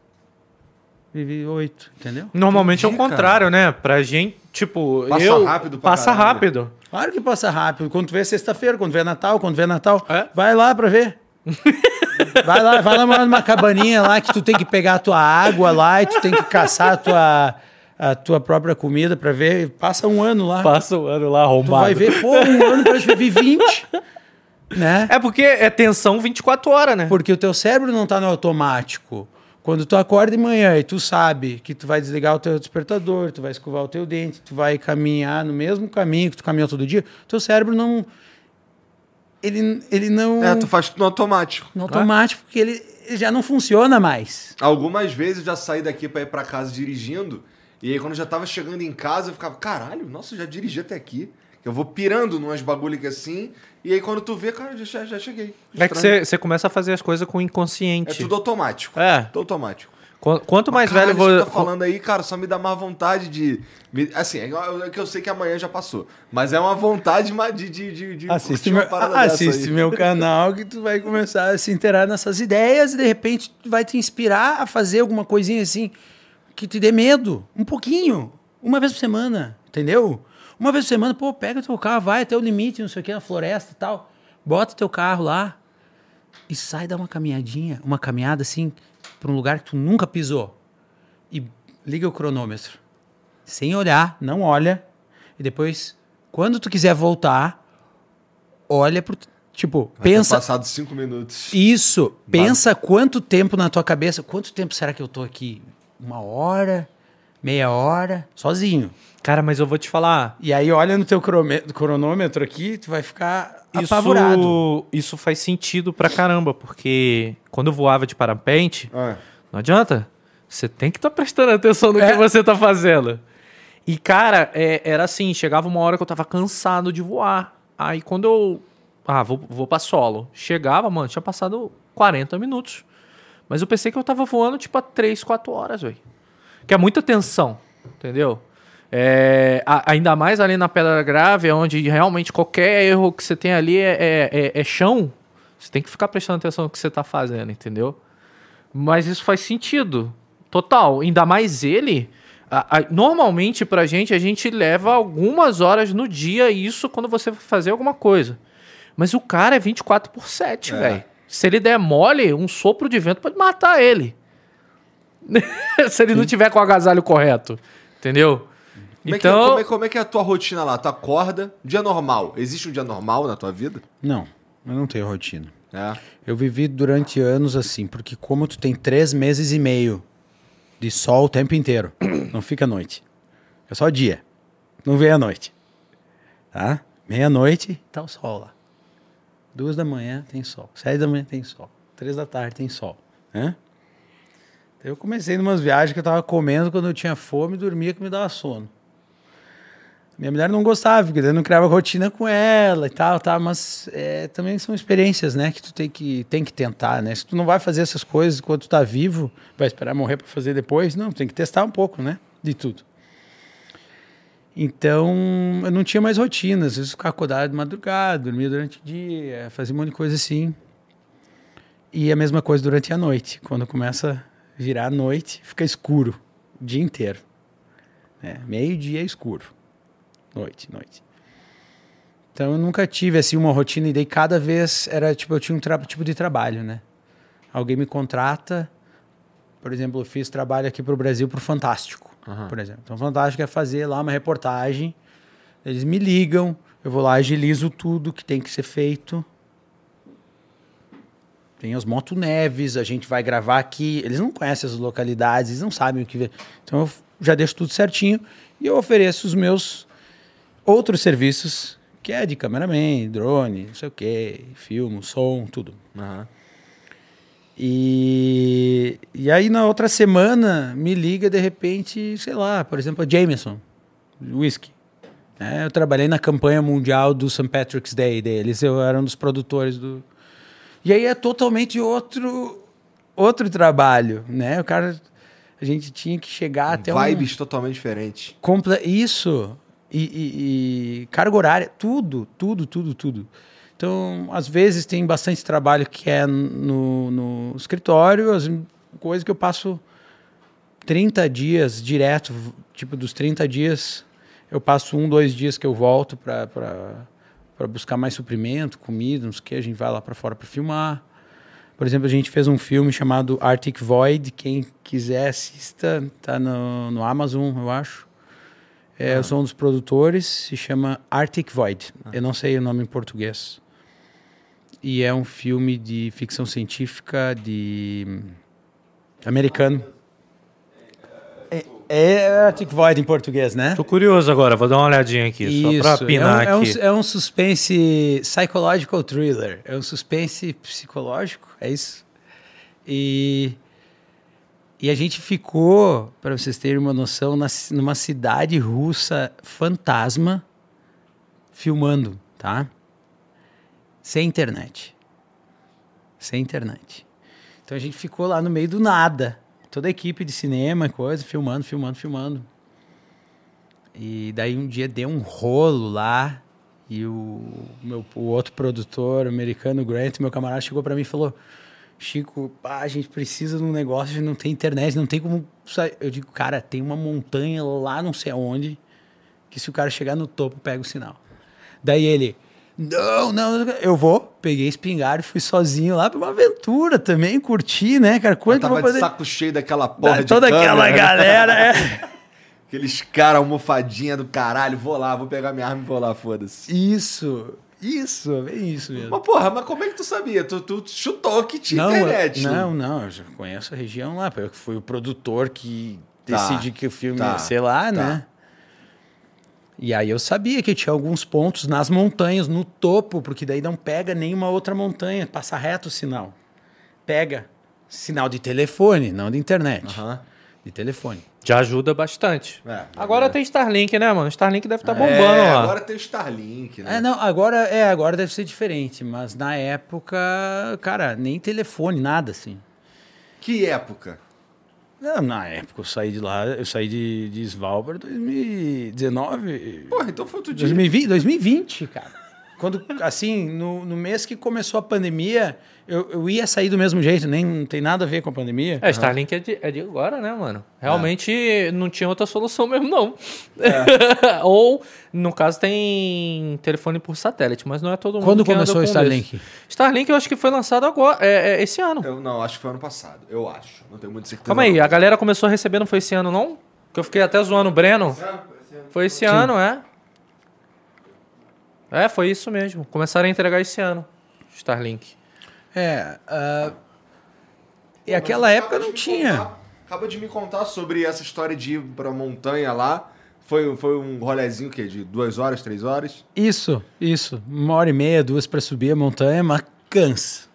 Vivi oito, entendeu? Normalmente é o Entendi, contrário, né? Pra gente, tipo, Passa eu... rápido pra Passa caralho. rápido. Claro que passa rápido. Quando tu vê sexta-feira, quando vê Natal, quando vê Natal, É? vai lá pra ver. Vai lá, vai lá morar numa cabaninha lá que tu tem que pegar a tua água lá e tu tem que caçar a tua, a tua própria comida pra ver. Passa um ano lá. Passa o ano lá tu arrombado. vai ver, pô, um ano pra gente viver 20. Né? É porque é tensão 24 horas, né? Porque o teu cérebro não tá no automático. Quando tu acorda de manhã e tu sabe que tu vai desligar o teu despertador, tu vai escovar o teu dente, tu vai caminhar no mesmo caminho que tu caminhou todo dia, teu cérebro não ele, ele não É, tu faz tudo no automático. no automático porque ele, ele já não funciona mais. Algumas vezes eu já saí daqui pra ir pra casa dirigindo. E aí quando eu já tava chegando em casa, eu ficava, caralho, nossa, eu já dirigi até aqui. Eu vou pirando numas bagulho que assim. E aí quando tu vê, cara, já, já cheguei. É que Estranho. você você começa a fazer as coisas com o inconsciente. É tudo automático. É. Tudo automático. Qu- Quanto mais Caralho, velho isso vou. tá falando aí, cara, só me dá mais vontade de. Assim, é é que eu sei que amanhã já passou. Mas é uma vontade de, de, de, de Assiste, meu, assiste aí. meu canal que tu vai começar a se inteirar nessas ideias e de repente tu vai te inspirar a fazer alguma coisinha assim que te dê medo. Um pouquinho. Uma vez por semana. Entendeu? Uma vez por semana, pô, pega teu carro, vai até o limite, não sei o que, na floresta e tal. Bota teu carro lá e sai dar uma caminhadinha, uma caminhada assim, pra um lugar que tu nunca pisou. E liga o cronômetro. Sem olhar, não olha. E depois, quando tu quiser voltar, olha pro. Tipo, Vai ter pensa. passado cinco minutos. Isso. Pensa quanto tempo na tua cabeça. Quanto tempo será que eu tô aqui? Uma hora? Meia hora? Sozinho. Cara, mas eu vou te falar. E aí, olha no teu cronômetro aqui, tu vai ficar apavorado. Isso, isso faz sentido pra caramba, porque quando eu voava de parapente, Ah, não adianta. Você tem que estar prestando atenção no É. que você tá fazendo. E, cara, é- era assim, chegava uma hora que eu tava cansado de voar. Aí quando eu. Ah, vou, vou pra solo. Chegava, mano, tinha passado 40 minutos. Mas eu pensei que eu tava voando, tipo, há 3, 4 horas, velho. Que é muita tensão, entendeu? É, ainda mais ali na Pedra Grave, onde realmente qualquer erro que você tem ali é, é- é- é chão. Você tem que ficar prestando atenção no que você tá fazendo, entendeu? Mas isso faz sentido. Total. Ainda mais ele. a- a- normalmente, pra gente, a gente leva algumas horas no dia isso quando você vai fazer alguma coisa. Mas o cara é 24 por 7, É. velho. Se ele der mole, um sopro de vento pode matar ele. Se ele não tiver com o agasalho correto. Entendeu? Como, é que, Então. como, é, como é que é a tua rotina lá? Tu acorda, dia normal. Existe um dia normal na tua vida? Não, eu não tenho rotina. É. Eu vivi durante anos assim, porque como tu tem três meses e meio de sol o tempo inteiro, não fica noite. É só dia. Não vem à noite. Tá? Meia-noite, tá o sol lá. Duas da manhã tem sol. Sete da manhã tem sol. Três da tarde tem sol. Né? Eu comecei numas viagens que eu tava comendo quando eu tinha fome e dormia que me dava sono. Minha mulher não gostava, porque eu não criava rotina com ela e tal, tá? Mas é, também são experiências, né? Que tu tem que, tem que tentar, né? Se tu não vai fazer essas coisas enquanto tu tá vivo, vai esperar morrer para fazer depois, não, tem que testar um pouco, né? De tudo. Então, eu não tinha mais rotina. Às vezes ficava acordado de madrugada, dormia durante o dia, fazia um monte de coisa assim. E a mesma coisa durante a noite. Quando começa a virar a noite, fica escuro o dia inteiro. É, Meio-dia é escuro. Noite, noite. Então eu nunca tive assim uma rotina e daí cada vez era tipo eu tinha um tipo de trabalho, né? Alguém me contrata, por exemplo, eu fiz trabalho aqui para o Brasil para o Fantástico, por exemplo. Então o Fantástico é fazer lá uma reportagem, eles me ligam, eu vou lá agilizo tudo que tem que ser feito. Tem as motoneves, a gente vai gravar aqui. Eles não conhecem as localidades, eles não sabem o que ver. Então eu já deixo tudo certinho e eu ofereço os meus outros serviços, que é de cameraman, drone, não sei o quê, filme, som, tudo. Aham. E, e aí na outra semana me liga de repente, sei lá, por exemplo, a Jameson, whisky. né? eu trabalhei na campanha mundial do St. Patrick's Day deles, eu era um dos produtores do. E aí é totalmente outro outro trabalho, né? O cara a gente tinha que chegar até um Vibes totalmente diferentes. Comple isso. E, e- e carga horária, tudo, tudo, tudo, tudo. Então, às vezes tem bastante trabalho que é no, no escritório, as coisas que eu passo 30 dias direto, tipo, dos 30 dias, eu passo um, dois dias que eu volto para buscar mais suprimento, comida, não sei o que, a gente vai lá para fora para filmar. Por exemplo, a gente fez um filme chamado Arctic Void, quem quiser assista, tá no, no Amazon, eu acho. É, Eu sou um dos produtores, se chama Arctic Void. Eu não sei o nome em português. E é um filme de ficção científica de americano. É, é Arctic Void em português, né? Tô curioso agora, vou dar uma olhadinha aqui, só pra pinar é um, aqui. É um, é um suspense psychological thriller. É um suspense psicológico, é isso? E, e a gente ficou, para vocês terem uma noção, na, numa cidade russa fantasma filmando, tá? Sem internet. Sem internet. Então a gente ficou lá no meio do nada, toda a equipe de cinema, coisa, filmando, filmando, filmando. E daí um dia deu um rolo lá e o, meu, o outro produtor americano, Grant, meu camarada, chegou para mim e falou: Chico, pá, a gente precisa de um negócio, a gente não tem internet, não tem como sair. Eu digo, cara, tem uma montanha lá não sei aonde, que se o cara chegar no topo, pega o sinal. Daí ele, não, não, eu vou. Peguei espingarda e fui sozinho lá pra uma aventura também, curti, né, cara? Eu Quanto eu tava de poder... saco cheio daquela porra Da- de toda câmera, aquela né? galera, é. Aqueles caras almofadinha do caralho. Vou lá, vou pegar minha arma e vou lá, foda-se. Isso, isso, é isso mesmo. Mas porra, mas como é que tu sabia? Tu, tu chutou que tinha Não, internet. não, não, eu já conheço a região lá, eu que fui o produtor que Tá, decidi que o filme tá, ia ser lá, tá. né? E aí eu sabia que tinha alguns pontos nas montanhas, no topo, porque daí não pega nenhuma outra montanha, passa reto o sinal. Pega sinal de telefone, não de internet. Aham. De telefone. Já ajuda bastante. É, Agora é. tem Starlink, né, mano? Starlink deve estar É, bombando lá. agora tem o Starlink, né? É, não, agora é, agora deve ser diferente, mas na época, cara, nem telefone, nada assim. Que época? Não, na época eu saí de lá, eu saí de, de Svalbard em 2019. Porra, então foi outro dia. 2020, 2020, cara. Quando, assim, no, no mês que começou a pandemia, eu, eu ia sair do mesmo jeito, nem não tem nada a ver com a pandemia. É, Starlink é de, é de agora, né, mano? Realmente não tinha outra solução mesmo, não. É. Ou, no caso, tem telefone por satélite, mas não é todo mundo Quando que anda começou com o Starlink? desse. Starlink eu acho que foi lançado agora, é, é, esse ano. Eu não, acho que foi ano passado. Eu acho. Não tenho muita certeza. Calma aí, a galera começou a receber, não foi esse ano, não? Que eu fiquei até zoando o Breno. Foi esse ano, é. É, foi isso mesmo. Começaram a entregar esse ano. Starlink. É. ah, e aquela época não tinha. contar- acaba de me contar sobre essa história de ir pra montanha lá. Foi, foi um rolezinho o quê? De duas horas, três horas? Isso, isso. Uma hora e meia, duas pra subir a montanha, mas cansa.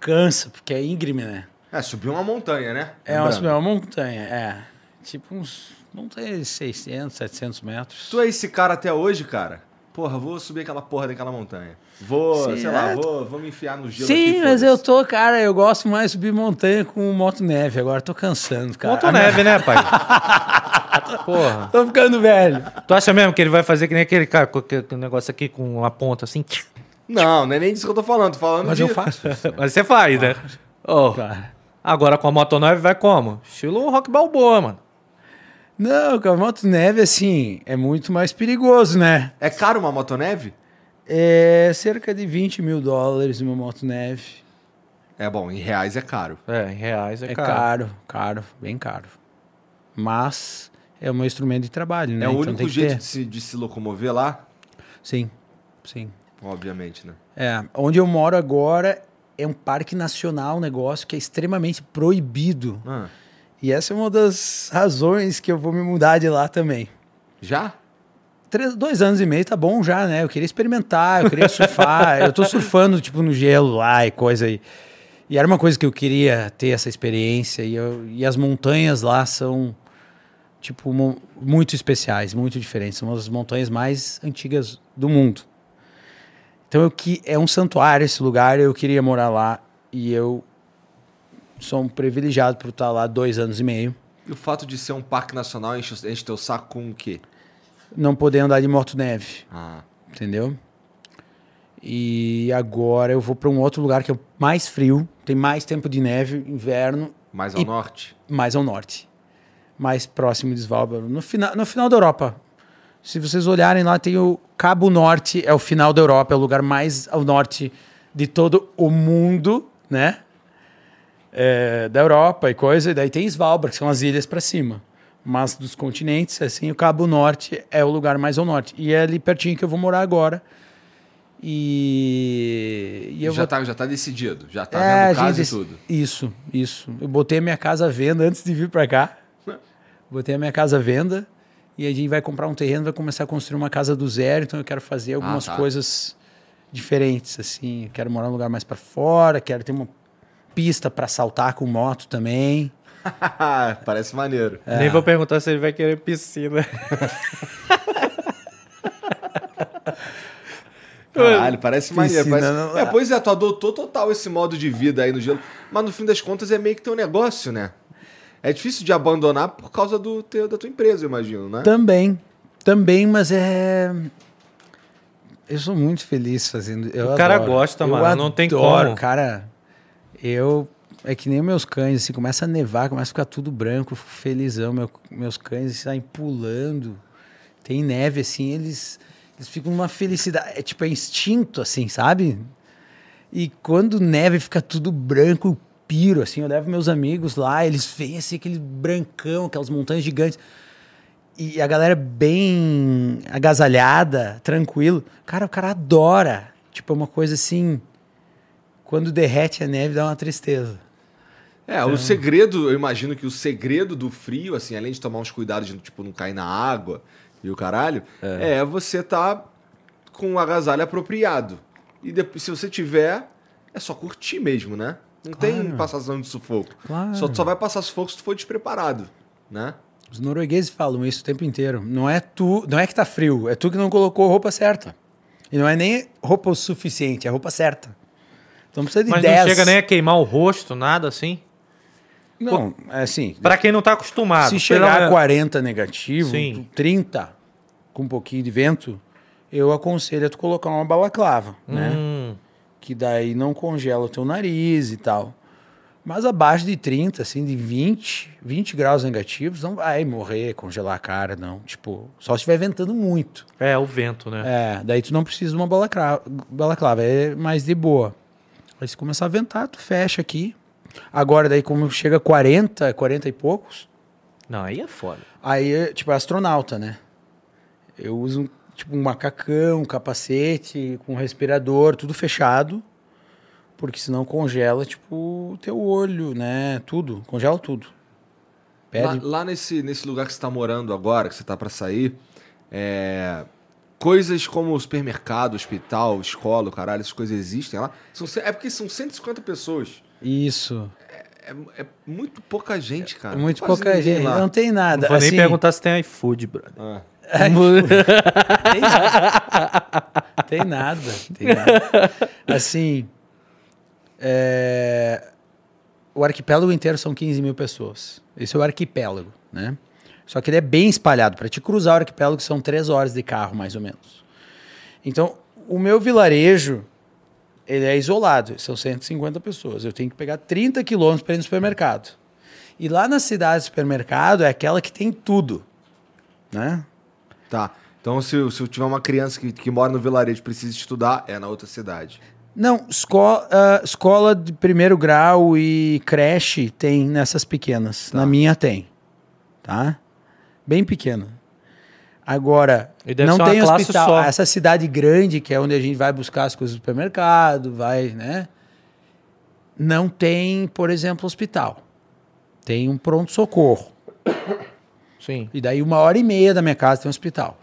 Cansa, porque é íngreme, né? É, subiu uma montanha, né? É uma, é uma montanha, é. Tipo uns. Montanha de 600, 700 metros. Tu é esse cara até hoje, cara? Porra, vou subir aquela porra daquela montanha. Vou, Sim, sei lá, é. vou, vou me enfiar no gelo Sim, aqui, mas eu tô, cara, eu gosto mais de subir montanha com moto neve. Agora tô cansando, cara. Ponto neve, né, pai? Porra. Tô ficando velho. Tu acha mesmo que ele vai fazer que nem aquele cara com aquele negócio aqui com uma ponta assim? Não, não é nem disso que eu tô falando. Tô falando Mas de... eu faço. Mas você faz, né? Ô, Cara. agora com a Moto 9 vai como? Estilo rock balboa, mano. Não, com a moto neve, assim, é muito mais perigoso, né? É caro uma motoneve? É cerca de 20 mil dólares uma moto neve. É bom, em reais é caro. É, em reais é, É caro. caro, caro, bem caro. Mas é um instrumento de trabalho, né? É o Então único jeito ter. de se, de se locomover lá, Sim, sim. obviamente, né? É, onde eu moro agora é um parque nacional, um negócio que é extremamente proibido. Ah, E essa é uma das razões que eu vou me mudar de lá também. já? Três, dois anos e meio tá bom já, né? Eu queria experimentar, eu queria surfar. eu tô surfando, tipo, no gelo lá e coisa aí. E era uma coisa que eu queria ter essa experiência. E, eu- e as montanhas lá são, tipo, muito especiais, muito diferentes. São as montanhas mais antigas do mundo. Então, eu que, é um santuário esse lugar, eu queria morar lá. E eu sou um privilegiado por estar lá dois anos e meio. E o fato de ser um parque nacional enche, enche teu saco com o quê? Não poder andar de moto neve. Ah, entendeu? E agora eu vou para um outro lugar que é mais frio, tem mais tempo de neve, inverno, mais ao norte? mais ao norte, mais próximo de Svalbard, no final, no final da Europa. Se vocês olharem lá, tem o Cabo Norte, é o final da Europa, é o lugar mais ao norte de todo o mundo, né? É, da Europa e coisa, e daí tem Svalbard, que são as ilhas para cima. Mas dos continentes, assim, o Cabo Norte é o lugar mais ao norte. E é ali pertinho que eu vou morar agora. E, e eu já, vou tá, já tá decidido, já tá é, vendo casa e tudo. Isso, isso. Eu botei a minha casa à venda antes de vir para cá. Botei a minha casa à venda e a gente vai comprar um terreno, vai começar a construir uma casa do zero. Então eu quero fazer algumas tá. coisas diferentes, assim. Eu quero morar num lugar mais para fora, quero ter uma pista para saltar com moto também. Parece maneiro. Nem vou perguntar se ele vai querer piscina. Caralho, parece maneiro. Parece... não É, pois é, tu adotou total esse modo de vida aí no gelo. Mas no fim das contas é meio que teu negócio, né? É difícil de abandonar por causa do teu, da tua empresa, eu imagino, né? Também. Também, mas é. Eu sou muito feliz fazendo. Eu O cara adoro. gosta, Eu mano, não tem como. Cara, eu. É que nem meus cães, assim, começa a nevar, começa a ficar tudo branco, felizão. Meu- meus cães saem pulando. Tem neve, assim, eles, eles ficam numa felicidade. É tipo, é instinto, assim, sabe? E quando neve fica tudo branco, eu piro, assim. Eu levo meus amigos lá, eles veem, assim, aquele brancão, aquelas montanhas gigantes. E a galera bem agasalhada, tranquilo. Cara, o cara adora. Tipo, é uma coisa assim. Quando derrete a neve, dá uma tristeza. É, o segredo, eu imagino que o segredo do frio, assim, além de tomar uns cuidados de, tipo, não cair na água e o caralho, é, você tá com o agasalho apropriado. E depois, se você tiver, é só curtir mesmo, né? Não tem Claro. passação de sufoco. Claro. Só, só vai passar sufoco se tu for despreparado, né? Os noruegueses falam isso o tempo inteiro. Não é tu, não é que tá frio, é tu que não colocou roupa certa. E não é nem roupa o suficiente, é a roupa certa. Então precisa de Mas 10. não chega nem a queimar o rosto, nada assim. Não, é assim. Pra quem não tá acostumado. Se chegar pelo- a 40 negativo, Sim. 30 com um pouquinho de vento, eu aconselho a tu colocar uma balaclava, né? Hum, Que daí não congela o teu nariz e tal. Mas abaixo de 30, assim, de 20, 20 graus negativos, não vai morrer, congelar a cara, não. Tipo, só se estiver ventando muito. é, o vento, né? É, daí tu não precisa de uma balaclava, balaclava é mais de boa. Aí se começar a ventar, tu fecha aqui. Agora, daí como chega 40, 40 e poucos, Não, aí é foda. Aí, é, tipo, é astronauta, né? Eu uso, tipo, um macacão, um capacete, com respirador, tudo fechado. Porque senão congela, tipo, o teu olho, né? Tudo. Congela tudo. Lá, Pede. lá nesse, nesse lugar que você tá morando agora, que você tá pra sair, é, coisas como supermercado, hospital, escola, caralho, essas coisas existem lá. São, é porque são 150 pessoas. Isso. É, é muito pouca gente, cara. É muito pouca gente. lá. Não tem nada. Não vou nem Assim, perguntar se tem iFood, brother. Ah. Tem nada. tem nada. Tem nada. Assim, é, o arquipélago inteiro são 15 mil pessoas. Esse é o arquipélago, né? Só que ele é bem espalhado. Para te cruzar o arquipélago são três horas de carro, mais ou menos. Então, o meu vilarejo, ele é isolado. São 150 pessoas. Eu tenho que pegar 30 quilômetros para ir no supermercado. E lá na cidade, supermercado é aquela que tem tudo, né? Tá. Então, se, eu- se eu tiver uma criança que, que mora no vilarejo e precisa estudar, é na outra cidade. Não, escola, ah, escola de primeiro grau e creche tem nessas pequenas. Tá. Na minha tem. Tá? Bem pequena. Agora, não tem hospital. só. Essa cidade grande, que é onde a gente vai buscar as coisas do supermercado, vai, né? Não tem, por exemplo, hospital. Tem um pronto-socorro. Sim. E daí, uma hora e meia da minha casa tem um hospital.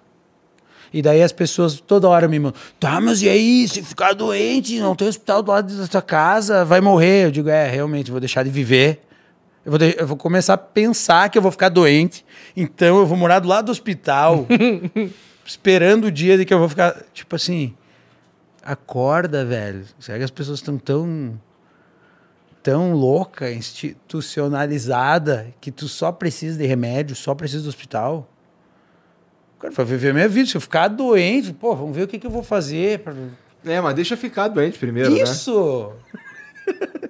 E daí as pessoas toda hora me mandam, tá, mas e aí, se ficar doente, não tem hospital do lado da tua casa, vai morrer. Eu digo, é, realmente, vou deixar de viver. Eu vou, de- eu vou começar a pensar que eu vou ficar doente, então eu vou morar do lado do hospital, esperando o dia de que eu vou ficar. Tipo assim, acorda, velho. Será que as pessoas estão tão tão louca, institucionalizada, que tu só precisa de remédio, só precisa do hospital. Cara, vai viver minha vida. Se eu ficar doente, pô, vamos ver o que, que eu vou fazer. pra- É, mas deixa eu ficar doente primeiro, né? Isso!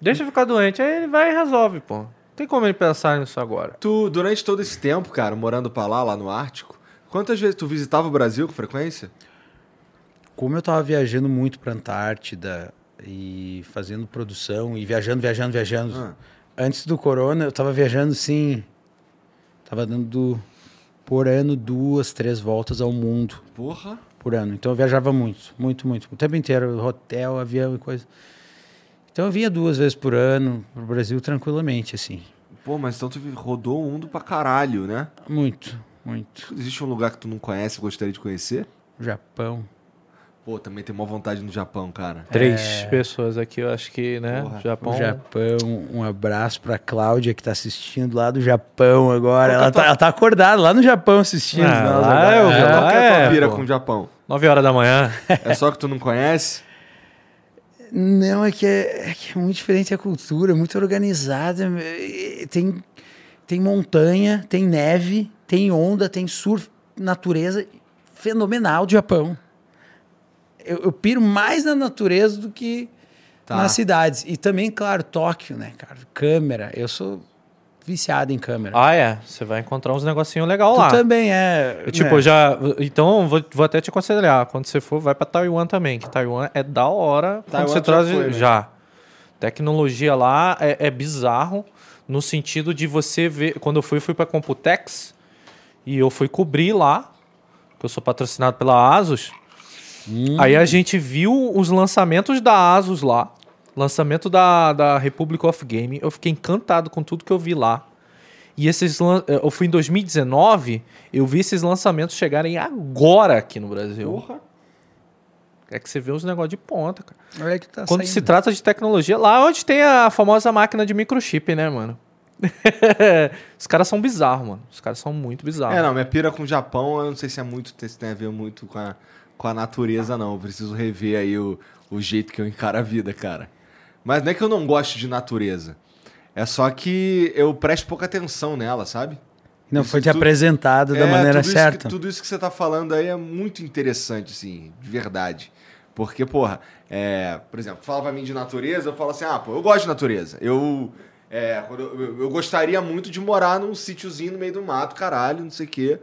Deixa eu ficar doente, aí ele vai e resolve, pô. Não tem como ele pensar nisso agora. Tu, durante todo esse tempo, cara, morando pra lá, lá no Ártico, quantas vezes tu visitava o Brasil com frequência? Como eu tava viajando muito pra Antártida e fazendo produção e viajando, viajando, viajando. Ah. Antes do corona, eu tava viajando sim. Tava dando por ano duas, três voltas ao mundo. Porra. por ano. Então eu viajava muito, muito, muito. O tempo inteiro, hotel, avião e coisa. Então eu vinha duas vezes por ano pro Brasil tranquilamente, assim. Pô, mas então tu rodou o mundo pra caralho, né? Muito, muito. Existe um lugar que tu não conhece e gostaria de conhecer? Japão. Pô, também tem uma vontade no Japão, cara. Três pessoas aqui, eu acho que, né? Porra. Japão. O Japão, um abraço pra Cláudia que tá assistindo lá do Japão agora. É Ela tá, ela tá acordada lá no Japão assistindo. Ah, lá agora- eu É. lá. É é, pô. com o Japão? Nove horas da manhã. É só que tu não conhece? Não, é que é, é que é muito diferente a cultura, muito organizada. é, Tem, tem montanha, tem neve, tem onda, tem surf, natureza fenomenal do Japão. Eu, eu piro mais na natureza do que Tá. nas cidades. E também, claro, Tóquio, né, cara? Câmera. Eu sou viciado em câmera. Ah, é. Você vai encontrar uns negocinhos legais tu lá. também é. Eu, tipo, né? já. Então, vou, vou até te aconselhar. Quando você for, vai pra Taiwan também. Que Taiwan é da hora. Taiwan quando você já traz. foi, né? já. Tecnologia lá é, é bizarro. No sentido de você ver. Quando eu fui, fui pra Computex. E eu fui cobrir lá. Que eu sou patrocinado pela Asus. Aí a gente viu os lançamentos da Asus lá. Lançamento da, da Republic of Game. Eu fiquei encantado com tudo que eu vi lá. E esses lan- eu fui em 2019, eu vi esses lançamentos chegarem agora aqui no Brasil. Porra. É que você vê uns negócios de ponta, cara. Olha que tá Quando saindo. se trata de tecnologia, lá onde tem a famosa máquina de microchip, né, mano? Os caras são bizarros, mano. Os caras são muito bizarros. É, não, minha pira com o Japão, eu não sei se é muito, se tem a ver muito com a, com a natureza, não. Eu preciso rever aí o, o jeito que eu encaro a vida, cara. Mas não é que eu não gosto de natureza. É só que eu presto pouca atenção nela, sabe? Não Isso foi te tudo- apresentado da É, maneira tudo isso certa. que- tudo isso que você tá falando aí é muito interessante, assim, de verdade. Porque, porra, é, por exemplo, fala pra mim de natureza, eu falo assim, ah, pô, eu gosto de natureza. Eu, é, eu, eu- gostaria muito de morar num sítiozinho no meio do mato, caralho, não sei o quê.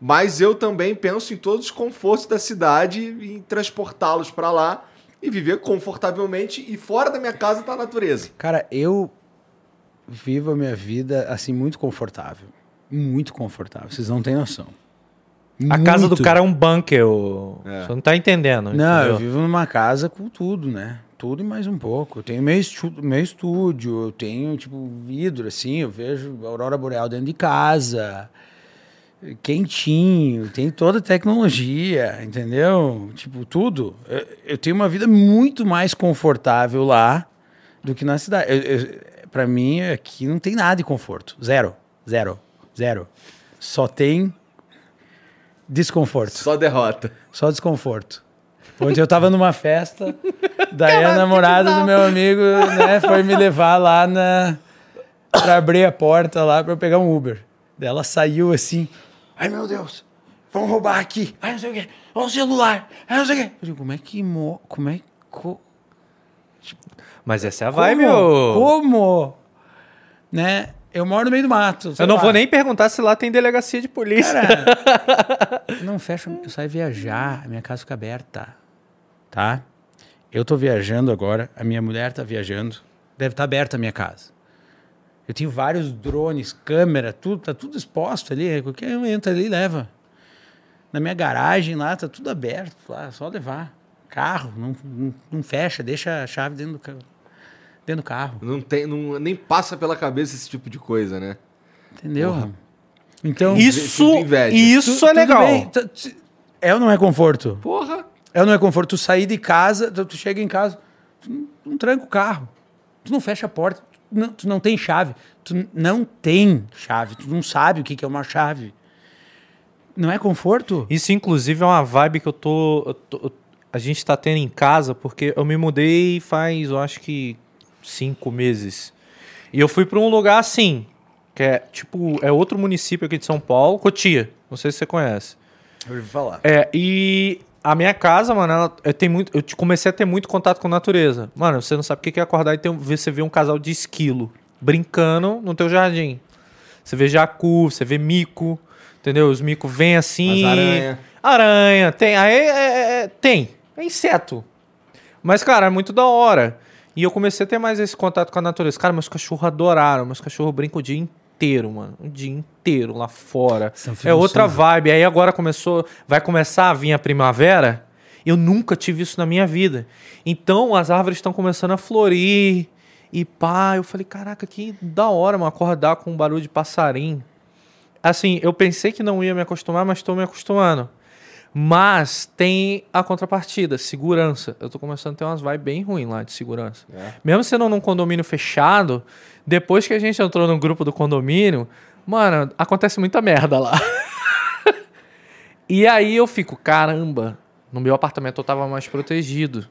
Mas eu também penso em todos os confortos da cidade e em transportá-los pra lá e viver confortavelmente e fora da minha casa tá a natureza. Cara, eu vivo a minha vida assim muito confortável. Muito confortável. Vocês não têm noção. A casa do cara é um bunker. É. Você não tá entendendo. Não, entendeu? eu vivo numa casa com tudo, né? Tudo e mais um pouco. Eu tenho meu, estu- meu estúdio, eu tenho, tipo, vidro, assim, eu vejo a aurora boreal dentro de casa. Quentinho, tem toda a tecnologia, entendeu? Tipo, tudo. Eu, eu tenho uma vida muito mais confortável lá do que na cidade. Pra mim, aqui não tem nada de conforto. Zero. Zero. Zero. Só tem desconforto. Só derrota. Só desconforto. Ontem eu tava numa festa, daí a namorada do meu amigo, né, foi me levar lá na. pra abrir a porta lá pra eu pegar um Uber. Daí ela saiu assim. Ai meu Deus, vão roubar aqui. Ai não sei o quê. Olha o celular. Ai não sei o quê. Eu digo, como é que. Mo... Como é. Co... Mas essa é a vibe, como? ô. Como? Né? Eu moro no meio do mato. Eu não lá. vou nem perguntar se lá tem delegacia de polícia. Cara, não fecha. Eu saio viajar, a minha casa fica aberta. Tá? Eu tô viajando agora, a minha mulher tá viajando. Deve estar aberta a minha casa. Eu tenho vários drones, câmera, tudo, tá tudo exposto ali. Qualquer um entra ali e leva. Na minha garagem lá, tá tudo aberto. Lá, só levar. Carro, não, não, não fecha, deixa a chave dentro do, ca- dentro do carro. Não tem, não, nem passa pela cabeça esse tipo de coisa, né? Entendeu? Então. Isso, isso Tu- é legal. bem, tu- tu- É ou não é conforto? Porra! É ou não é conforto? Tu sair de casa, tu, tu chega em casa, tu não, tu não tranca o carro, tu não fecha a porta, não, tu não tem chave, tu não tem chave, tu não sabe o que, que é uma chave. Não é conforto? Isso, inclusive, é uma vibe que eu tô, eu tô- A gente tá tendo em casa, porque eu me mudei faz, eu acho que, cinco meses. E eu fui pra um lugar assim, que é tipo, é outro município aqui de São Paulo, Cotia. Não sei se você conhece. Eu ouvi falar. É, e a minha casa, mano, ela, eu, tenho muito, eu comecei a ter muito contato com a natureza. Mano, você não sabe o que é acordar e ter, ver, você vê um casal de esquilo brincando no teu jardim. Você vê jacu, você vê mico, entendeu? Os micos vêm assim. As aranha. Aranha, tem. Aí é, é- é- tem. É inseto. Mas, cara, é muito da hora. E eu comecei a ter mais esse contato com a natureza. Cara, meus cachorros adoraram. Meus cachorros brincam o dia inteiro, mano. O dia inteiro lá fora. São É outra vibe. Aí agora começou. Vai começar a vir a primavera. Eu nunca tive isso na minha vida. Então as árvores estão começando a florir. E pá, eu falei, caraca, que da hora, mano, acordar com um barulho de passarinho. Assim, eu pensei que não ia me acostumar, mas estou me acostumando. Mas tem a contrapartida, segurança. Eu tô começando a ter umas vibes bem ruins lá de segurança. É. Mesmo sendo num condomínio fechado, depois que a gente entrou no grupo do condomínio, mano, acontece muita merda lá. e aí eu fico, caramba, no meu apartamento eu tava mais protegido.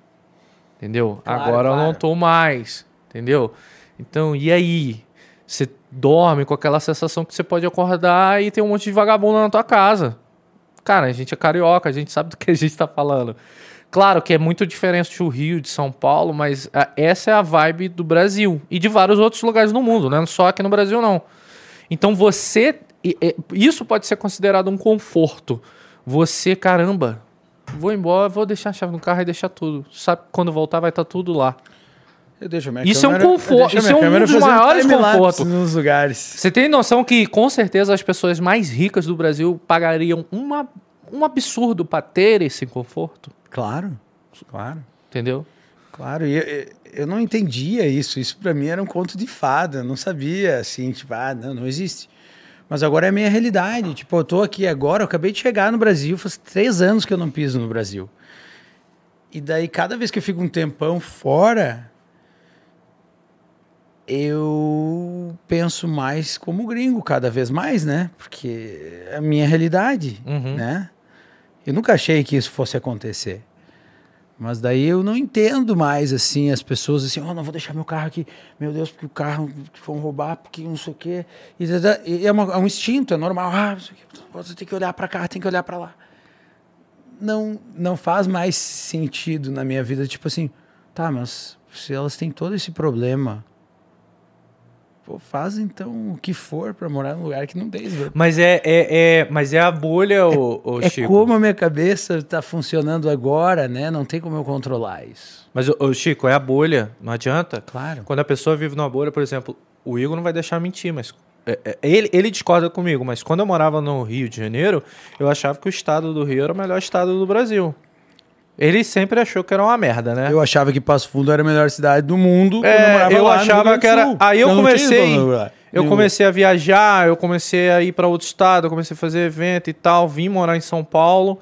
Entendeu? Claro, Agora eu não claro. tô mais. Entendeu? Então, e aí? Você dorme com aquela sensação que você pode acordar e tem um monte de vagabundo na tua casa. Cara, a gente é carioca, a gente sabe do que a gente tá falando. Claro que é muito diferente do Rio, de São Paulo, mas ah, essa é a vibe do Brasil e de vários outros lugares no mundo, né? Só aqui no Brasil não. Então você. Isso pode ser considerado um conforto. Você, caramba, vou embora, vou deixar a chave no carro e deixar tudo. Sabe quando voltar vai estar tudo lá. Eu deixo minha Isso é um câmera- conforto, isso é um câmera dos maiores time-lapse confortos. nos lugares. Você tem noção que, com certeza, as pessoas mais ricas do Brasil pagariam uma, um absurdo para ter esse conforto? Claro, claro. Entendeu? Claro, e eu, eu- não entendia isso. Isso pra mim era um conto de fada. Eu não sabia, assim, tipo, ah, não, não existe. Mas agora é a minha realidade. Tipo, eu tô aqui agora, eu acabei de chegar no Brasil, faz três anos que eu não piso no Brasil. E daí, cada vez que eu fico um tempão fora, eu penso mais como gringo, cada vez mais, né? Porque é a minha realidade, Uhum. né? Eu nunca achei que isso fosse acontecer. Mas daí eu não entendo mais, assim, as pessoas assim, oh, não vou deixar meu carro aqui, meu Deus, porque o carro vão roubar, porque não sei o quê. E, é, uma- é um instinto, é normal. Ah, você tem que olhar para cá, tem que olhar para lá. Não, não faz mais sentido na minha vida, tipo assim, tá, mas se elas têm todo esse problema, pô, faz então o que for para morar num lugar que não tem. isso. Mas é, é, é- mas é a bolha, ô, ô É Chico. como a minha cabeça está funcionando agora, né? Não tem como eu controlar isso. Mas, ô, Chico, é a bolha, não adianta. Claro. Quando a pessoa vive numa bolha, por exemplo, o Igor não vai deixar mentir, mas é, é, ele, ele discorda comigo, mas quando eu morava no Rio de Janeiro, eu achava que o estado do Rio era o melhor estado do Brasil. Ele sempre achou que era uma merda, né? Eu achava que Passo Fundo era a melhor cidade do mundo. É, quando eu morava eu lá achava que era- aí eu tinha comecei- Eu comecei a viajar, eu comecei a ir para outro estado, eu comecei a fazer evento e tal, vim morar em São Paulo.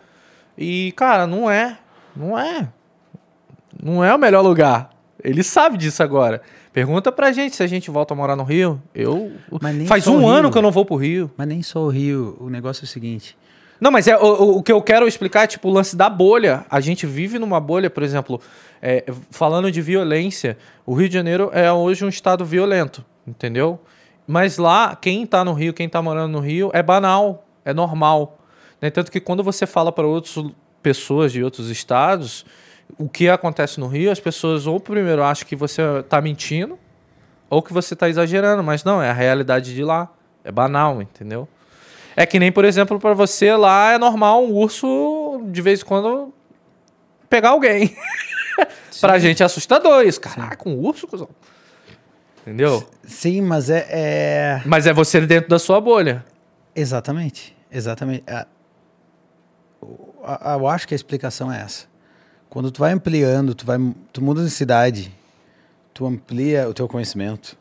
E, cara, não é. Não é. Não é o melhor lugar. Ele sabe disso agora. Pergunta pra gente se a gente volta a morar no Rio. Eu. Mas nem Faz um ano Rio. que eu não vou pro Rio. Mas nem só o Rio. O negócio é o seguinte. Não, mas é, o, o- que eu quero explicar é tipo o lance da bolha. A gente vive numa bolha, por exemplo, é, falando de violência, o Rio de Janeiro é hoje um estado violento, entendeu? Mas lá, quem tá no Rio, quem tá morando no Rio, é banal, é normal. Né? Tanto que quando você fala para outras pessoas de outros estados, o que acontece no Rio, as pessoas ou primeiro acham que você tá mentindo, ou que você tá exagerando, mas não, é a realidade de lá. É banal, entendeu? É que nem, por exemplo, pra você lá é normal um urso de vez em quando pegar alguém. pra gente é assustador isso. Caraca, um urso, cuzão. Entendeu? Sim, mas é. é- Mas é você dentro da sua bolha. Exatamente. Exatamente. A- Eu acho que a explicação é essa. Quando tu vai ampliando, tu, vai, tu muda de cidade, tu amplia o teu conhecimento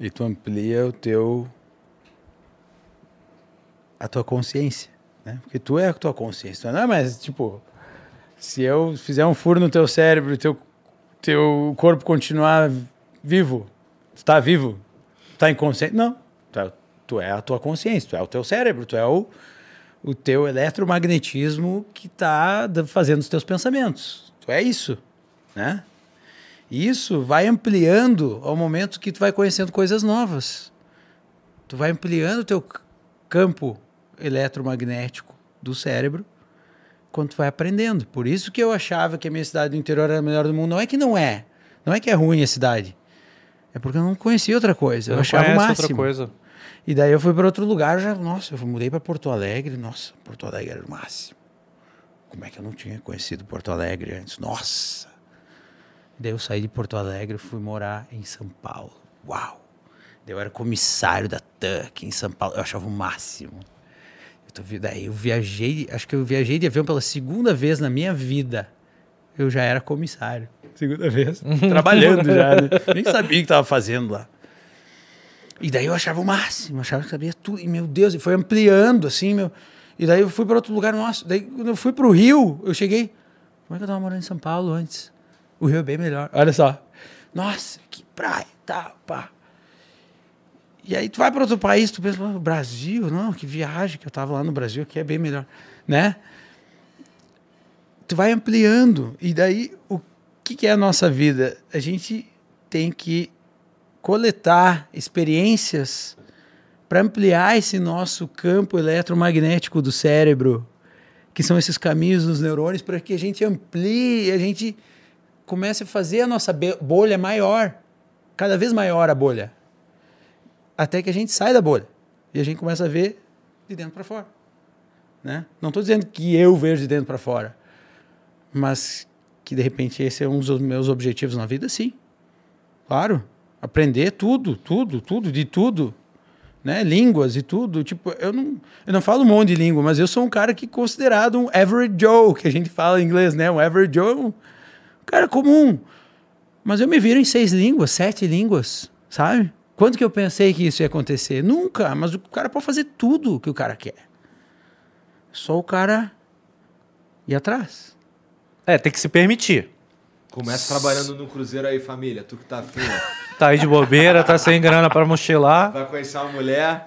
e tu amplia o teu a tua consciência, né? Porque tu é a tua consciência, não é mais tipo se eu fizer um furo no teu cérebro, teu teu corpo continuar vivo, tu tá vivo, tá inconsciente, não, tu é, tu é a tua consciência, tu é o teu cérebro, tu é o o teu eletromagnetismo que está fazendo os teus pensamentos. Tu é isso, né? E Isso vai ampliando ao momento que tu vai conhecendo coisas novas. Tu vai ampliando o teu campo eletromagnético do cérebro quando tu vai aprendendo. Por isso que eu achava que a minha cidade do interior era a melhor do mundo. Não é que não é. Não é que é ruim a cidade. É porque eu não conhecia outra coisa. Eu, não achava o máximo. outra coisa. E daí eu fui para outro lugar, já, nossa, eu mudei para Porto Alegre, nossa, Porto Alegre era o máximo. Como é que eu não tinha conhecido Porto Alegre antes? Nossa. E daí eu saí de Porto Alegre e fui morar em São Paulo. Uau. Daí eu era comissário da TAC em São Paulo, eu achava o máximo. Vi- daí eu viajei, acho que eu viajei de avião pela segunda vez na minha vida. Eu já era comissário. Segunda vez. trabalhando já, né? Nem sabia o que estava fazendo lá. E daí eu achava o máximo, achava que sabia tudo. E meu Deus, e foi ampliando assim, meu. E daí eu fui para outro lugar, nossa. Daí quando eu fui para o Rio, eu cheguei. Como é que eu tava morando em São Paulo antes? O Rio é bem melhor. Olha só. Nossa, que praia, tá, pá. E aí tu vai para outro país, tu pensa, "Pô, Brasil, não, que viagem que eu tava lá no Brasil, que é bem melhor, né? Tu vai ampliando. E daí o que, que é a nossa vida? A gente tem que coletar experiências para ampliar esse nosso campo eletromagnético do cérebro, que são esses caminhos dos neurônios, para que a gente amplie, a gente comece a fazer a nossa bolha maior, cada vez maior a bolha, até que a gente sai da bolha e a gente começa a ver de dentro para fora. Né? Não estou dizendo que eu vejo de dentro para fora, mas que de repente esse é um dos meus objetivos na vida, sim. Claro, aprender tudo, tudo, tudo, de tudo, né? Línguas e tudo. Tipo, eu não, eu não falo um monte de língua, mas eu sou um cara que é considerado um average Joe, que a gente fala em inglês, né? Um average Joe, um cara comum. Mas eu me viro em seis línguas, sete línguas, sabe? Quando que eu pensei que isso ia acontecer? Nunca, mas o cara pode fazer tudo o que o cara quer. Só o cara ir atrás. É, tem que se permitir. Começa trabalhando no cruzeiro aí, família. Tu que tá afim, ó. Tá aí de bobeira, tá sem grana pra mochilar. Vai conhecer uma mulher,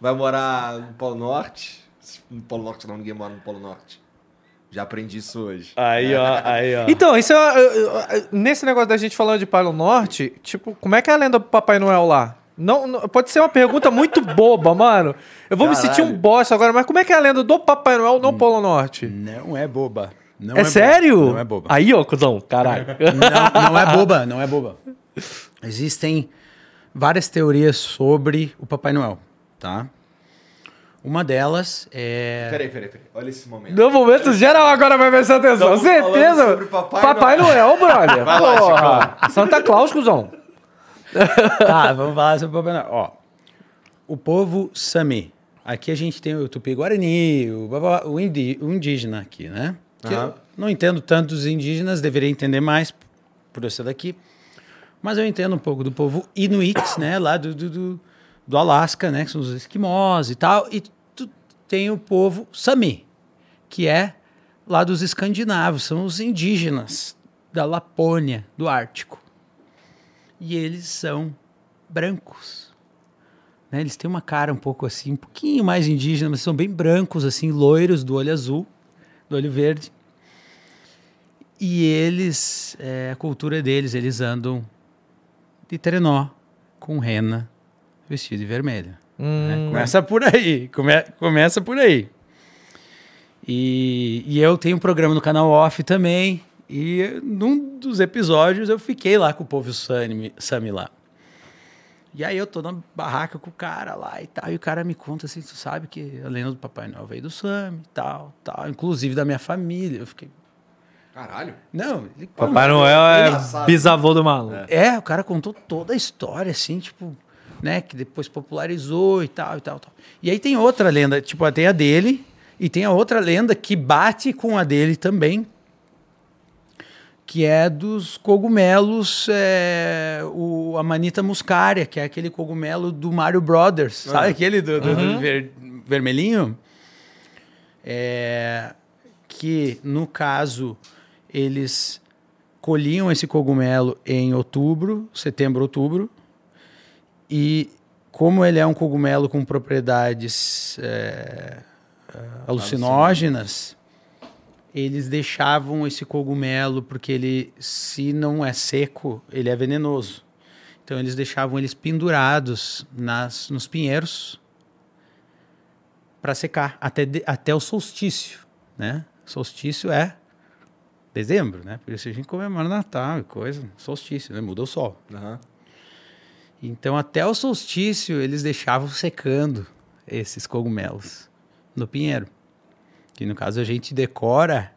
vai morar no Polo Norte. No Polo Norte não, ninguém mora no Polo Norte. Já aprendi isso hoje. Aí, ó, aí, ó. Então, isso é, nesse negócio da gente falando de Polo Norte, tipo, como é que é a lenda do Papai Noel lá? Não, não- pode ser uma pergunta muito boba, mano. Eu vou me Caralho. sentir um bosta agora, mas como é que é a lenda do Papai Noel no Polo Norte? Não é boba. Não é, boba. sério? Não é boba. Aí, ó, cuzão, caralho. Não, não é boba, não é boba. Existem várias teorias sobre o Papai Noel, tá? Uma delas é. Peraí, peraí, peraí. Olha esse momento. No momento geral agora vai prestar atenção. Estamos Certeza. sobre Papai Noel, brother. Vai lá, Porra. Santa Claus, cuzão. Tá, vamos falar sobre o Papai Noel. Ó, o povo Sami. Aqui a gente tem o Tupi-Guarani, o, babá- o indi- o indígena aqui, né? Que Aham. eu não entendo tanto dos indígenas, deveria entender mais por eu ser daqui. Mas eu entendo um pouco do povo Inuit, né? Lá do, do, do, do Alasca, né? Que são os esquimós e tal. E tu tem o povo Sami, que é lá dos escandinavos, são os indígenas da Lapônia, do Ártico. E eles são brancos. Né? Eles têm uma cara um pouco assim, um pouquinho mais indígena, mas são bem brancos, assim, loiros, do olho azul, do olho verde. E eles, é, a cultura deles, eles andam de trenó, com rena, vestido de vermelho. né? Começa por aí, come- começa por aí. E, e eu tenho um programa no canal Off também, e num dos episódios eu fiquei lá com o povo Sami, Sami lá. E aí eu tô na barraca com o cara lá e tal, e o cara me conta assim, tu sabe que a lenda do Papai Noel veio do Sami e tal, tal, inclusive da minha família. Eu fiquei, Caralho. não, ele Papai Noel é Engraçado. bisavô do maluco. é, o cara contou toda a história, assim, tipo, né, que depois popularizou e tal, e tal, tal. E aí tem outra lenda, tipo, tem a dele e tem a outra lenda que bate com a dele também, que é dos cogumelos, é, o Amanita muscaria, que é aquele cogumelo do Mario Brothers, sabe aquele do, do- do ver- vermelhinho? É, que, no caso, eles colhiam esse cogumelo em outubro, setembro, outubro, e como ele é um cogumelo com propriedades é, alucinógenas, eles deixavam esse cogumelo porque ele, se não é seco, ele é venenoso. Então eles deixavam eles pendurados nas, nos pinheiros para secar até, de- até o solstício, né? Solstício é dezembro, né? Por isso a gente comemora Natal e coisa, solstício, né? Muda o sol. Aham. Então, até o solstício, eles deixavam secando esses cogumelos no pinheiro. Que no caso a gente decora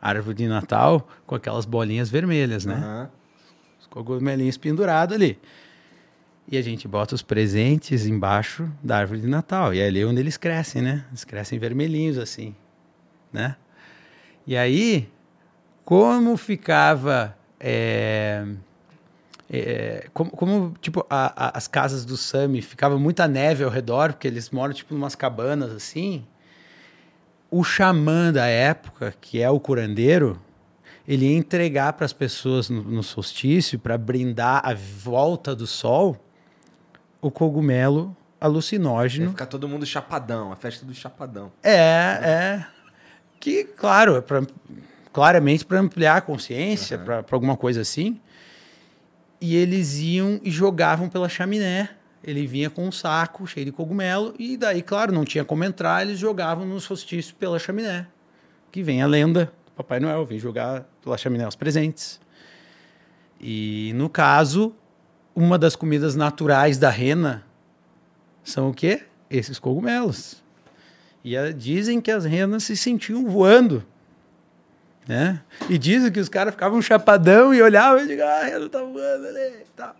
a árvore de Natal com aquelas bolinhas vermelhas, né? Aham. Os cogumelinhos pendurados ali. E a gente bota os presentes embaixo da árvore de Natal. E é ali onde eles crescem, né? Eles crescem vermelhinhos assim, né? E aí, como ficava... é, é, como, como, tipo, a- a- as casas do Sami ficava muita neve ao redor, porque eles moram, tipo, em umas cabanas assim. O xamã da época, que é o curandeiro, ele ia entregar para as pessoas no, no solstício, para brindar a volta do sol, o cogumelo Vai alucinógeno. ficar todo mundo chapadão, a festa do chapadão. É, é. Que, claro, é pra, claramente para ampliar a consciência, para alguma coisa assim. E eles iam e jogavam pela chaminé. Ele vinha com um saco cheio de cogumelo e daí, claro, não tinha como entrar, eles jogavam nos solstícios pela chaminé. Que vem a lenda do Papai Noel, vem jogar pela chaminé os presentes. E no caso, uma das comidas naturais da rena são o quê? Esses cogumelos. E a, dizem que as renas se sentiam voando. Né? E dizem que os caras ficavam chapadão e olhavam e diziam, ah, a rena tá voando ali. Tá.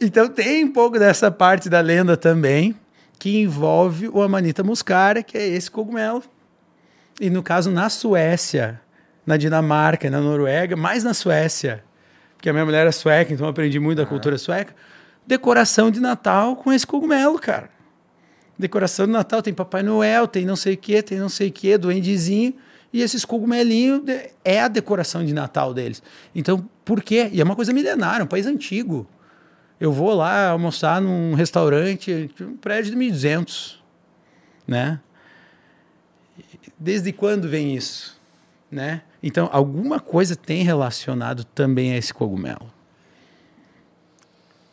Então tem um pouco dessa parte da lenda também, que envolve o Amanita muscara, que é esse cogumelo. E no caso, na Suécia, na Dinamarca, na Noruega, mais na Suécia, porque a minha mulher é sueca, então eu aprendi muito da ah. cultura sueca. Decoração de Natal com esse cogumelo, cara. Decoração de Natal tem Papai Noel, tem não sei o que, tem não sei o que, duendezinho. E esses cogumelinhos é a decoração de Natal deles. Então, por quê? E é uma coisa milenária, um país antigo. Eu vou lá almoçar num restaurante, um prédio de 1200, né? Desde quando vem isso, né? Então, alguma coisa tem relacionado também a esse cogumelo.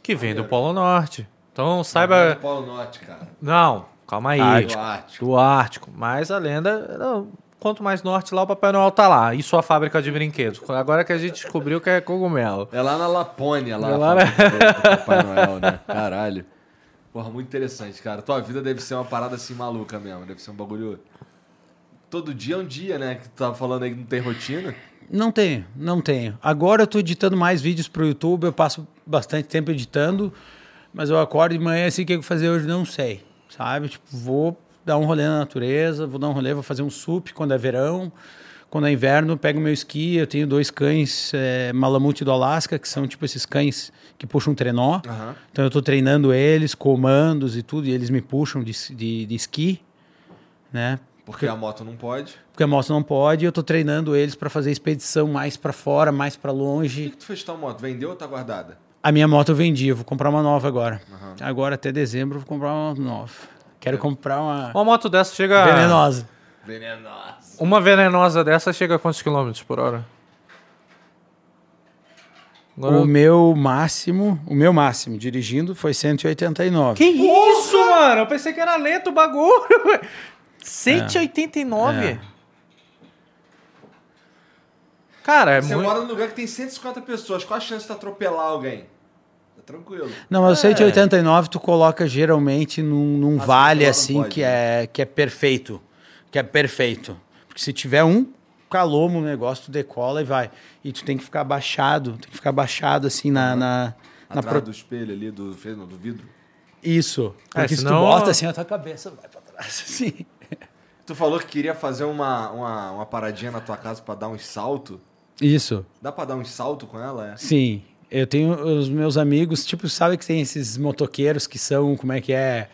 Que vem do Polo Norte. Então, saiba... Não, do Polo Norte, cara. Não, calma aí. Do Ártico. Do Ártico. Mas a lenda... Quanto mais norte lá, o Papai Noel tá lá. E sua fábrica de brinquedos. Agora que a gente descobriu que é cogumelo. É lá na Lapônia, lá. É lá na... do Papai Noel, né? Caralho. Porra, muito interessante, cara. Tua vida deve ser uma parada assim maluca mesmo. Deve ser um bagulho. Todo dia é um dia, né? Que tu tava falando aí que não tem rotina. Não tenho, não tenho. Agora eu tô editando mais vídeos pro YouTube, eu passo bastante tempo editando, mas eu acordo de manhã assim, o que eu vou fazer hoje? Não sei, sabe? Tipo, vou dar um rolê na natureza, vou dar um rolê, vou fazer um sup quando é verão. Quando é inverno, pego meu esqui. Eu tenho dois cães é, Malamute do Alasca, que são tipo esses cães que puxam um trenó. Uhum. Então eu estou treinando eles, comandos e tudo, e eles me puxam de, de, de esqui, né? Porque a moto não pode. Porque a moto não pode, e eu estou treinando eles para fazer expedição mais para fora, mais para longe. O que, que tu fez de tua moto? Vendeu ou tá guardada? A minha moto eu vendi, eu vou comprar uma nova agora. Uhum. Agora até dezembro eu vou comprar uma nova. Quero comprar uma. Uma moto dessa chega. Venenosa. Venenosa. Uma venenosa dessa chega a quantos quilômetros por hora? Agora... O meu máximo, o meu máximo dirigindo foi 189. Que isso, mano? Eu pensei que era lento o bagulho. 189? É. Cara, é Você muito... mora num lugar que tem 150 pessoas. Qual a chance de atropelar alguém? Tranquilo. Não, mas o 189 tu coloca geralmente num, num vale assim pode, que, né? é, que é perfeito. Que é perfeito. Porque se tiver um calomo no negócio, tu decola e vai. E tu tem que ficar baixado, tem que ficar baixado assim na. Uhum. na, na Atrás pro... do espelho ali, do, do vidro. Isso. É, porque é, senão... se tu bota assim, a tua cabeça vai pra trás, assim. Tu falou que queria fazer uma, uma, uma paradinha na tua casa para dar um salto. Isso. Dá para dar um salto com ela? É? Sim. Eu tenho os meus amigos, tipo, sabe que tem esses motoqueiros que são, como é que é?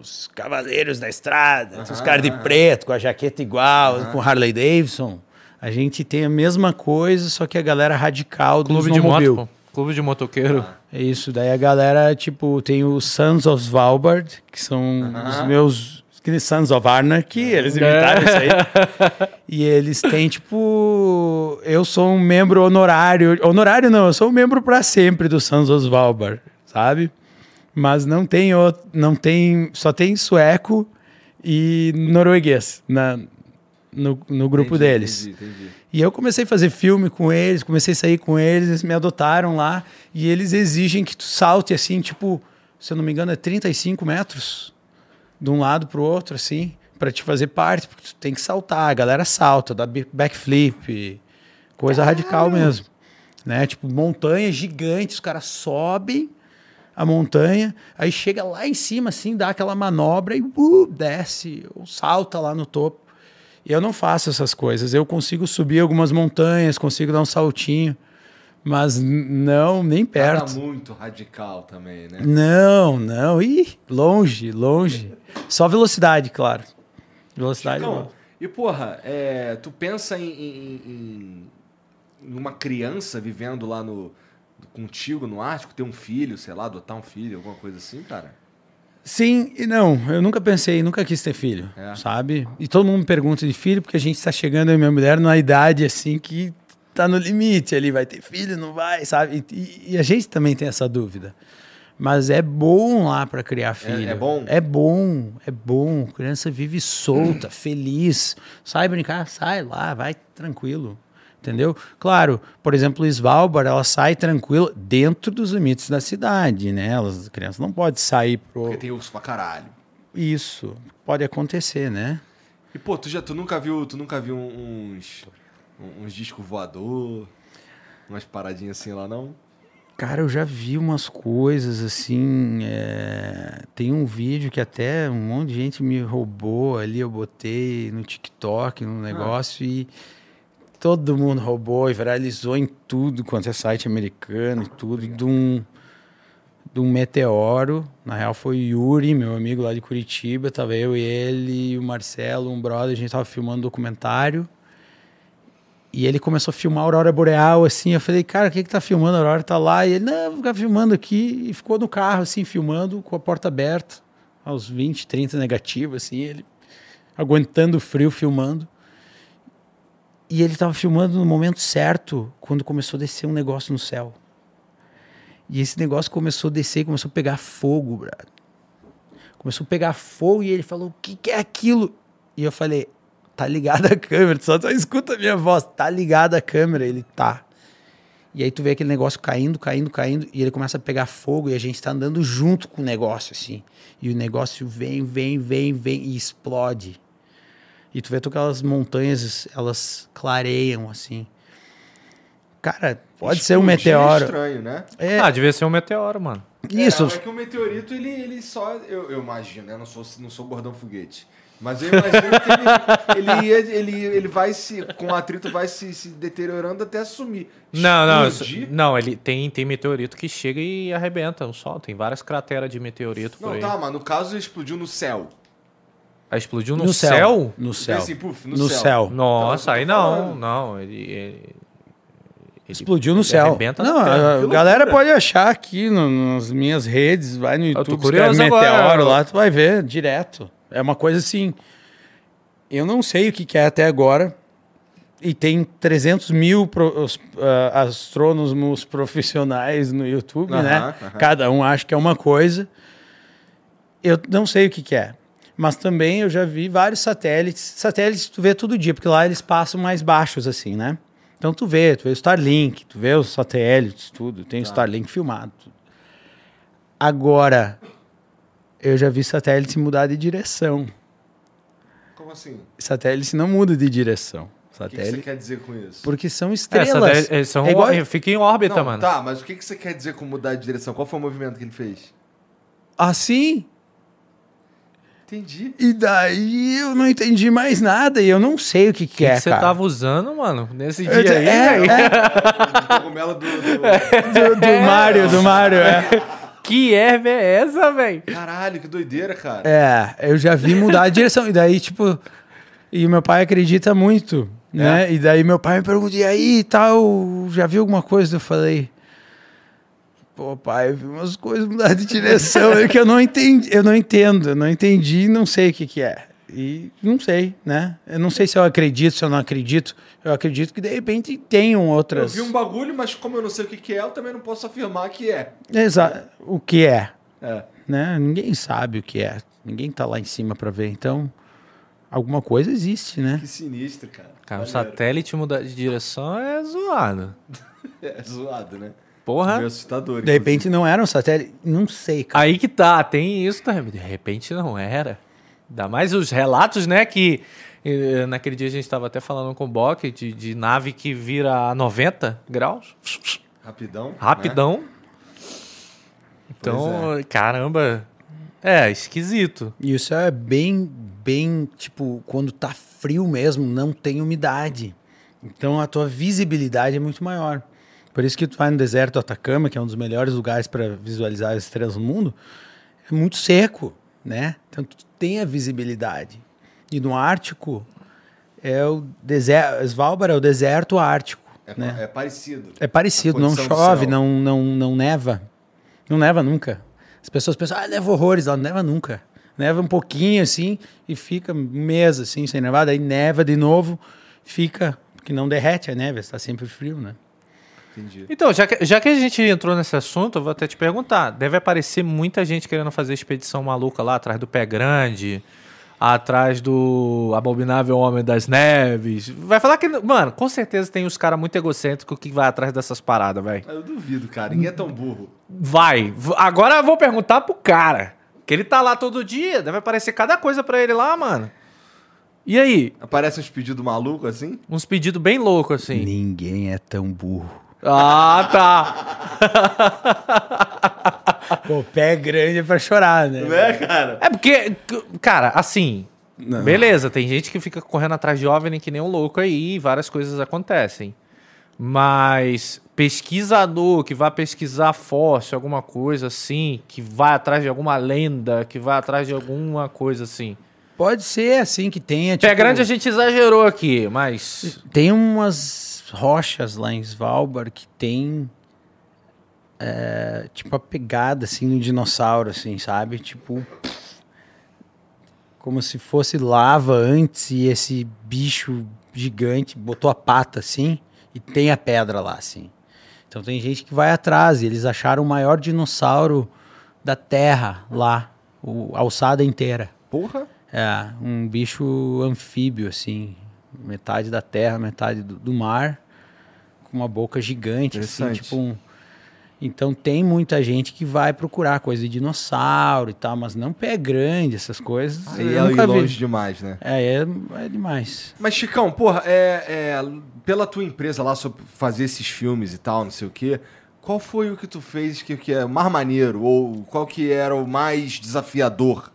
Os cavaleiros da estrada, os caras de preto, com a jaqueta igual, com Harley Davidson. A gente tem a mesma coisa, só que a galera radical do Clube de moto, pô. Clube de motoqueiro. É isso. Daí a galera, tipo, tem os Sons of Svalbard, que são os meus Sons of Anarchy, eles inventaram é. isso aí. E eles têm, tipo. Eu sou um membro honorário. Honorário não, eu sou um membro para sempre do Sons of Svalbard, sabe? Mas não tem outro, não tem. Só tem sueco e norueguês na, no, no grupo entendi, deles. Entendi, entendi. E eu comecei a fazer filme com eles, comecei a sair com eles, eles me adotaram lá. E eles exigem que tu salte assim, tipo, se eu não me engano, é 35 metros de um lado para o outro, assim, para te fazer parte, porque tu tem que saltar, a galera salta, dá backflip, coisa radical mesmo. Né? Tipo, montanha gigante, os caras sobem a montanha, aí chega lá em cima, assim, dá aquela manobra e uh, desce, ou salta lá no topo. E eu não faço essas coisas. Eu consigo subir algumas montanhas, consigo dar um saltinho. Mas não, nem perto. Era muito radical também, né? Não, não. Ih, longe, longe. Só velocidade, claro. Velocidade. Chicão, e porra, é, tu pensa em, em, em, uma criança vivendo lá no contigo no Ártico, ter um filho, sei lá, adotar um filho, alguma coisa assim, cara? Sim e não. Eu nunca pensei, nunca quis ter filho, É. sabe? E todo mundo me pergunta de filho, porque a gente está chegando, eu e minha mulher, numa idade assim que tá no limite ali, vai ter filho, não vai, sabe? E, e a gente também tem essa dúvida. Mas é bom lá para criar filho. é bom? É bom, é bom. A criança vive solta, feliz. Sai brincar, sai lá, vai tranquilo. Entendeu? Claro, por exemplo, Svalbard, ela sai tranquila dentro dos limites da cidade, né? Elas, as crianças não podem sair pro... Porque tem urso pra caralho. Isso, pode acontecer, né? E, pô, tu, já, tu nunca viu, tu nunca viu uns, uns discos voador, umas paradinhas assim lá, não? Cara, eu já vi umas coisas assim. é, Tem um vídeo que até um monte de gente me roubou ali. Eu botei no TikTok, no negócio e todo mundo roubou e viralizou em tudo quanto é site americano e tudo. De um, de um meteoro. Na real, foi o Yuri, meu amigo lá de Curitiba. Tava eu e ele e o Marcelo, um brother. A gente tava filmando um documentário. E ele começou a filmar a Aurora Boreal, assim. Eu falei, cara, o que que tá filmando? A Aurora tá lá. E ele, não, vou ficar filmando aqui. E ficou no carro, assim, filmando com a porta aberta, aos 20, 30 negativos, assim. Ele aguentando o frio, filmando. E ele tava filmando no momento certo, quando começou a descer um negócio no céu. E esse negócio começou a descer começou a pegar fogo, brother. Começou a pegar fogo e ele falou, o que, que é aquilo? E eu falei, tá ligada a câmera, tu só, só escuta a minha voz, tá ligada a câmera, ele tá. E aí tu vê aquele negócio caindo, caindo, caindo, e ele começa a pegar fogo e a gente tá andando junto com o negócio, assim. E o negócio vem, vem, vem, vem e explode. E tu vê tu aquelas montanhas, elas clareiam, assim. Cara, pode ser um É meteoro. estranho, né? É, Ah, devia ser um meteoro, mano. isso. É, é que o meteorito, ele, ele só. Eu, eu imagino, né? Eu não sou, não sou gordão foguete. Mas eu imagino que ele, ele, ia- ele, ele vai se. Com o atrito, vai se, se deteriorando até sumir. Não, não, isso- Explodir? não, ele tem, tem meteorito que chega e arrebenta o sol. Tem várias crateras de meteorito por Não, aí. tá, mas no caso ele explodiu no céu. Aí explodiu no, céu? No céu. Assim, puf, no no céu. céu. Nossa, Então, aí não, não. Ele, ele- ele- Explodiu no ele céu. arrebenta Não, terra. a Que galera pode achar aqui no- nas minhas redes, vai no tô YouTube, curioso escreve agora. meteoro lá, tu vai ver direto. É uma coisa assim. Eu não sei o que, que é até agora. E tem 300 mil pro- os, ah, astrônomos profissionais no YouTube, né? Cada um acha que é uma coisa. Eu não sei o que, que é. Mas também eu já vi vários satélites. Satélites tu vê todo dia, porque lá eles passam mais baixos, assim, né? Então tu vê, tu vê o Starlink, tu vê os satélites, tudo. Tem o Starlink filmado. tudo. Agora, eu já vi satélite mudar de direção. Como assim? Satélite não muda de direção. O que, que você Satélite. quer dizer com isso? Porque são É, estrelas. satélite- eles são, É igual- Fica em órbita, Não, mano. tá, mas o que, que você quer dizer com mudar de direção? Qual foi o movimento que ele fez? Assim? Entendi. E daí eu não entendi mais nada e eu não sei o que, que, O que, é, que você cara. tava usando, mano, nesse Eu- dia aí, é, velho? O cogumelo do. do- do, do Mário, do Mário, é. Que erva é essa, velho? Caralho, que doideira, cara. É, eu já vi mudar de direção. E daí, tipo. E meu pai acredita muito, né? E daí meu pai me pergunta, e aí tal, já viu alguma coisa? Eu falei. Pô, pai, eu vi umas coisas mudar de direção é que eu não entendi, eu não entendo, eu não entendi, não sei o que que é. E não sei, né? Eu não sei se eu acredito, se eu não acredito. Eu acredito que de repente tenham Eu outras. vi um bagulho, mas como eu não sei o que, que é, eu também não posso afirmar que é. Exa o que é, É. né? Ninguém sabe o que é. Ninguém tá lá em cima para ver. Então, alguma coisa existe, né? Que sinistro, cara. Cara, um satélite mudar de direção é zoado. É zoado, né? Porra. Meio assustador. De repente não era um satélite, não sei, cara. Aí que tá, tem isso também. De repente não era. Ainda mais os relatos, né? Que eh, naquele dia a gente tava até falando com o Bock de, de nave que vira a 90 graus. Rapidão. né? Rapidão. Então, caramba. É, esquisito. E isso é bem, bem, tipo, quando tá frio mesmo, não tem umidade. Então a tua visibilidade é muito maior. Por isso que tu vai no deserto do Atacama, que é um dos melhores lugares para visualizar as estrelas do mundo, é muito seco, né? Então tu tem a visibilidade. E no Ártico é o deserto, Svalbard é o deserto ártico, É, né? é parecido. É parecido, não chove, não, não, não neva. Não neva nunca. As pessoas pensam, ah, neva horrores, ela não neva nunca. Neva um pouquinho assim e fica um mês assim sem nevar, daí neva de novo, fica, porque não derrete a neve, está sempre frio, né? Entendi. Então, já que, já que a gente entrou nesse assunto, eu vou até te perguntar. Deve aparecer muita gente querendo fazer expedição maluca lá atrás do Pé Grande, atrás do Abominável Homem das Neves. Vai falar que. Mano, com certeza tem os caras muito egocêntricos que vai atrás dessas paradas, velho. Eu duvido, cara. Ninguém é tão burro. Vai. Agora eu vou perguntar pro cara. Que ele tá lá todo dia. Deve aparecer cada coisa pra ele lá, mano. E aí? Aparece uns pedidos malucos assim? Uns pedidos bem loucos, assim. Ninguém é tão burro. Ah, tá. Pô, pé grande é pra chorar, né? Né, cara? É porque, cara, assim. Não. Beleza, tem gente que fica correndo atrás de OVNI que nem um louco aí, várias coisas acontecem. Mas pesquisador que vai pesquisar fóssil, alguma coisa assim, que vai atrás de alguma lenda, que vai atrás de alguma coisa assim. Pode ser assim que tenha. Pé tipo, grande a gente exagerou aqui, mas. Tem umas rochas lá em Svalbard que tem. é, tipo a pegada assim no dinossauro, assim, sabe? Tipo. Como se fosse lava antes e esse bicho gigante botou a pata assim e tem a pedra lá, assim. Então tem gente que vai atrás e eles acharam o maior dinossauro da Terra lá, o, a alçada inteira. Porra. É, um bicho anfíbio, assim. Metade da terra, metade do, do mar. Com uma boca gigante, assim, tipo um... Então tem muita gente que vai procurar coisa de dinossauro e tal, mas não pé grande, essas coisas. Aí é nunca vi. longe demais, né? É, é, é demais. Mas, Chicão, porra, é, é, pela tua empresa lá, sobre fazer esses filmes e tal, não sei o quê, qual foi o que tu fez que, que é mais maneiro? Ou qual que era o mais desafiador?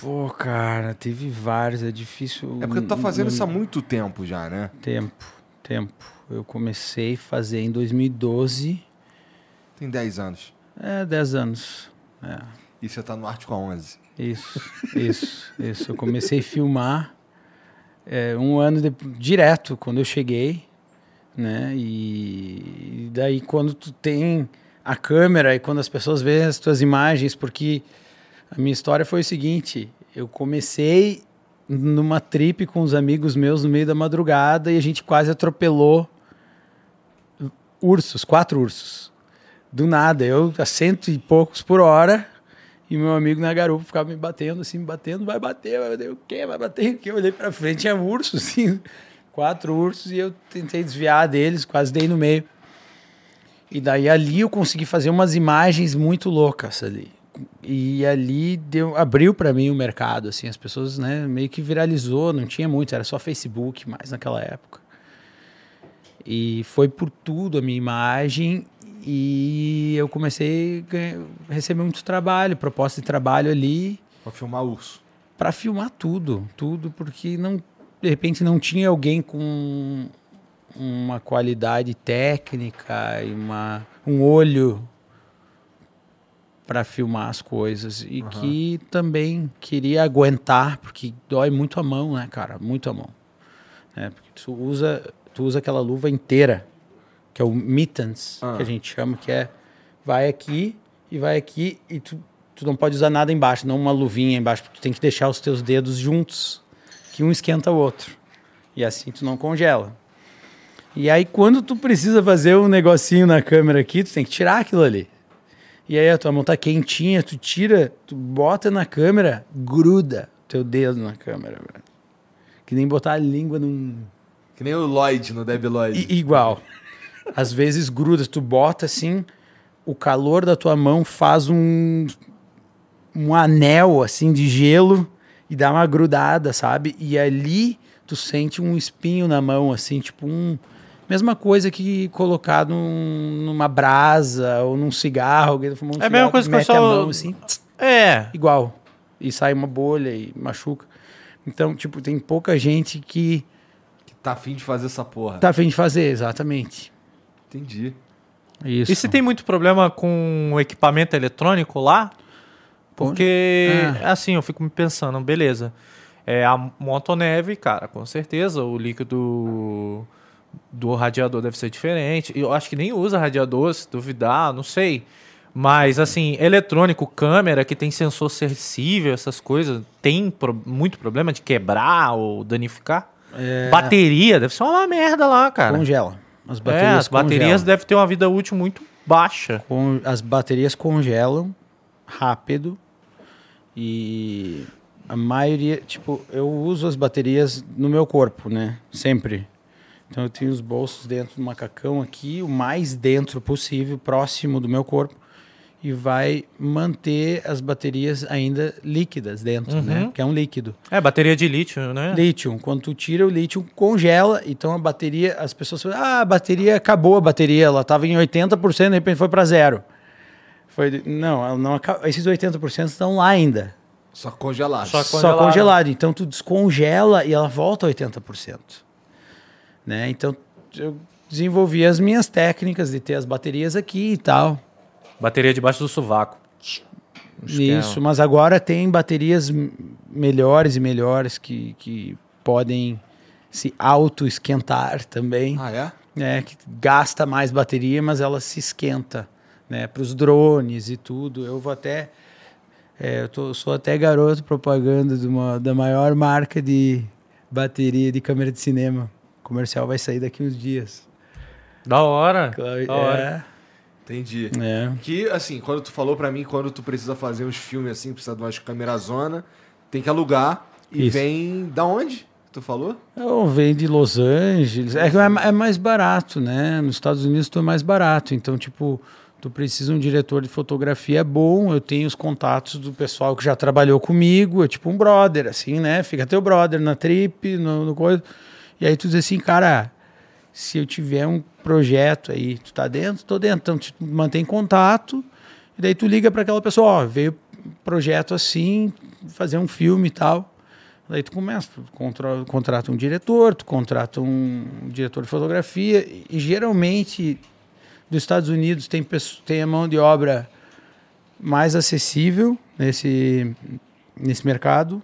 Pô, cara, teve vários, é difícil. É porque tu tá fazendo isso há muito tempo já, né? Tempo, tempo. Eu comecei a fazer em 2012. Tem 10 anos. É, 10 anos. É. E você tá no Ártico há 11. Isso, isso, isso. Eu comecei a filmar é, um ano de, direto quando eu cheguei, né? E, e daí quando tu tem a câmera e quando as pessoas veem as tuas imagens, porque a minha história foi o seguinte: eu comecei numa trip com os amigos meus no meio da madrugada e a gente quase atropelou ursos, quatro ursos. Do nada, eu a cento e poucos por hora e meu amigo na garupa ficava me batendo, assim, me batendo, vai bater, vai bater, o quê? Vai bater o quê? Eu olhei pra frente, tinha urso, assim, quatro ursos, e eu tentei desviar deles, quase dei no meio. E daí ali eu consegui fazer umas imagens muito loucas ali. E ali deu, abriu para mim o mercado, assim, as pessoas, né, meio que viralizou, não tinha muito, era só Facebook mais naquela época. E foi por tudo a minha imagem e eu comecei a ganhar- receber muito trabalho, proposta de trabalho ali Pra filmar urso. para filmar tudo, tudo, porque não, de repente não tinha alguém com uma qualidade técnica e uma, um olho para filmar as coisas e que também queria aguentar, porque dói muito a mão, né, cara? Muito a mão. né? Porque tu usa, tu usa aquela luva inteira, que é o mittens, Ah. que a gente chama, que é vai aqui e vai aqui e tu, tu não pode usar nada embaixo, não uma luvinha embaixo, porque tu tem que deixar os teus dedos juntos, que um esquenta o outro. E assim tu não congela. E aí quando tu precisa fazer um negocinho na câmera aqui, tu tem que tirar aquilo ali. E aí a tua mão tá quentinha, tu tira, tu bota na câmera, gruda teu dedo na câmera, velho. Que nem botar a língua num Que nem o Lloyd no Debi Lloyd. I- igual. Às vezes gruda, tu bota assim, o calor da tua mão faz um um anel assim de gelo e dá uma grudada, sabe? E ali tu sente um espinho na mão assim, tipo um mesma coisa que colocar num- numa brasa ou num cigarro, alguém fumando um É a mesma cigarro, coisa que eu mete a só- mão assim, É. igual. E sai uma bolha e machuca. Então, tipo, tem pouca gente que Que tá afim de fazer essa porra. tá afim de fazer, exatamente. Entendi. Isso. E se tem muito problema com o equipamento eletrônico lá? Porque, Ah. assim, eu fico me pensando, beleza. É a motoneve, cara, com certeza, o líquido do radiador deve ser diferente. Eu acho que nem usa radiador, se duvidar, não sei. Mas, assim, eletrônico, câmera que tem sensor sensível, essas coisas, tem pro- muito problema de quebrar ou danificar? Bateria, deve ser uma merda lá, cara. Congela. As É, baterias as baterias devem ter uma vida útil muito baixa. Con- As baterias congelam rápido e a maioria, tipo, eu uso as baterias no meu corpo, né? Sempre. Então eu tenho os bolsos dentro do macacão aqui, o mais dentro possível, próximo do meu corpo, e vai manter as baterias ainda líquidas dentro, né? Uhum. Que é um líquido. É, bateria de lítio, né? Lítio, quando tu tira o lítio, congela, então a bateria, as pessoas falam, ah, a bateria acabou a bateria, ela estava em 80%, de repente foi para zero. Foi, não, ela não acaba, esses 80% estão lá ainda, Só congelado. Só só congelado. congelado. Então tu descongela e ela volta a 80%. Né? Então eu desenvolvi as minhas técnicas de ter as baterias aqui e tal. Bateria debaixo do sovaco. Isso, mas agora tem baterias melhores e melhores que, que podem se auto-esquentar também. Ah, é? né, que gasta mais bateria, mas ela se esquenta, né, para os drones e tudo. Eu vou até, é, eu tô- sou até garoto propaganda de uma, da maior marca de bateria de câmera de cinema. O comercial vai sair daqui uns dias. Da hora. Claro, Da hora. Entendi. É, é. Que, assim, quando tu falou pra mim, quando tu precisa fazer uns filmes assim, precisa de umas câmeras-zona, tem que alugar e Isso. vem da onde? Tu falou? Eu venho de Los Angeles. É, que é é mais barato, né? Nos Estados Unidos tudo é mais barato. Então, tipo, tu precisa de um diretor de fotografia bom. Eu tenho os contatos do pessoal que já trabalhou comigo. É tipo um brother, assim, né? Fica teu brother na trip, no, no coisa. E aí tu diz assim, cara, se eu tiver um projeto aí, tu tá dentro? Tô dentro. Então, tu mantém contato. E daí tu liga para aquela pessoa, ó, veio um projeto assim, fazer um filme e tal. Daí tu começa, tu contra- contrata um diretor, tu contrata um diretor de fotografia, e, geralmente dos Estados Unidos tem, tem a mão de obra mais acessível nesse, nesse mercado,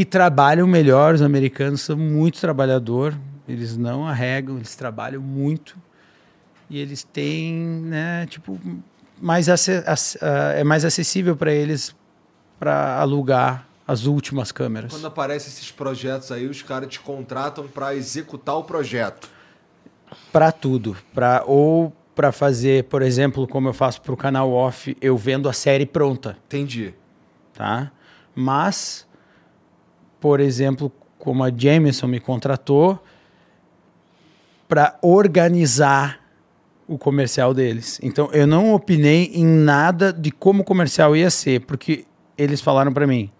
que trabalham melhor, os americanos são muito trabalhador, eles não arregam, eles trabalham muito, e eles têm, né, tipo, mais ah, é mais acessível para eles para alugar as últimas câmeras. Quando aparecem esses projetos aí, os caras te contratam pra executar o projeto. Para tudo, para ou para fazer, por exemplo, como eu faço para o canal off, eu vendo a série pronta, Entendi. tá? Mas, por exemplo, como a Jameson me contratou para organizar o comercial deles. Então, eu não opinei em nada de como o comercial ia ser, porque eles falaram para mim: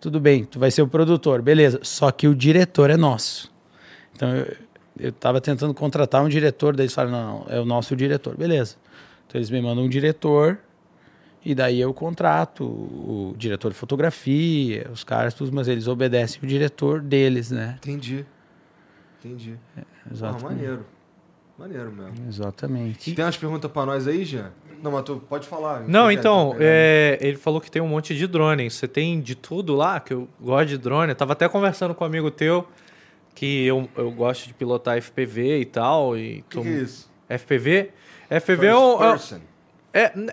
tudo bem, tu vai ser o produtor, beleza, só que o diretor é nosso. Então, eu, eu tava tentando contratar um diretor, daí eles falaram: não, não, é o nosso diretor, beleza. Então, eles me mandam um diretor. E daí eu contrato o, diretor de fotografia, os caras, tudo, mas eles obedecem o diretor deles, né? Entendi. Entendi. Ah, Exatamente. maneiro. Maneiro mesmo. Exatamente. Tem umas perguntas pra nós aí, Jean? Não, mas tu pode falar. Não, então, é, ele falou que tem um monte de drone. Você tem de tudo lá, que eu gosto de drone. Eu tava até conversando com um amigo teu, que eu, eu gosto de pilotar FPV e tal. E O que, que é isso? FPV? FPV é, First um- é, person.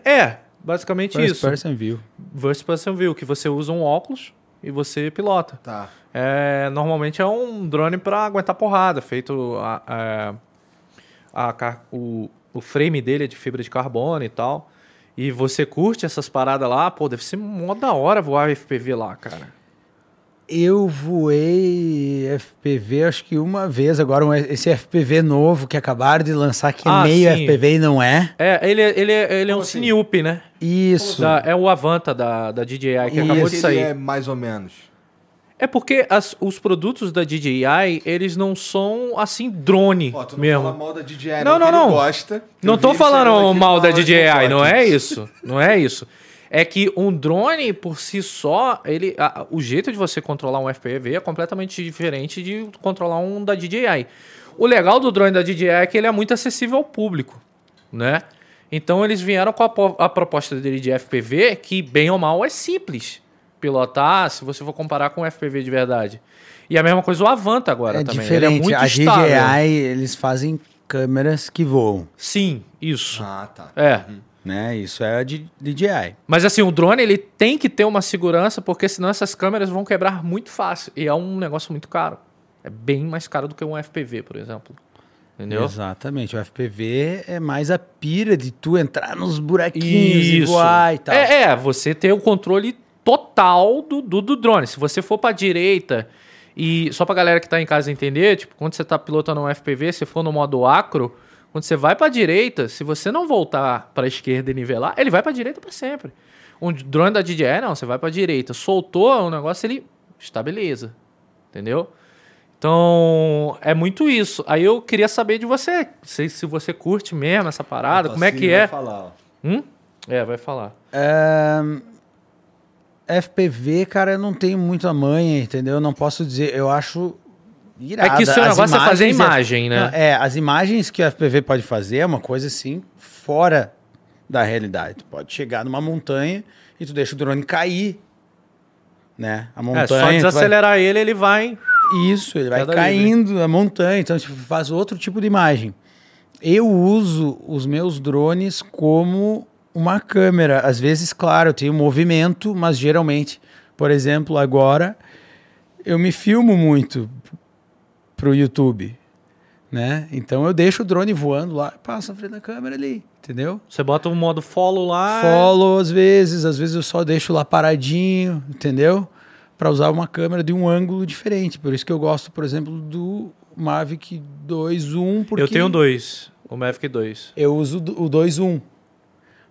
é, é, basicamente First isso. person view. First person view, que você usa um óculos e você pilota. Tá. É, normalmente é um drone para aguentar porrada, feito a, a- a car- o, o frame dele é de fibra de carbono e tal. E você curte essas paradas lá, pô, deve ser mó da hora voar FPV lá, cara. Eu voei FPV acho que uma vez, agora um- esse FPV novo que acabaram de lançar, que Ah, é meio sim. FPV e não é. É, ele, é- ele, é- ele é um assim? Cineup, né? Isso. Da- é o Avanta da, da DJI que Isso. acabou de Ele sair. é mais ou menos. É porque as- os produtos da DJI, eles não são assim drone Ó, tu não mesmo. fala mal da DJI, Não, não, não, ele não. gosta. Não tô ele falando mal da DJI, não é isso. Não é isso. É que um drone por si só, ele, a- o jeito de você controlar um FPV é completamente diferente de controlar um da DJI. O legal do drone da DJI é que ele é muito acessível ao público, né? Então eles vieram com a, a proposta dele de FPV que bem ou mal é simples pilotar, se você for comparar com o FPV de verdade. E a mesma coisa o Avanta agora É também. diferente. Ele é muito a estável. DJI, eles fazem câmeras que voam, Sim, isso. Ah, tá. É. né? Isso é a de DJI. Mas assim, o drone ele tem que ter uma segurança, porque senão essas câmeras vão quebrar muito fácil. E é um negócio muito caro. É bem mais caro do que um FPV, por exemplo. Entendeu? Exatamente. O FPV é mais a pira de tu entrar nos buraquinhos e voar e tal. É, é, você ter o controle total do, do, do drone. Se você for pra direita e só pra galera que tá em casa entender, tipo, quando você tá pilotando um FPV, se for no modo acro, quando você vai pra direita, se você não voltar pra esquerda e nivelar, ele vai pra direita pra sempre. Um drone da DJI, não, você vai pra direita, soltou o negócio, ele estabiliza. Entendeu? Então, é muito isso. Aí eu queria saber de você, se, se você curte mesmo essa parada, como é que é? Falar, ó. Hum? É, vai falar. Ahn, FPV, cara, eu não tenho muita manha, entendeu? Eu não posso dizer. Eu acho. Irada. É que o seu As negócio é fazer imagens imagem, né? Não, É, as imagens que o FPV pode fazer é uma coisa assim, fora da realidade. Tu pode chegar numa montanha e tu deixa o drone cair. Né? A montanha. É, só tu vai- desacelerar ele, ele vai. Isso, ele vai caindo a montanha, então tipo, faz outro tipo de imagem. Eu uso os meus drones como uma câmera. Às vezes, claro, eu tenho movimento, mas geralmente, por exemplo, agora eu me filmo muito pro YouTube, né? Então eu deixo o drone voando lá, passo na frente da câmera ali, entendeu? Você bota o modo follow lá. Follow às vezes, às vezes eu só deixo lá paradinho, entendeu? Para usar uma câmera de um ângulo diferente. Por isso que eu gosto, por exemplo, do Mavic 2.1, porque Eu tenho dois. O Mavic 2. eu uso o 2.1.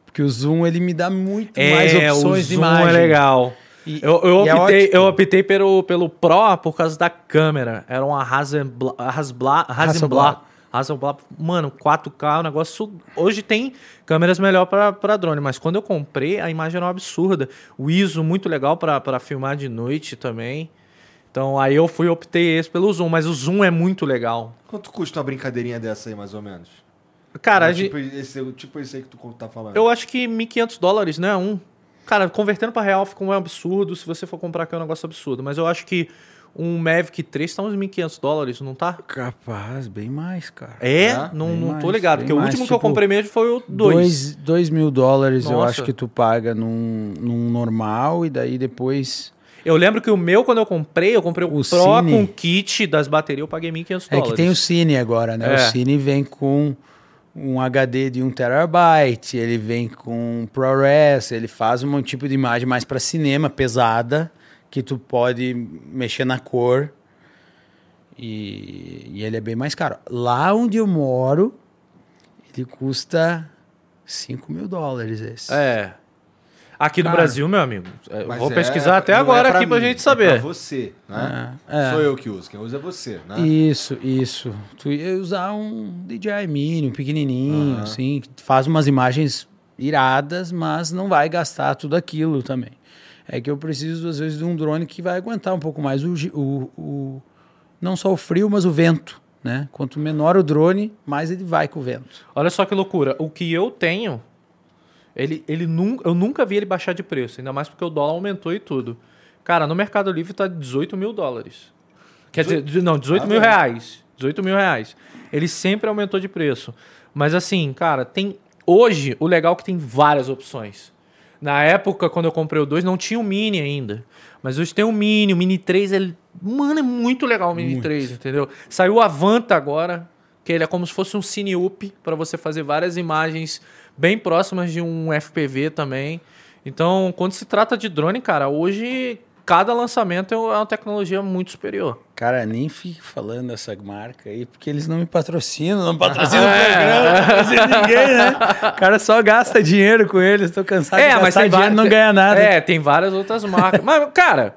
Porque o zoom ele me dá muito É, mais o opções de zoom imagem. é legal. E- Eu, eu e é optei, ótimo. eu optei pelo, pelo Pro por causa da câmera. Era uma Hasselblad. Hasselblad. Hasselblad. Hasselblad. Mano, 4K, o negócio. Hoje tem câmeras melhor pra pra drone, mas quando eu comprei, a imagem era uma absurda. O ISO, muito legal pra pra filmar de noite também. Então aí eu fui optei esse pelo zoom, mas o zoom é muito legal. Quanto custa uma brincadeirinha dessa aí, mais ou menos? Cara, a tipo, gente- esse, tipo esse aí que tu tá falando. Eu acho que 1.500 dólares, né? Um. Cara, convertendo pra real fica um absurdo. Se você for comprar aqui é um negócio absurdo. Mas eu acho que um Mavic 3 tá uns 1.500 dólares, não tá? Capaz, bem mais, cara. É? É? Não, Bem não tô mais, ligado. bem Porque o mais, último que eu tipo, comprei mesmo foi o 2. Dois, dois mil dólares eu Nossa. acho que tu paga num, num normal e daí depois... Eu lembro que o meu, quando eu comprei, eu comprei o, O Pro Cine. com kit das baterias, eu paguei 1.500 É dólares. que tem o Cine agora, né? É. O Cine vem com um HD de 1 terabyte, ele vem com ProRes, ele faz um tipo de imagem mais para cinema, pesada, que tu pode mexer na cor. E, e ele é bem mais caro. Lá onde eu moro, ele custa 5 mil dólares esse. É. Aqui no Cara, Brasil, meu amigo, é, vou é- pesquisar até é agora aqui mim, pra gente É saber. pra você, né? É, é. Sou eu que uso, quem usa é você, né? Isso, isso. Tu ia usar um DJI Mini, um pequenininho, assim, que faz umas imagens iradas, mas não vai gastar tudo aquilo também. É que eu preciso, às vezes, de um drone que vai aguentar um pouco mais o, o, o- não só o frio, mas o vento, né? Quanto menor o drone, mais ele vai com o vento. Olha só que loucura. O que eu tenho, ele, ele nun, eu nunca vi ele baixar de preço, ainda mais porque o dólar aumentou e tudo. Cara, no Mercado Livre tá 18 mil dólares. Quer dizer, de- não, 18 Ah, mil velho. reais. 18 mil reais. Ele sempre aumentou de preço. Mas assim, cara, tem. Hoje, o legal é que tem várias opções. Na época, quando eu comprei o 2, não tinha o Mini ainda. Mas hoje tem o Mini, o Mini 3 é. Mano, é muito legal o Mini Muito. 3, entendeu? Saiu o Avanta agora, que ele é como se fosse um Cine Up para você fazer várias imagens bem próximas de um FPV também. Então, quando se trata de drone, cara, hoje cada lançamento é uma tecnologia muito superior. Cara, nem fico falando dessa marca aí, porque eles não me patrocinam, não patrocinam o programa, não ninguém, né? O cara só gasta dinheiro com eles, tô cansado de gastar dinheiro várias- e não ganha nada. É, tem várias outras marcas. Mas, cara,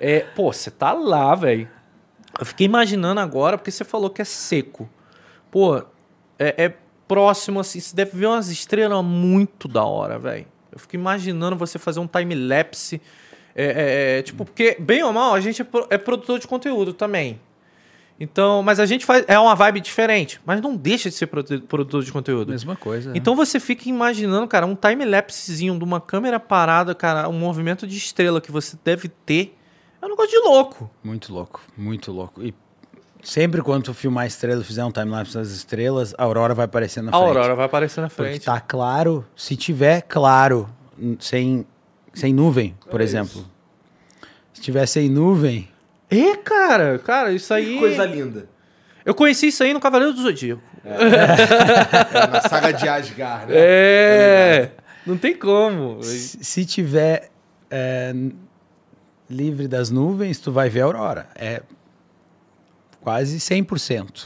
é, pô, você tá lá, velho. Eu fiquei imaginando agora, porque você falou que é seco. Pô, é, é próximo, assim, você deve ver umas estrelas muito da hora, velho. Eu fico imaginando você fazer um time-lapse. É, é, é, tipo, porque, bem ou mal, a gente é, pro- é produtor de conteúdo também. Então, mas a gente faz. É uma vibe diferente, mas não deixa de ser produ- produtor de conteúdo. Mesma coisa. Então você fica imaginando, cara, um time-lapsezinho de uma câmera parada, cara, um movimento de estrela que você deve ter. É um negócio de louco. Muito louco, muito louco. E Sempre quando tu filmar estrela, fizer um timelapse das estrelas, a aurora vai aparecer na A frente. aurora vai aparecer na Porque frente. tá claro, se tiver claro, sem, sem nuvem, por É exemplo. isso. Se tiver sem nuvem, É, cara, cara, isso aí. Que coisa linda. Eu conheci isso aí no Cavaleiro do Zodíaco. É, na saga de Asgard, né? É. Não tem como. se, se tiver é, livre das nuvens, tu vai ver a aurora. É quase 100%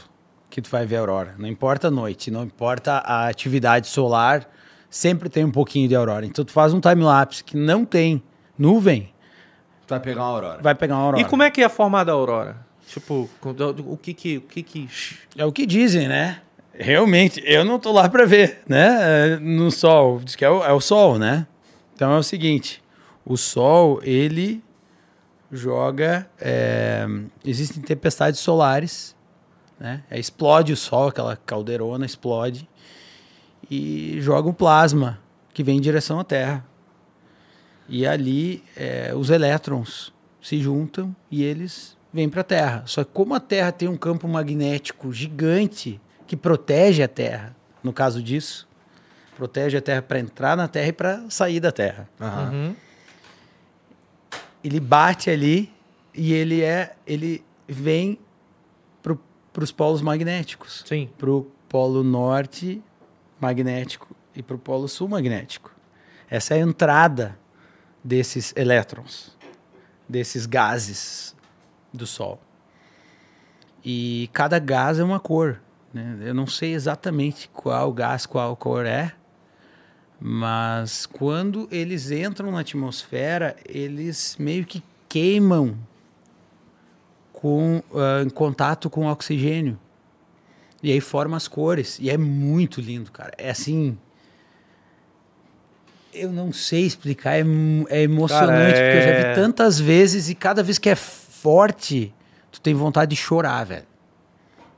que tu vai ver a aurora. Não importa a noite, não importa a atividade solar, sempre tem um pouquinho de aurora. Então tu faz um time-lapse que não tem nuvem, Tu vai pegar uma aurora. vai pegar uma aurora. E como é que é a forma da aurora? Tipo, o que que. O que, que... É o que dizem, né? Realmente, eu não tô lá para ver, né? É, No sol, diz que é o, é o sol, né? Então é o seguinte, o sol, ele joga... é, existem tempestades solares, né? É, explode o sol, aquela caldeirona explode e joga um plasma que vem em direção à Terra. E ali é, os elétrons se juntam e eles vêm para a Terra. Só que como a Terra tem um campo magnético gigante que protege a Terra, no caso disso, protege a Terra para entrar na Terra e para sair da Terra. Aham. Uhum. Ele bate ali e ele é, ele vem para os polos magnéticos, Sim. para o polo norte magnético e para o polo sul magnético. Essa é a entrada desses elétrons, desses gases do Sol. E cada gás é uma cor. né? Eu não sei exatamente qual gás, qual cor é, mas quando eles entram na atmosfera, eles meio que queimam com, ah, em contato com o oxigênio. E aí forma as cores. E é muito lindo, cara. É assim. Eu não sei explicar, é, é emocionante, Cara, porque eu já é- vi tantas vezes e cada vez que é forte, tu tem vontade de chorar, velho.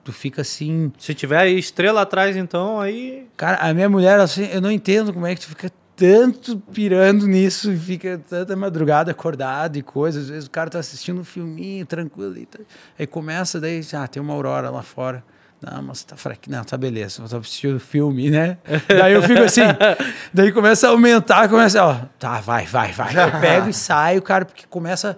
Tu fica assim. Se tiver estrela atrás, então, aí. Cara, a minha mulher, assim, eu não entendo como é que tu fica tanto pirando nisso e fica tanta madrugada acordado e coisas. Às vezes o cara tá assistindo um filminho tranquilo e tá... aí começa, daí, ah, tem uma aurora lá fora. Não, mas tá fraquinho. Não, tá beleza. Eu tô assistindo filme, né? daí eu fico assim. Daí começa a aumentar, começa, ó. Tá, vai, vai, vai. Eu pego e saio, cara, porque começa,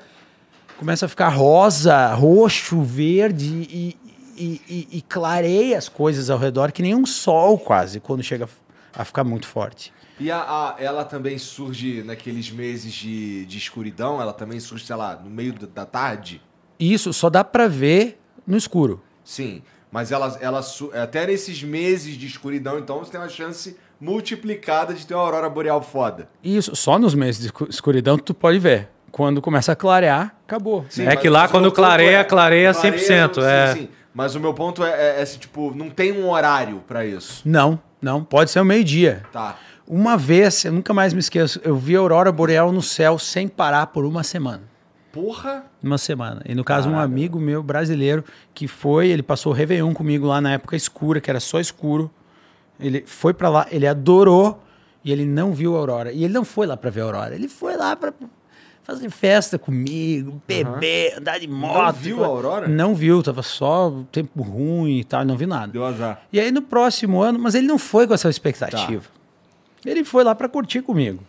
começa a ficar rosa, roxo, verde e, e, e- e clareia as coisas ao redor, que nem um sol quase, quando chega a ficar muito forte. E a, a- ela também surge naqueles meses de, de escuridão? Ela também surge, sei lá, no meio da- tarde? Isso só dá pra ver no escuro. Sim. Mas ela, ela até nesses meses de escuridão, então, você tem uma chance multiplicada de ter uma aurora boreal foda. Isso, só nos meses de escu- escuridão tu pode ver. Quando começa a clarear, acabou. Sim, É que lá, quando meu ponto clareia, clareia 100%, sim, é. sim. Mas o meu ponto é, é, é assim, tipo, não tem um horário pra isso. Não, não, pode ser o meio-dia. Tá. Uma vez, eu nunca mais me esqueço, eu vi a aurora boreal no céu sem parar por uma semana. Porra! Uma semana. E no caso, um Caralho. amigo meu brasileiro que foi, ele passou o Réveillon comigo lá na época escura, que era só escuro. Ele foi pra lá, ele adorou e ele não viu a aurora. E ele não foi lá pra ver a aurora, ele foi lá pra fazer festa comigo, beber, andar de moto. viu a aurora? Não viu, tava só tempo ruim e tal, não viu nada. Deu azar. E aí no próximo ano, mas ele não foi com essa expectativa. Ele foi lá para curtir comigo.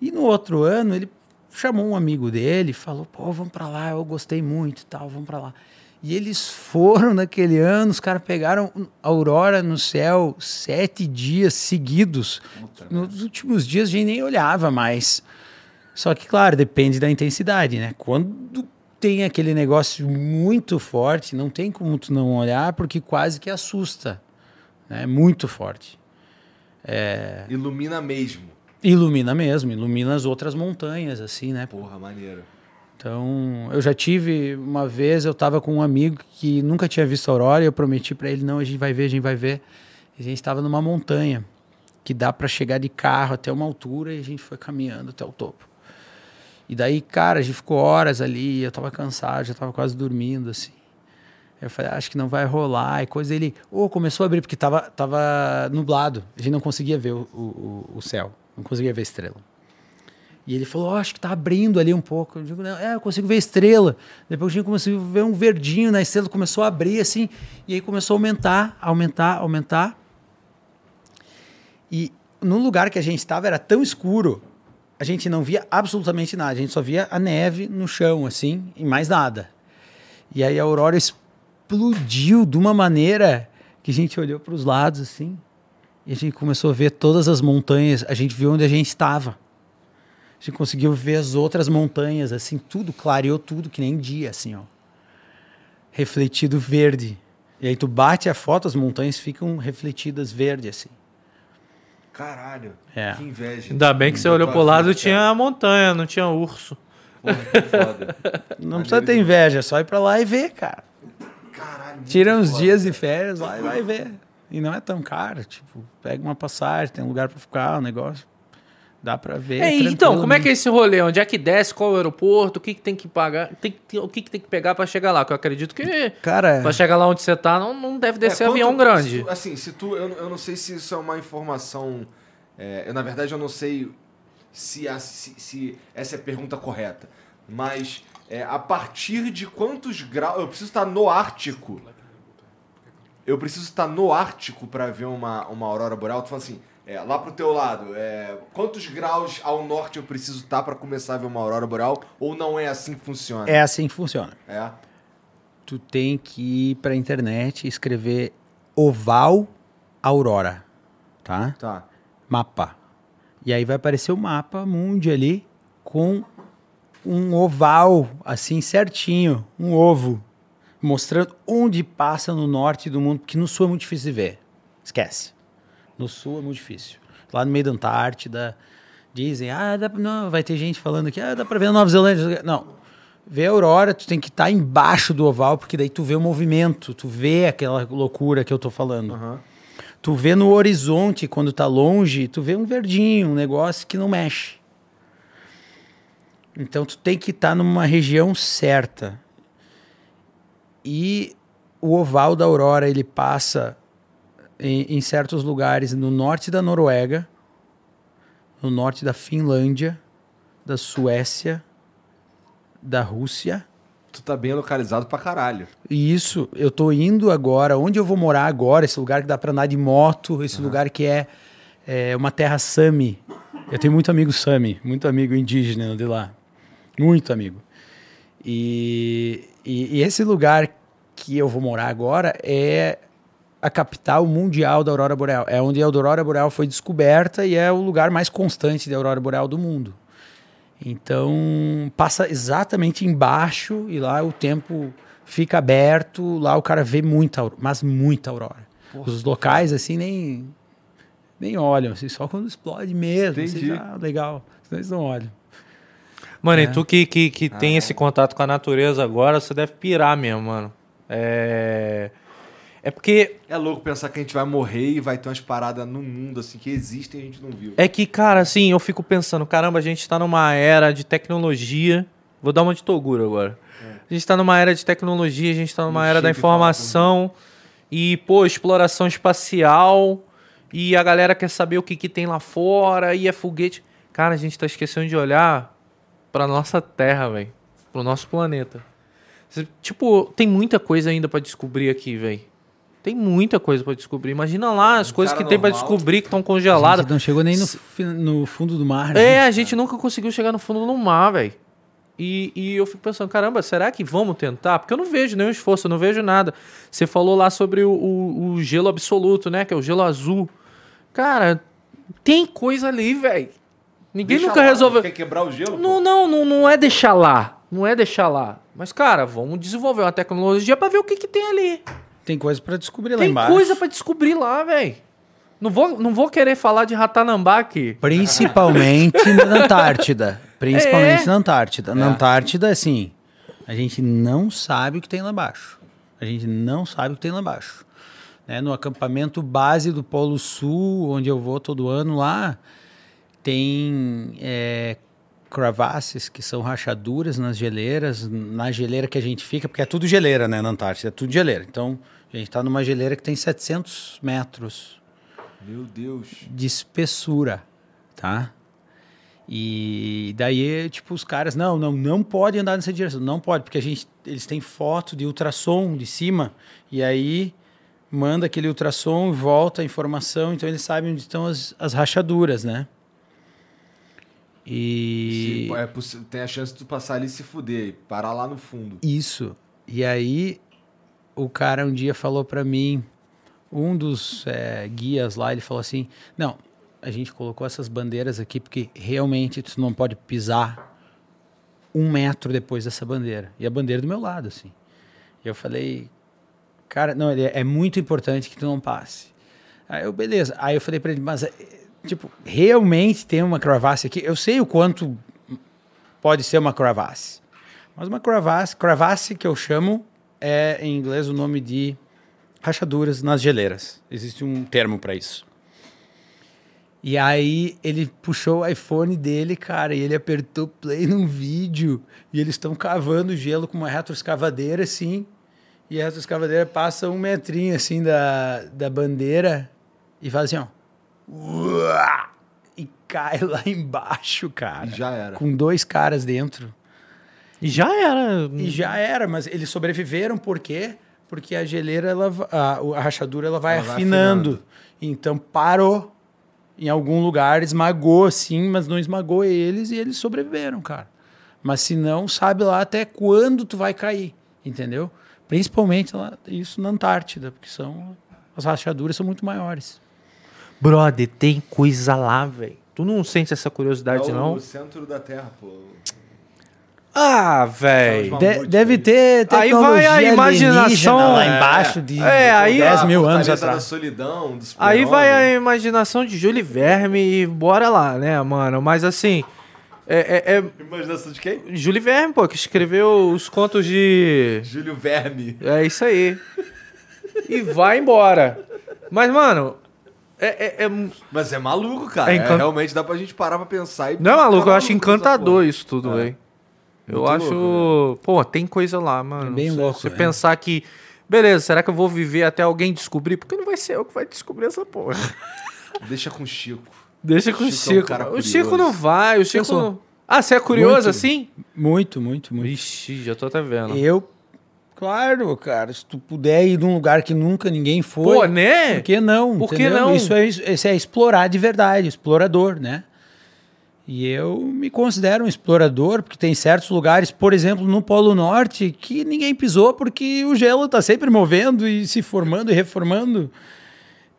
E no outro ano ele chamou um amigo dele, falou: "Pô, vamos para lá, eu gostei muito, e tal, vamos para lá". E eles foram naquele ano, os caras pegaram aurora no céu sete dias seguidos. Nos últimos dias a gente nem olhava mais. Só que, claro, depende da intensidade, né? Quando tem aquele negócio muito forte, não tem como tu não olhar, porque quase que assusta. É muito forte. Ilumina mesmo. Ilumina mesmo, ilumina as outras montanhas, assim, né? Porra, maneiro. Então, eu já tive uma vez, eu tava com um amigo que nunca tinha visto a aurora e eu prometi para ele, não, a gente vai ver, a gente vai ver. E a gente estava numa montanha que dá para chegar de carro até uma altura e a gente foi caminhando até o topo. E daí, cara, a gente ficou horas ali, eu tava cansado, já tava quase dormindo, assim. Eu falei, "Ah, acho que não vai rolar, e coisa ele, ô, começou a abrir, porque tava, tava nublado, a gente não conseguia ver o, o, o céu, não conseguia ver a estrela. E ele falou, "Ó, acho que tá abrindo ali um pouco. Eu digo, não, é, eu consigo ver estrela. Depois eu consigo ver um verdinho na estrela, começou a abrir assim, e aí começou a aumentar, aumentar, aumentar. E no lugar que a gente estava era tão escuro, a gente não via absolutamente nada, a gente só via a neve no chão, assim, e mais nada. E aí a aurora explodiu de uma maneira que a gente olhou para os lados, assim, e a gente começou a ver todas as montanhas, a gente viu onde a gente estava. A gente conseguiu ver as outras montanhas, assim, tudo clareou tudo, que nem dia, assim, ó. Refletido verde. E aí tu bate a foto, as montanhas ficam refletidas verde, assim. Caralho. É. Que inveja. Ainda bem que você olhou pro lado e tinha cara. a montanha, não tinha urso. Porra, que foda. Não precisa ter inveja, é só ir pra lá e ver, cara. Caralho. Tira uns foda. dias de férias lá e vai ver. E não é tão caro, tipo, pega uma passagem, tem um lugar pra ficar, um negócio. Dá pra ver. É, então, como é que é esse rolê? Onde é que desce? Qual o aeroporto? O que, que tem que pagar? Tem, que- o que, que tem que pegar pra chegar lá? Que eu acredito que Cara, pra chegar lá onde você tá, não, não deve descer É, quanto- avião grande. se tu- assim, se tu. Eu, eu não sei se isso é uma informação. é, eu, na verdade, eu não sei se, a- se- se essa é a pergunta correta. Mas é, a partir de quantos graus. Eu preciso estar no Ártico. Eu preciso estar no Ártico para ver uma, uma aurora boreal. Tu fala assim, é, lá pro teu lado, é, quantos graus ao norte eu preciso estar para começar a ver uma aurora boreal? Ou não é assim que funciona? é assim que funciona. É? Tu tem que ir pra internet e escrever oval aurora, tá? Tá. Mapa. E aí vai aparecer o mapa mundi ali com um oval assim certinho, um ovo, mostrando onde passa no norte do mundo, porque no sul é muito difícil de ver. Esquece. No sul é muito difícil. Lá no meio da Antártida, dizem, ah, dá não, vai ter gente falando aqui, ah, dá pra ver na Nova Zelândia. Não. Ver a aurora, tu tem que estar embaixo do oval, porque daí tu vê o movimento, tu vê aquela loucura que eu tô falando. Aham. Tu vê no horizonte, quando tá longe, tu vê um verdinho, um negócio que não mexe. Então tu tem que estar numa região certa. E o oval da aurora, ele passa em, em certos lugares no norte da Noruega, no norte da Finlândia, da Suécia, da Rússia. Tu tá bem localizado pra caralho. E isso, eu tô indo agora, onde eu vou morar agora, esse lugar que dá pra andar de moto, esse lugar que é, é uma terra Sami. Eu tenho muito amigo Sami, muito amigo indígena de lá. Muito amigo. E, e, e esse lugar que eu vou morar agora é a capital mundial da Aurora Boreal. É onde a Aurora Boreal foi descoberta e é o lugar mais constante da Aurora Boreal do mundo. Então, passa exatamente embaixo e lá o tempo fica aberto, lá o cara vê muita, aurora, mas muita aurora. Os locais, assim, nem, nem olham, assim, só quando explode mesmo. Assim, ah, legal. Eles não olham. Mano, É. e tu que, que, que tem esse contato com a natureza agora, você deve pirar mesmo, mano. É. É porque. É louco pensar que a gente vai morrer e vai ter umas paradas no mundo assim que existem e a gente não viu. É que, cara, assim, eu fico pensando, caramba, a gente tá numa era de tecnologia. Vou dar uma de Toguro agora. A gente tá numa era de tecnologia, a gente tá numa Não era da informação. E, pô, exploração espacial. E a galera quer saber o que, que tem lá fora. E é foguete. Cara, a gente tá esquecendo de olhar pra nossa Terra, velho. Pro nosso planeta. Tipo, tem muita coisa ainda pra descobrir aqui, velho. Tem muita coisa pra descobrir. Imagina lá as Um coisas que tem pra normal- descobrir que estão A congeladas. gente não chegou nem no, no fundo do mar. né? É, a gente nunca conseguiu chegar no fundo do mar, velho. E, e eu fico pensando, caramba, será que vamos tentar? Porque eu não vejo nenhum esforço, eu não vejo nada. Você falou lá sobre o, o- o gelo absoluto, né? Que é o gelo azul. Cara, tem coisa ali, velho. Ninguém Deixa nunca lá, resolveu. Quer quebrar o gelo? Não, não, não, não é deixar lá. Não é deixar lá. Mas, cara, vamos desenvolver uma tecnologia pra ver o que, que tem ali. Tem coisa pra descobrir lá Tem embaixo. coisa pra descobrir lá, velho. Não vou, não vou querer falar de Ratanambá aqui. Principalmente na Antártida. Principalmente É. na Antártida. Na É. Antártida, assim, a gente não sabe o que tem lá embaixo. A gente não sabe o que tem lá embaixo. Né? No acampamento base do Polo Sul, onde eu vou todo ano lá, tem é, crevasses, que são rachaduras nas geleiras, na geleira que a gente fica, porque é tudo geleira, né, na Antártida, é tudo geleira. Então, a gente está numa geleira que tem 700 metros Meu Deus. de espessura, tá? E daí, tipo, os caras, não, não, não pode andar nessa direção, não pode, porque a gente, eles têm foto de ultrassom de cima, e aí manda aquele ultrassom, volta a informação, então eles sabem onde estão as, as rachaduras, né? E... Se- é tem a chance de tu passar ali e se fuder, parar lá no fundo. Isso. E aí, o cara um dia falou pra mim, um dos é, guias lá, ele falou assim: Não, a gente colocou essas bandeiras aqui porque realmente tu não pode pisar um metro depois dessa bandeira. E a bandeira do meu lado, assim. E eu falei: Cara, não, ele é muito importante que tu não passe. Aí eu, beleza. Aí eu falei pra ele: Mas, é, tipo, realmente tem uma cravasse aqui? Eu sei o quanto pode ser uma cravasse. Mas uma crevasse, crevasse que eu chamo é em inglês o nome de rachaduras nas geleiras. Existe um termo para isso. E aí ele puxou o iPhone dele, cara, e ele apertou play num vídeo e eles estão cavando gelo com uma retroescavadeira assim. E a retroescavadeira passa um metrinho assim da, da bandeira e faz assim, ó. Uá! E cai lá embaixo, cara. E já era. Com dois caras dentro. E já era. E já era, mas eles sobreviveram por quê? Porque a geleira, ela, a, a rachadura, ela vai Ela vai afinando. afinando. Então parou em algum lugar, esmagou sim, mas não esmagou eles e eles sobreviveram, cara. Mas se não, sabe lá até quando tu vai cair, entendeu? Principalmente lá, isso na Antártida, porque são as rachaduras são muito maiores. Brother, tem coisa lá, velho. Tu não sente essa É curiosidade, o não? centro da Terra, pô. Ah, velho. De- deve ter Aí vai a imaginação, lá é. embaixo de É, aí- 10 a mil anos atrás. solidão, dos Aí vai a imaginação de Júlio Verme e bora lá, né, mano? Mas assim, é, é, é Imaginação de quem? Júlio Verme, pô, que escreveu os contos de. Júlio Verme. É isso aí. E vai embora. Mas, mano, é. é- é- Mas é maluco, cara. É É encan- realmente dá pra gente parar pra pensar e... Não é maluco, eu acho encantador isso tudo, É. velho. Eu Muito acho. louco, pô, tem coisa lá, mano. É bem Se louco, Você né? pensar que. Beleza, será que eu vou viver até alguém descobrir? Porque não vai ser eu que vai descobrir essa porra. Deixa com o Chico. Deixa com o Chico é um o Chico não vai, o Chico não. Ah, você é curioso Muito. assim? Muito, muito, muito. Ixi, já tô até vendo. Eu, claro, cara, se tu puder ir num lugar que nunca ninguém foi, Pô, né? por que não? Por que entendeu? não? Isso é, isso é explorar de verdade, explorador, né? E eu me considero um explorador, porque tem certos lugares, por exemplo, no Polo Norte, que ninguém pisou porque o gelo está sempre movendo e se formando e reformando.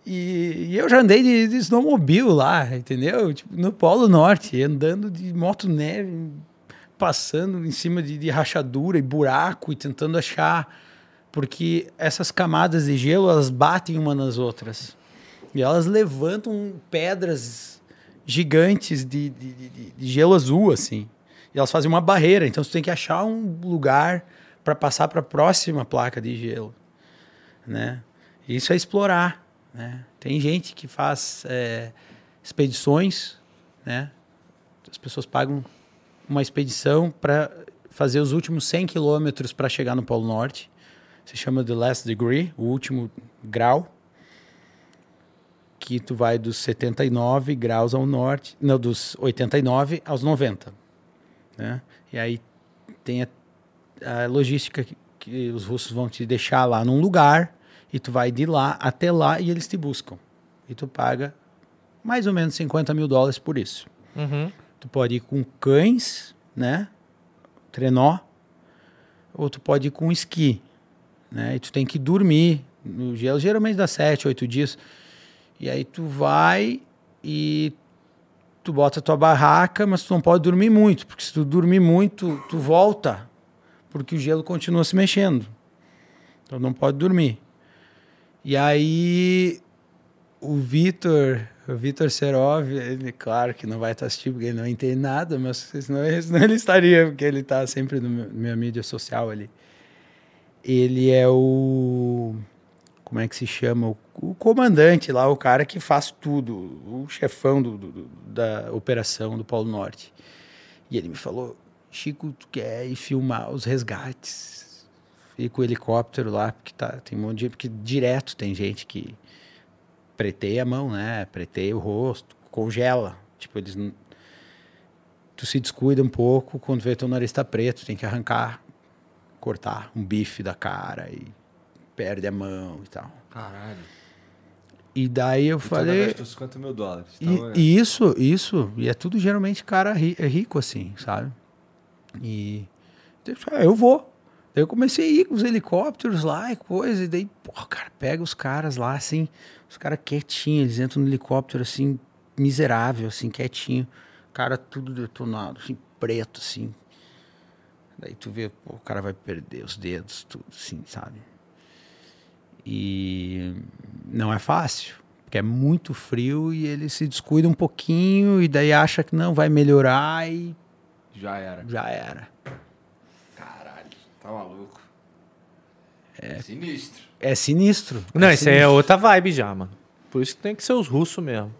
E, e eu já andei de, de snowmobile lá, entendeu? Tipo, no Polo Norte, andando de moto neve, passando em cima de, de rachadura e buraco e tentando achar. Porque essas camadas de gelo, elas batem uma nas outras. E elas levantam pedras gigantes de, de, de- de- gelo azul, assim. E elas fazem uma barreira. Então, você tem que achar um lugar para passar para a próxima placa de gelo. Né? Isso é explorar. Né? Tem gente que faz é, expedições, né? as pessoas pagam uma expedição para fazer os últimos 100 quilômetros para chegar no Polo Norte. Se chama The Last Degree, o último grau. Que tu vai dos 79 graus ao norte, não, dos 89 aos 90. Né? E aí tem a, a logística que, que os russos vão te deixar lá num lugar e tu vai de lá até lá e eles te buscam. E tu paga mais ou menos 50 mil dólares por isso. Uhum. Tu pode ir com cães, né? Trenó. Ou tu pode ir com esqui, né? E tu tem que dormir no gelo. Geralmente dá sete, oito dias. E aí tu vai e tu bota tua barraca, mas tu não pode dormir muito. Porque se tu dormir muito, tu volta. Porque o gelo continua se mexendo. Então não pode dormir. E aí o Vitor, o Vitor Serov, ele, claro que não vai estar assistindo porque ele não entende nada, mas senão, senão ele estaria, porque ele está sempre meu, minha mídia social ali. Ele é o. Como é que se chama? O, o comandante lá, o cara que faz tudo, o chefão do, do- da operação do Polo Norte. E ele me falou: Chico, tu quer ir filmar os resgates? Ir com o helicóptero lá, porque tá, tem um monte de gente, porque direto tem gente que preteia a mão, né? Preteia o rosto, congela. Tipo, eles. tu se descuida um pouco, quando vê teu nariz tá preto, tem que arrancar, cortar um bife da cara e perde a mão e tal. Caralho. E daí eu Então falei. gastou 50 mil dólares. E, Então, é. e isso, isso, e é tudo geralmente cara ri- é rico assim, sabe? E ah, eu vou. Daí eu comecei a ir com os helicópteros lá e coisa, e daí, pô, cara, pega os caras lá assim, os caras quietinhos, eles entram no helicóptero assim, miserável, assim, quietinho, cara tudo detonado, assim, preto, assim. Daí tu vê, pô, o cara vai perder os dedos, tudo assim, sabe? E não é fácil, porque é muito frio e ele se descuida um pouquinho e daí acha que não vai melhorar e Já era. já era. Caralho, tá maluco. É. Sinistro. É sinistro. Não, é isso aí é sinistro. outra vibe já, mano. Por isso que tem que ser os russos mesmo.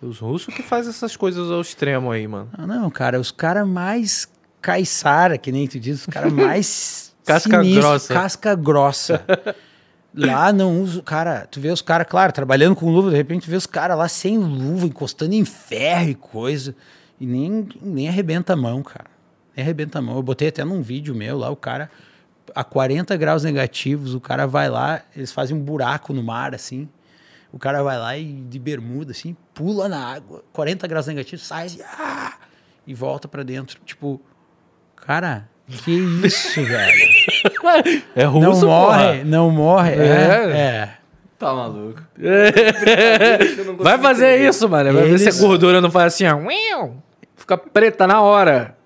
Os russos que fazem essas coisas ao extremo aí, mano. Ah, não, cara, os caras mais caiçara, que nem tu diz, os caras mais Casca sinistros, grossa. Casca grossa. Lá não usa, cara, tu vê os caras, claro, trabalhando com luva, de repente tu vê os caras lá sem luva, encostando em ferro e coisa, e nem, nem arrebenta a mão, cara. Nem arrebenta a mão. Eu botei até num vídeo meu lá, o cara, a 40 graus negativos, o cara vai lá, eles fazem um buraco no mar, assim, o cara vai lá e de bermuda, assim, pula na água, 40 graus negativos, sai ah, e volta pra dentro. Tipo, cara, que isso, velho? É não russo, morre, porra. não morre. É, É. é. Tá maluco. Vai fazer isso, mano. Vai ver Eles- se a gordura não faz assim, ó. Fica preta na hora.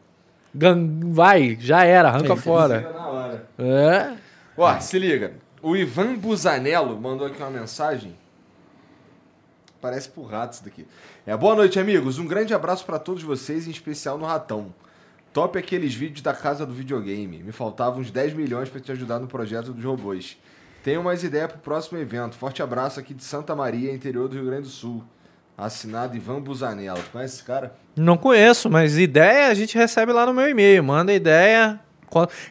Gan- Vai, já era, arranca Eles- fora. Na hora. É. Ó, se liga. O Ivan Busanello mandou aqui uma mensagem. Parece por rato isso daqui. É, boa noite, amigos. Um grande abraço pra todos vocês, em especial no Ratão. Top aqueles vídeos da casa do videogame. Me faltavam uns 10 milhões pra te ajudar no projeto dos robôs. Tenho mais ideia pro próximo evento. Forte abraço aqui de Santa Maria, interior do Rio Grande do Sul. Assinado Ivan Busanello. Conhece esse cara? Não conheço, mas ideia a gente recebe lá no meu e-mail. Manda ideia.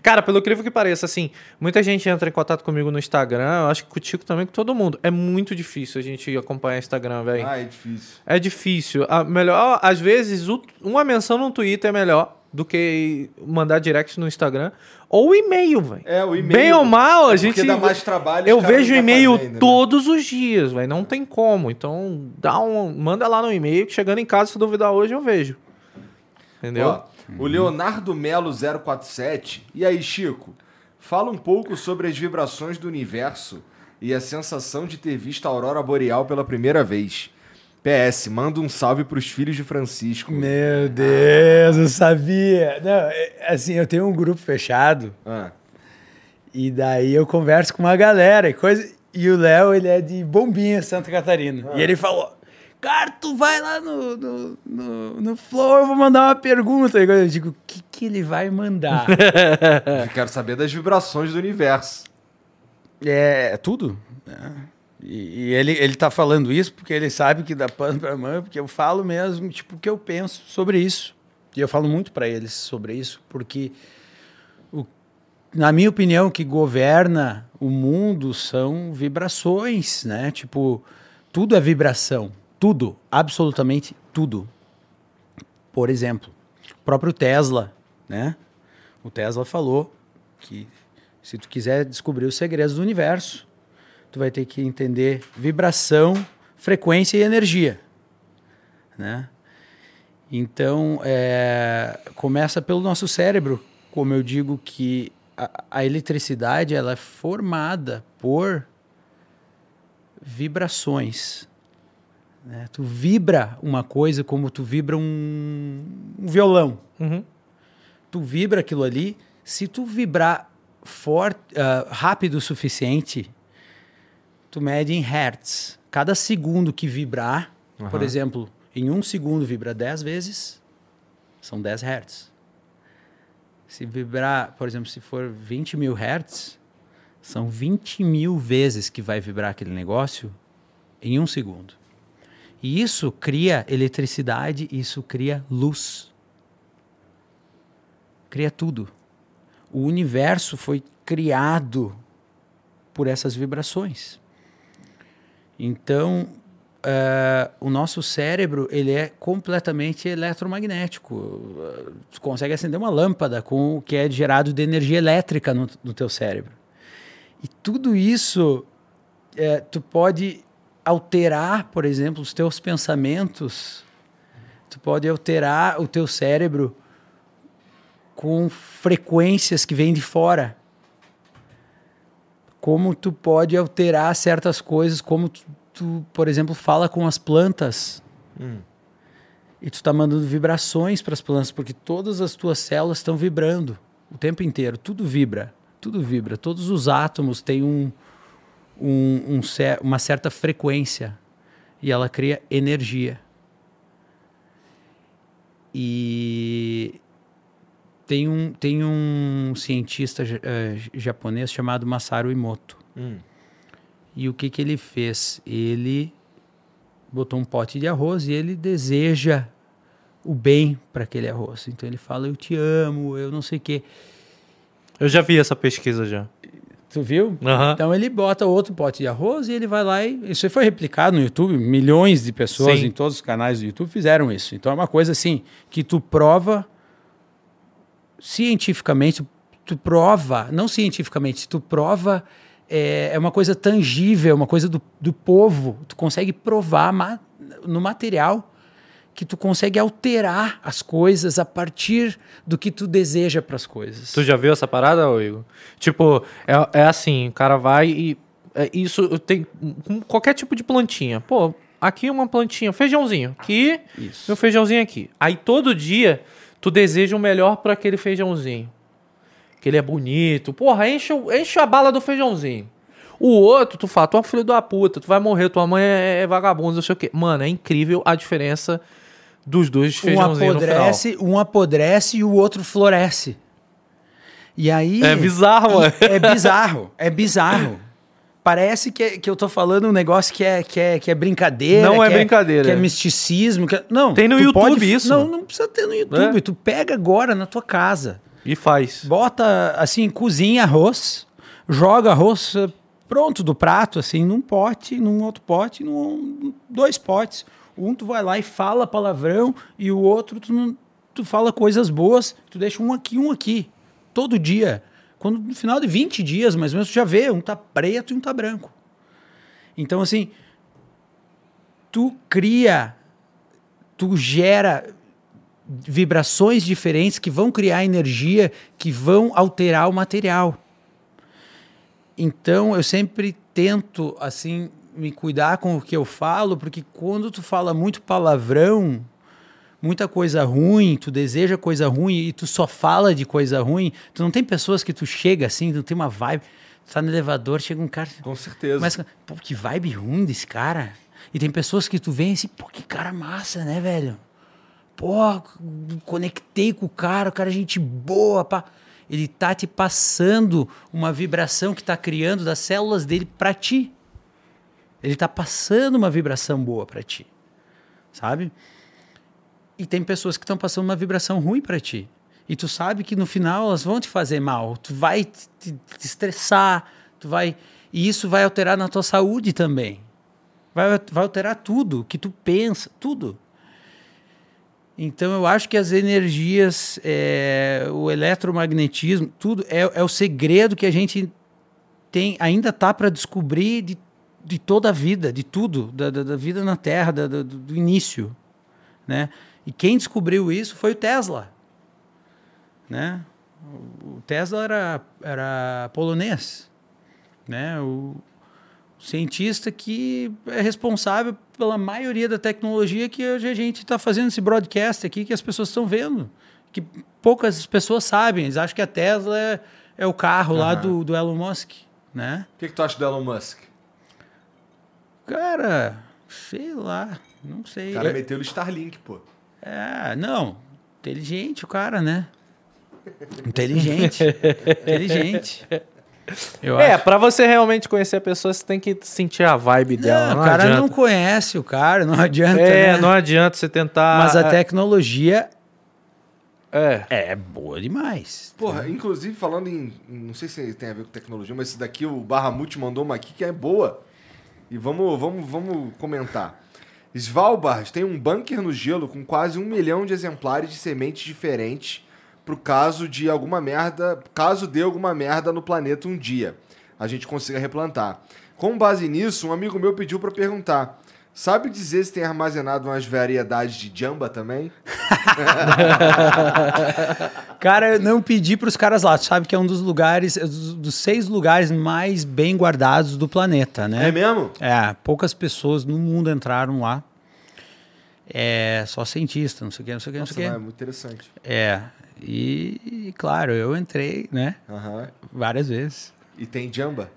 Cara, pelo incrível que pareça, assim, muita gente entra em contato comigo no Instagram, eu acho que contigo também, com todo mundo. É muito difícil a gente acompanhar Instagram, velho. Ah, é difícil. É difícil. A melhor, às vezes, o- uma menção no Twitter é melhor do que mandar direct no Instagram. Ou e-mail, velho. É, o e-mail. Bem ou mal, a É gente. porque dá mais trabalho, Eu vejo e-mail fazendo, né? todos os dias, velho. Não tem como. Então, dá um, manda lá no e-mail que chegando em casa, se duvidar hoje, eu vejo. Entendeu? Ó, o Leonardo Melo 047. E aí, Chico? Fala um pouco sobre as vibrações do universo e a sensação de ter visto a aurora boreal pela primeira vez. PS, manda um salve pros filhos de Francisco. Meu Deus, eu sabia. Não, é, assim, eu tenho um grupo fechado Ah, e daí eu converso com uma galera e coisa. E o Léo, ele é de Bombinha, Santa Catarina. E ele falou: Cara, tu vai lá no, no, no, no Flow, eu vou mandar uma pergunta. E eu digo: O que, que ele vai mandar? eu quero saber das vibrações do universo. É, é tudo. né? E, e ele, ele tá falando isso porque ele sabe que dá pano pra mão, porque eu falo mesmo, tipo, o que eu penso sobre isso. E eu falo muito para eles sobre isso, porque, o, na minha opinião, o que governa o mundo são vibrações, né? Tipo, tudo é vibração. Tudo, absolutamente tudo. Por exemplo, o próprio Tesla, né? O Tesla falou que se tu quiser descobrir os segredos do universo, tu vai ter que entender vibração, frequência e energia, né? Então, é, começa pelo nosso cérebro, como eu digo que a, a eletricidade ela é formada por vibrações. né? Tu vibra uma coisa como tu vibra um, um violão Uhum. tu vibra aquilo ali, se tu vibrar forte, ah, rápido o suficiente, tu mede em hertz. Cada segundo que vibrar, por Aham. exemplo, em um segundo vibra 10 vezes, são 10 hertz. Se vibrar, por exemplo, se for 20 mil hertz, são 20 mil vezes que vai vibrar aquele negócio em um segundo. E isso cria eletricidade, isso cria luz cria tudo. O universo foi criado por essas vibrações. Então, é, o nosso cérebro ele é completamente eletromagnético. Tu consegue acender uma lâmpada com o que é gerado de energia elétrica no, no teu cérebro. E tudo isso é, tu pode alterar, por exemplo, os teus pensamentos. Tu pode alterar o teu cérebro com frequências que vêm de fora. Como tu pode alterar certas coisas, como tu, tu por exemplo, fala com as plantas. Hum. E tu está mandando vibrações para as plantas, porque todas as tuas células estão vibrando o tempo inteiro. Tudo vibra, tudo vibra. Todos os átomos têm um, um, um, uma certa frequência e ela cria energia. E tem um, tem um cientista uh, japonês chamado Masaru Emoto. Hum. E o que, que ele fez? Ele botou um pote de arroz e ele deseja o bem para aquele arroz. Então ele fala: Eu te amo, eu não sei o quê. Eu já vi essa pesquisa já. Tu viu? Uhum. Então ele bota outro pote de arroz e ele vai lá e. Isso foi replicado no YouTube. Milhões de pessoas Sim. em todos os canais do YouTube fizeram isso. Então é uma coisa assim que tu prova cientificamente, tu prova, não cientificamente, tu prova é, é uma coisa tangível, uma coisa do, do povo. Tu consegue provar ma no material que tu consegue alterar as coisas a partir do que tu deseja para as coisas. Tu já viu essa parada, Igor? Tipo, é, é assim, o cara vai e. É, isso tem qualquer tipo de plantinha. Pô, aqui uma plantinha, feijãozinho. Aqui, Isso. meu feijãozinho aqui. Aí todo dia tu deseja o melhor para aquele feijãozinho. Que ele é bonito. Porra, enche, enche a bala do feijãozinho. O outro, tu fala, tu é um filho da puta, tu vai morrer, tua mãe é, é vagabundo, não sei o quê. Mano, é incrível a diferença dos dois um feijãozinhos no final. apodrece, um apodrece e o outro floresce. E aí É bizarro, mano. é bizarro, é bizarro. Parece que, é- que eu tô falando um negócio que é, que é, que é brincadeira. Não é que brincadeira. Que é misticismo. que é- Não, Tem no tu YouTube pode- isso. Não, não precisa ter no YouTube. É. Tu pega agora na tua casa. E faz. Bota, assim, cozinha arroz, joga arroz eh, pronto do prato, assim, num pote, num outro pote, num, dois potes. Um tu vai lá e fala palavrão e o outro tu, não- tu fala coisas boas, tu deixa um aqui, um aqui, todo dia. Quando no final de 20 dias, mais ou menos, já vê, um tá preto e um tá branco. Então, assim, tu cria, tu gera vibrações diferentes que vão criar energia, que vão alterar o material. Então eu sempre tento assim me cuidar com o que eu falo, porque quando tu fala muito palavrão, muita coisa ruim, tu deseja coisa ruim e tu só fala de coisa ruim, tu não tem pessoas que tu chega assim, tu tem uma vibe, tu tá no elevador, chega um cara, Com certeza. mas, pô, que vibe ruim desse cara. E tem pessoas que tu vem assim, pô, que cara massa, né, velho? Pô, conectei com o cara, o cara é gente boa, pá. Ele tá te passando uma vibração que tá criando das células dele pra ti. Ele tá passando uma vibração boa pra ti. Sabe? E tem pessoas que estão passando uma vibração ruim pra ti. E tu sabe que no final elas vão te fazer mal. Tu vai te, te- estressar, tu vai e isso vai alterar na tua saúde também. Vai, vai alterar tudo que tu pensa, tudo. Então eu acho que as energias, é, o eletromagnetismo, tudo é, é o segredo que a gente tem, ainda tá para descobrir de, de toda a vida, de tudo, da, da, da vida na Terra, da- do, do início, né? E quem descobriu isso foi o Tesla, né? O Tesla era, era polonês, né? O cientista que é responsável pela maioria da tecnologia que hoje a gente está fazendo esse broadcast aqui, que as pessoas estão vendo, que poucas pessoas sabem. Eles acham que a Tesla é, é o carro lá Aham. do, do Elon Musk, né? O que, que tu acha do Elon Musk? Cara, sei lá, não sei. O cara Eu- meteu o Starlink, pô. É, não, inteligente o cara, né? Inteligente, inteligente. Eu É, acho. pra você realmente conhecer a pessoa, você tem que sentir a vibe dela. Não, Não, o cara adianta. não conhece o cara, não adianta. É, né? não adianta você tentar. Mas a tecnologia É. é boa demais. Porra, inclusive falando em. Não sei se tem a ver com tecnologia, mas esse daqui o Barramute mandou uma aqui que é boa. E vamos, vamos, vamos comentar. Svalbard tem um bunker no gelo com quase um milhão de exemplares de sementes diferentes pro caso de alguma merda, caso dê alguma merda no planeta um dia, a gente consiga replantar. Com base nisso, um amigo meu pediu para perguntar: sabe dizer se tem armazenado umas variedades de jamba também? Cara, eu não pedi para os caras lá. Tu sabe que é um dos lugares, dos, dos seis lugares mais bem guardados do planeta, né? É mesmo? É, poucas pessoas no mundo entraram lá. É, só cientista, não sei o que, não sei o que, não sei o é que. muito interessante. É, e, claro, eu entrei, né, Aham. várias vezes. E tem jamba?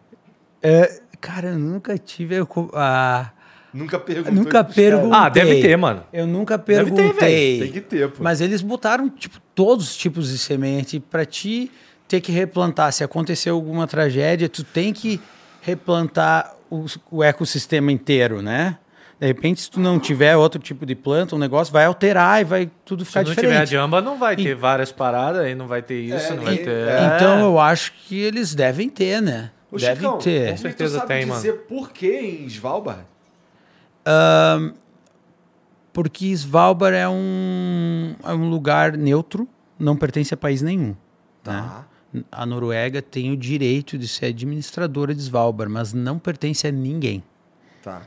É, cara, eu nunca tive a... Nunca perguntou. nunca perguntei. Ah, deve ter, mano. Eu nunca Deve ter, perguntei. Tem que ter, pô. Mas eles botaram, tipo, todos os tipos de semente para ti ter que replantar. Se acontecer alguma tragédia, tu tem que replantar o, o ecossistema inteiro, né? De repente, se tu não tiver outro tipo de planta, o negócio vai alterar e vai tudo Se ficar não diferente. tiver a jamba, não vai ter várias paradas, aí não vai ter isso, É, não vai e- ter... é. Então eu acho que eles devem ter, né? Ô, devem Chicão, ter. Com certeza tu sabe tem, mano. dizer por que em Svalbard? Porque Svalbard é um, é um lugar neutro, não pertence a país nenhum. Tá. né? A Noruega tem o direito de ser administradora de Svalbard, mas não pertence a ninguém. Tá.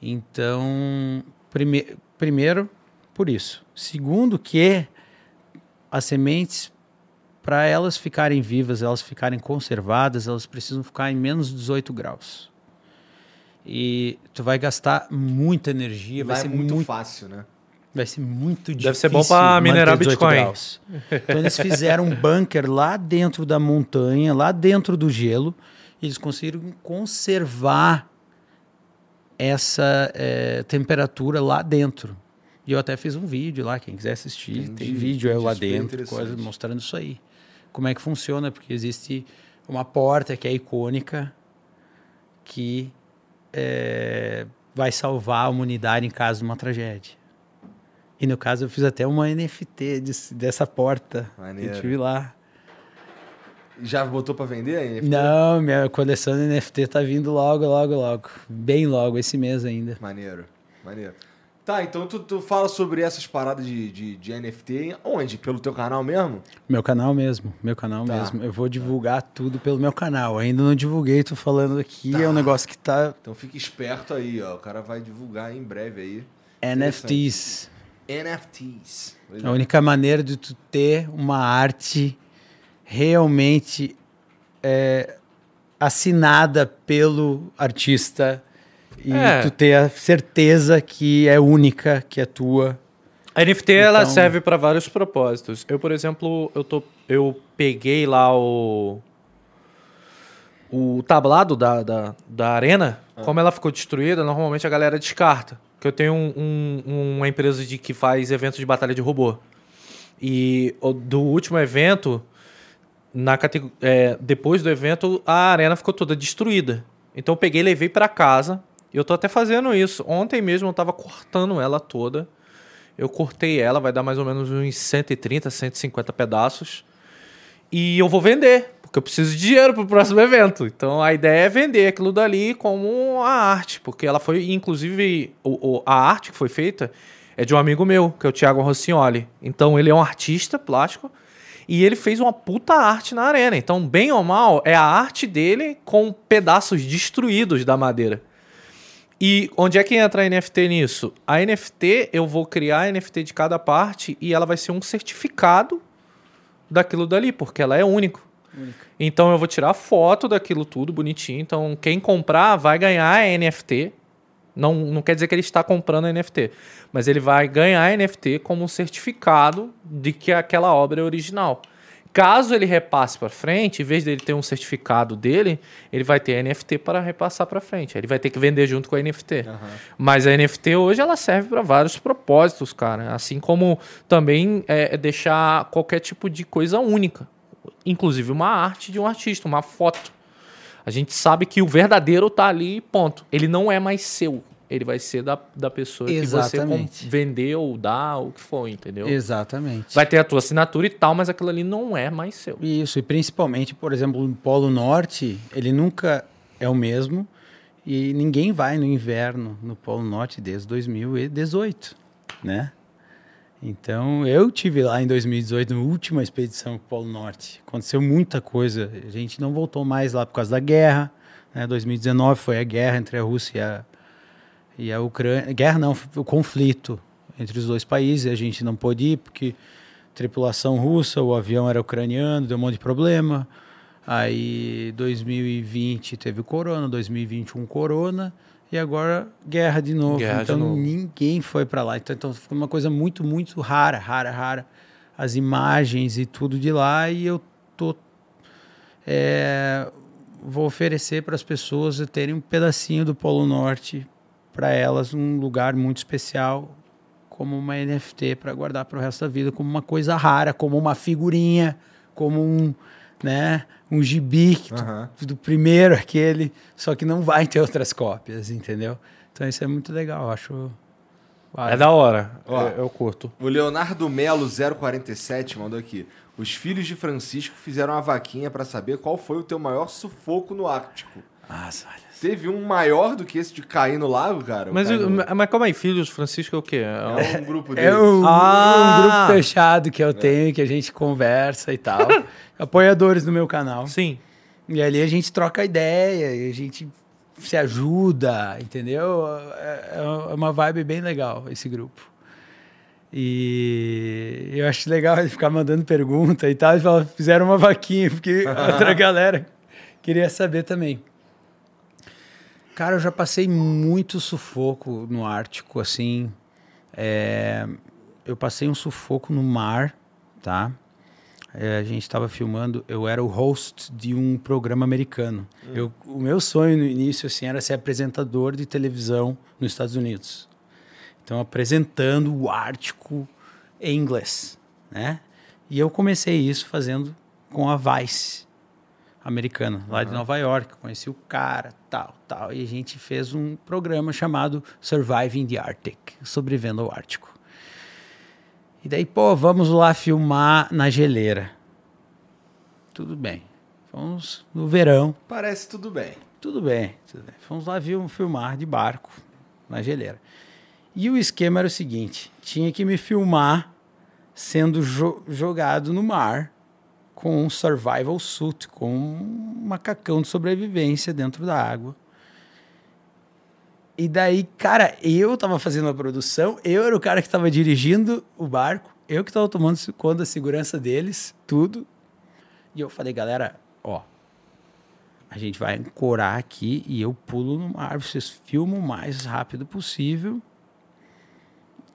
Então, prime primeiro, por isso. Segundo, que as sementes, para elas ficarem vivas, elas ficarem conservadas, elas precisam ficar em menos de 18 graus. E tu vai gastar muita energia, vai ser é muito, muito fácil, né? Vai ser muito difícil. Deve ser bom pra manter minerar 18 Bitcoin. graus. Então eles fizeram um bunker lá dentro da montanha, lá dentro do gelo, e eles conseguiram conservar essa eh, temperatura lá dentro. E eu até fiz um vídeo lá, quem quiser assistir, Entendi, tem vídeo eu lá super dentro, coisa mostrando isso aí. Como é que funciona, porque existe uma porta que é icônica que eh, vai salvar a humanidade em caso de uma tragédia. E no caso eu fiz até uma NFT desse- dessa porta. Maneiro. Eu tive lá. Já botou pra vender aí? Não, minha coleção de NFT tá vindo logo, logo, logo. Bem logo, esse mês ainda. Maneiro, maneiro. Tá, então tu, tu fala sobre essas paradas de, de, de NFT onde? Pelo teu canal mesmo? Meu canal mesmo, meu canal Tá. mesmo. Eu vou divulgar tudo pelo meu canal. Ainda não divulguei, tô falando aqui. É um negócio que tá Então fica esperto aí, ó. O cara vai divulgar em breve aí. NFTs. NFTs. A é. única maneira de tu ter uma arte realmente é, assinada pelo artista e É. tu ter a certeza que é única, que é tua. A NFT ela Então- serve para vários propósitos. Eu, por exemplo, eu tô eu peguei lá o o tablado da, da, da arena, como ela ficou destruída, normalmente a galera descarta. Porque eu tenho um- um- uma empresa de que faz eventos de batalha de robô. E do último evento, na é, depois do evento, a arena ficou toda destruída. Então eu peguei e levei para casa. Eu tô até fazendo isso. Ontem mesmo eu tava cortando ela toda. Eu cortei ela, vai dar mais ou menos uns 130, 150 pedaços. E eu vou vender, porque eu preciso de dinheiro pro próximo evento. Então a ideia é vender aquilo dali como a arte, porque ela foi, inclusive, o, o- a arte que foi feita é de um amigo meu, que é o Thiago Rossignoli. Então ele é um artista plástico e ele fez uma puta arte na arena. Então, bem ou mal, é a arte dele com pedaços destruídos da madeira. E onde é que entra a NFT nisso? A NFT, eu vou criar a NFT de cada parte e ela vai ser um certificado daquilo dali, porque ela é único. Então eu vou tirar foto daquilo tudo bonitinho. Então quem comprar vai ganhar a NFT. Não, não quer dizer que ele está comprando a NFT, mas ele vai ganhar a NFT como um certificado de que aquela obra é original. Caso ele repasse para frente, em vez dele ter um certificado dele, ele vai ter NFT para repassar para frente. Ele vai ter que vender junto com a NFT. Mas a NFT hoje ela serve para vários propósitos, cara. Assim como também é, é deixar qualquer tipo de coisa única, inclusive uma arte de um artista, uma foto. A gente sabe que o verdadeiro tá ali, ponto. Ele não é mais seu. Ele vai ser da, da pessoa que você Exatamente. vendeu ou dá, o que for, entendeu? Exatamente. Vai ter a tua assinatura e tal, mas aquilo ali não é mais seu. Isso, e principalmente, por exemplo, no Polo Norte, ele nunca é o mesmo. E ninguém vai no inverno no Polo Norte desde 2018, né? Então, eu tive lá em 2018, na última expedição pro Polo Norte. Aconteceu muita coisa. A gente não voltou mais lá por causa da guerra. Né? 2019 foi a guerra entre a Rússia e a, e a Ucrânia. Guerra não, o conflito entre os dois países. A gente não pôde ir porque tripulação russa, o avião era ucraniano, deu um monte de problema. Aí 2020 teve o corona, 2021 corona e agora guerra de novo. Guerra de então novo. ninguém foi para lá. Então, então ficou uma coisa muito, muito rara, rara, rara. As imagens e tudo de lá e eu tô é, vou oferecer para as pessoas terem um pedacinho do Polo Norte para elas, um lugar muito especial, como uma NFT para guardar para o resto da vida, como uma coisa rara, como uma figurinha, como um, né, um gibi tu- Aham. do primeiro aquele, só que não vai ter outras cópias, entendeu? Então isso é muito legal, eu acho. É da hora. Ó. Eu, eu curto. O Leonardo Melo 047 mandou aqui. Os filhos de Francisco fizeram uma vaquinha pra saber qual foi o teu maior sufoco no Ártico. Nossa, olha. Teve um maior do que esse de cair no lago, cara? Mas, o- no- mas calma aí, filhos Francisco é o quê? É um- É um grupo dele. É um, Ah! um grupo fechado que eu tenho, que a gente conversa e tal. Apoiadores do meu canal. Sim. E ali a gente troca ideia, e a gente se ajuda, entendeu? É é uma vibe bem legal esse grupo. E eu acho legal ele ficar mandando pergunta e tal. Eles fizeram uma vaquinha, porque outra galera queria saber também. Cara, eu já passei muito sufoco no Ártico, assim. É, eu passei um sufoco no mar, tá? É, a gente estava filmando, eu era o host de um programa americano. Eu, o meu sonho no início assim era ser apresentador de televisão nos Estados Unidos. Então apresentando o Ártico em inglês, né? E eu comecei isso fazendo com a Vice americana, lá de Nova York. Conheci o cara, tal, tal. E a gente fez um programa chamado Surviving the Arctic, sobrevivendo ao Ártico. E daí, pô, vamos lá filmar na geleira. Tudo bem. Fomos no verão, Parece tudo bem. tudo bem, tudo bem. Fomos lá filmar de barco na geleira. E o esquema era o seguinte: tinha que me filmar sendo jo- jogado no mar com um survival suit, com um macacão de sobrevivência dentro da água. E daí, cara, eu tava fazendo a produção, eu era o cara que tava dirigindo o barco, eu que tava tomando conta da segurança deles, tudo. E eu falei, galera, ó, a gente vai ancorar aqui e eu pulo no mar, vocês filmam o mais rápido possível.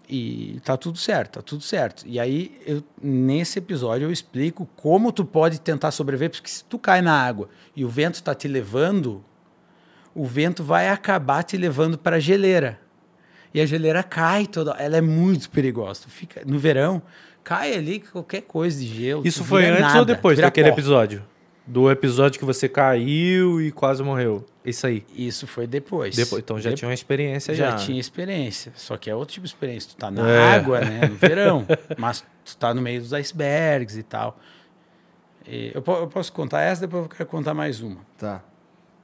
E tá tudo certo, tá tudo certo. E aí, eu, nesse episódio, eu explico como tu pode tentar sobreviver, porque se tu cai na água e o vento tá te levando, o vento vai acabar te levando para a geleira. E a geleira cai toda, ela é muito perigosa. Tu fica no verão, cai ali qualquer coisa de gelo. Isso foi antes nada, ou depois daquele episódio? Do episódio que você caiu e quase morreu. Isso aí. Isso foi depois. Depois, então já Depois. tinha uma experiência já, já. tinha experiência. Só que é outro tipo de experiência. Tu tá na É. água, né? No verão. mas tu tá no meio dos icebergs e tal. E eu, eu posso contar essa, depois eu quero contar mais uma. Tá.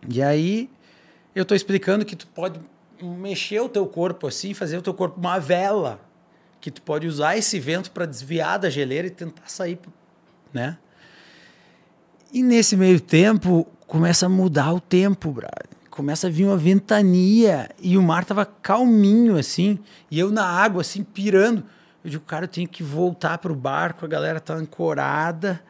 E aí, eu tô explicando que tu pode mexer o teu corpo assim, fazer o teu corpo uma vela. Que tu pode usar esse vento para desviar da geleira e tentar sair, né? E nesse meio tempo, começa a mudar o tempo, brother. Começa a vir uma ventania e o mar tava calminho, assim, e eu na água, assim, pirando. Eu digo, cara, eu tenho que voltar pro barco, a galera tá ancorada.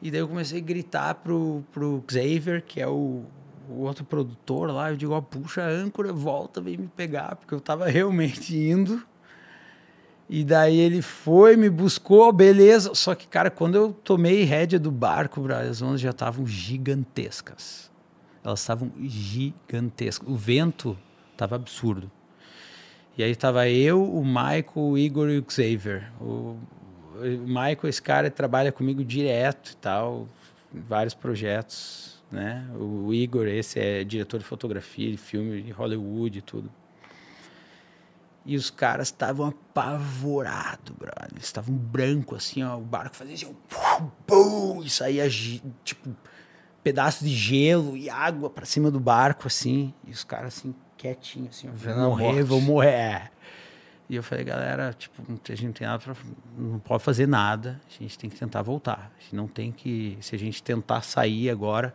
E daí eu comecei a gritar pro, pro Xavier, que é o, o outro produtor lá. Eu digo, ó, puxa a âncora, volta, vem me pegar, porque eu tava realmente indo. E daí ele foi, me buscou, beleza. Só que, cara, quando eu tomei rédea do barco, as ondas já estavam gigantescas. Elas estavam gigantescas. O vento estava absurdo. E aí tava eu, o Michael, o Igor e o Xavier. O, Michael, esse cara, trabalha comigo direto e tal, vários projetos, né? O Igor, esse é diretor de fotografia, de filme de Hollywood e tudo. E os caras estavam apavorados, brother. Eles estavam branco assim, ó. O barco fazia assim, pum, e saía, tipo, pedaço de gelo e água pra cima do barco, assim. E os caras, assim, quietinhos, assim. ó, Vou morrer, vou morrer. É. E eu falei, galera, tipo, a gente não tem nada pra, não pode fazer nada. A gente tem que tentar voltar. A gente não tem que, se a gente tentar sair agora,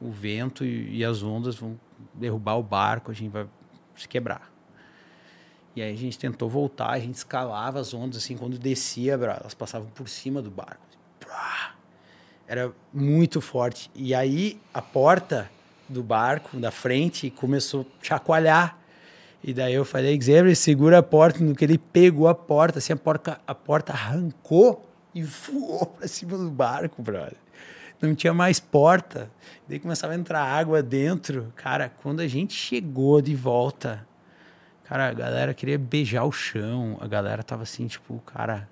o vento e, e as ondas vão derrubar o barco, a gente vai se quebrar. E aí a gente tentou voltar, a gente escalava as ondas, assim, quando descia, elas passavam por cima do barco. Era muito forte. E aí a porta do barco, da frente, começou a chacoalhar. E daí eu falei, Xavier, segura a porta. No que ele pegou a porta, assim, a porta, a porta arrancou e voou pra cima do barco, brother. Não tinha mais porta. Daí começava a entrar água dentro. Cara, quando a gente chegou de volta, cara, a galera queria beijar o chão. A galera tava assim, tipo, cara,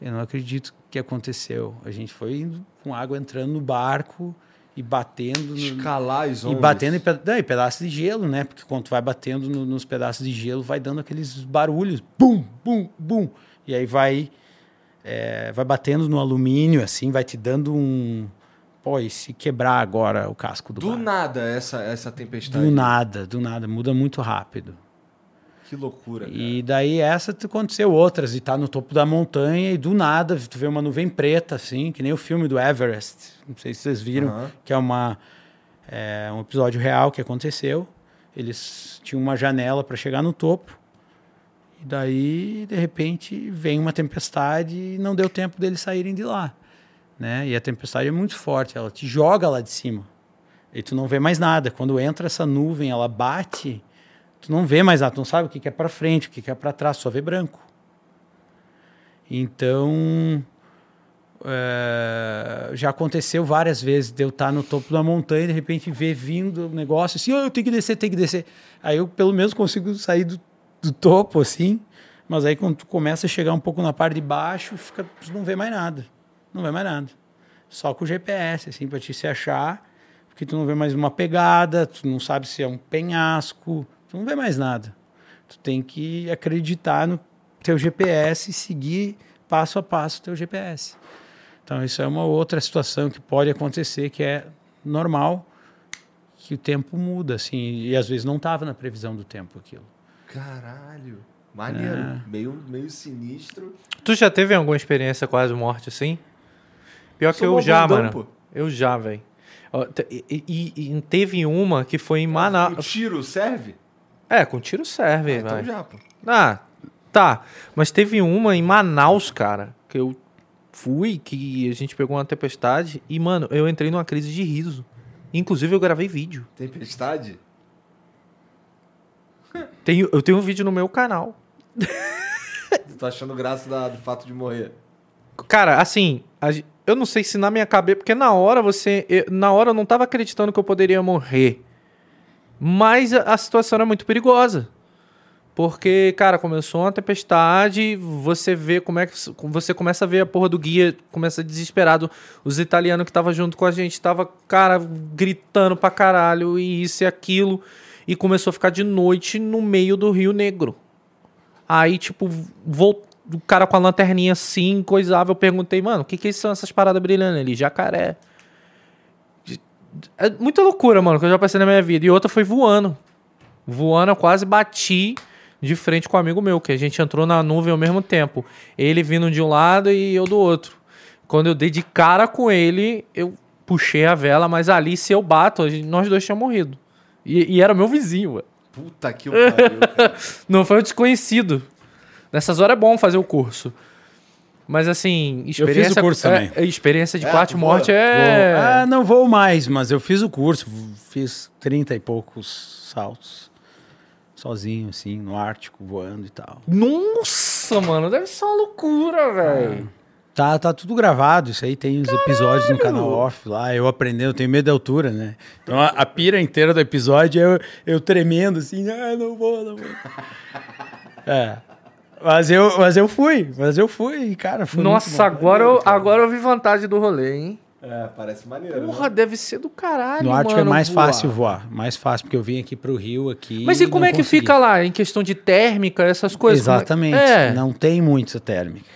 eu não acredito que aconteceu. A gente foi indo com água entrando no barco e batendo no, Escalar as e ondas. batendo em, peda pedaços de gelo, né? Porque quando tu vai batendo no- nos pedaços de gelo, vai dando aqueles barulhos. Bum, bum, bum. E aí vai, é, vai batendo no alumínio, assim, vai te dando um. Pô, e se quebrar agora o casco do, Do barco? nada essa, essa tempestade. Do nada, do nada. Muda muito rápido. Que loucura, cara. E daí essa aconteceu outras, e tá no topo da montanha e do nada tu vê uma nuvem preta, assim, que nem o filme do Everest. Não sei se vocês viram, que é, uma, é um episódio real que aconteceu. Eles tinham uma janela para chegar no topo. E daí, de repente, vem uma tempestade e não deu tempo deles saírem de lá. Né? E a tempestade é muito forte, ela te joga lá de cima. E tu não vê mais nada. Quando entra essa nuvem, ela bate, tu não vê mais nada, tu não sabe o que que é para frente, o que que é para trás, só vê branco. Então, é, já aconteceu várias vezes de eu estar no topo da montanha e de repente ver vindo o negócio assim, oh, eu tenho que descer, tenho que descer. Aí eu pelo menos consigo sair do, do topo assim, mas aí quando tu começa a chegar um pouco na parte de baixo, fica, tu não vê mais nada, não vê mais nada. Só com o GPS, assim, para te se achar, porque tu não vê mais uma pegada, tu não sabe se é um penhasco, tu não vê mais nada. Tu tem que acreditar no teu GPS e seguir passo a passo o teu GPS. Então isso é uma outra situação que pode acontecer, que é normal, que o tempo muda, assim, e às vezes não estava na previsão do tempo aquilo. Caralho. Maneiro. É. Meio, meio sinistro. Tu já teve alguma experiência quase morte assim? Pior que Sou eu já, mano. pô. Eu já, velho. E, e- e teve uma que foi em O Manaus. tiro serve? É, com tiro serve, Ah, então vai. já, pô. Ah, tá. Mas teve uma em Manaus, cara, que eu fui, que a gente pegou uma tempestade e, mano, eu entrei numa crise de riso. Inclusive, eu gravei vídeo. Tempestade? Tenho, eu tenho um vídeo no meu canal. Tu tá achando graça da- do fato de morrer? Cara, assim, a eu não sei se na minha cabeça, porque na hora você, eu- na hora eu não tava acreditando que eu poderia morrer. Mas a, situação era muito perigosa. Porque, cara, começou uma tempestade, você vê como é que você começa a ver a porra do guia, começa desesperado. Os italianos que estavam junto com a gente tava, cara, gritando pra caralho e isso e aquilo. E começou a ficar de noite no meio do Rio Negro. Aí, tipo, vol- o cara com a lanterninha assim, coisava. Eu perguntei, mano, o que, que são essas paradas brilhando ali? Jacaré. É muita loucura, mano, que eu já passei na minha vida. E outra foi voando. Voando, eu quase bati de frente com um amigo meu, que a gente entrou na nuvem ao mesmo tempo. Ele vindo de um lado e eu do outro. Quando eu dei de cara com ele, eu puxei a vela, mas ali, se eu bato, nós dois tínhamos morrido. E, e era meu vizinho, mano. Puta que pariu. Não foi o desconhecido. Nessas horas é bom fazer o curso. Mas assim, experiência. curso é- também. é, experiência de É, parte tu morte é. Vou- Ah, não vou mais, mas eu fiz o curso, fiz 30 e poucos saltos. Sozinho, assim, no Ártico, voando e tal. Nossa, mano, deve ser uma loucura, velho. Tá, tá tudo gravado, isso aí tem os episódios no canal off lá, eu aprendendo, eu tenho medo da altura, né? Então a, a pira inteira do episódio é eu, eu tremendo assim, ah, não vou, não vou. É. Mas eu, mas eu fui, mas eu fui, cara, foi muito Nossa, agora eu, agora eu vi vantagem do rolê, hein? É, parece maneiro. né? Porra, deve ser do caralho, No Ártico mano, é mais voar. fácil voar, mais fácil, porque eu vim aqui pro Rio aqui. Mas e como é que consegui. fica lá, em questão de térmica, essas coisas? É- Exatamente, É. não tem muita térmica.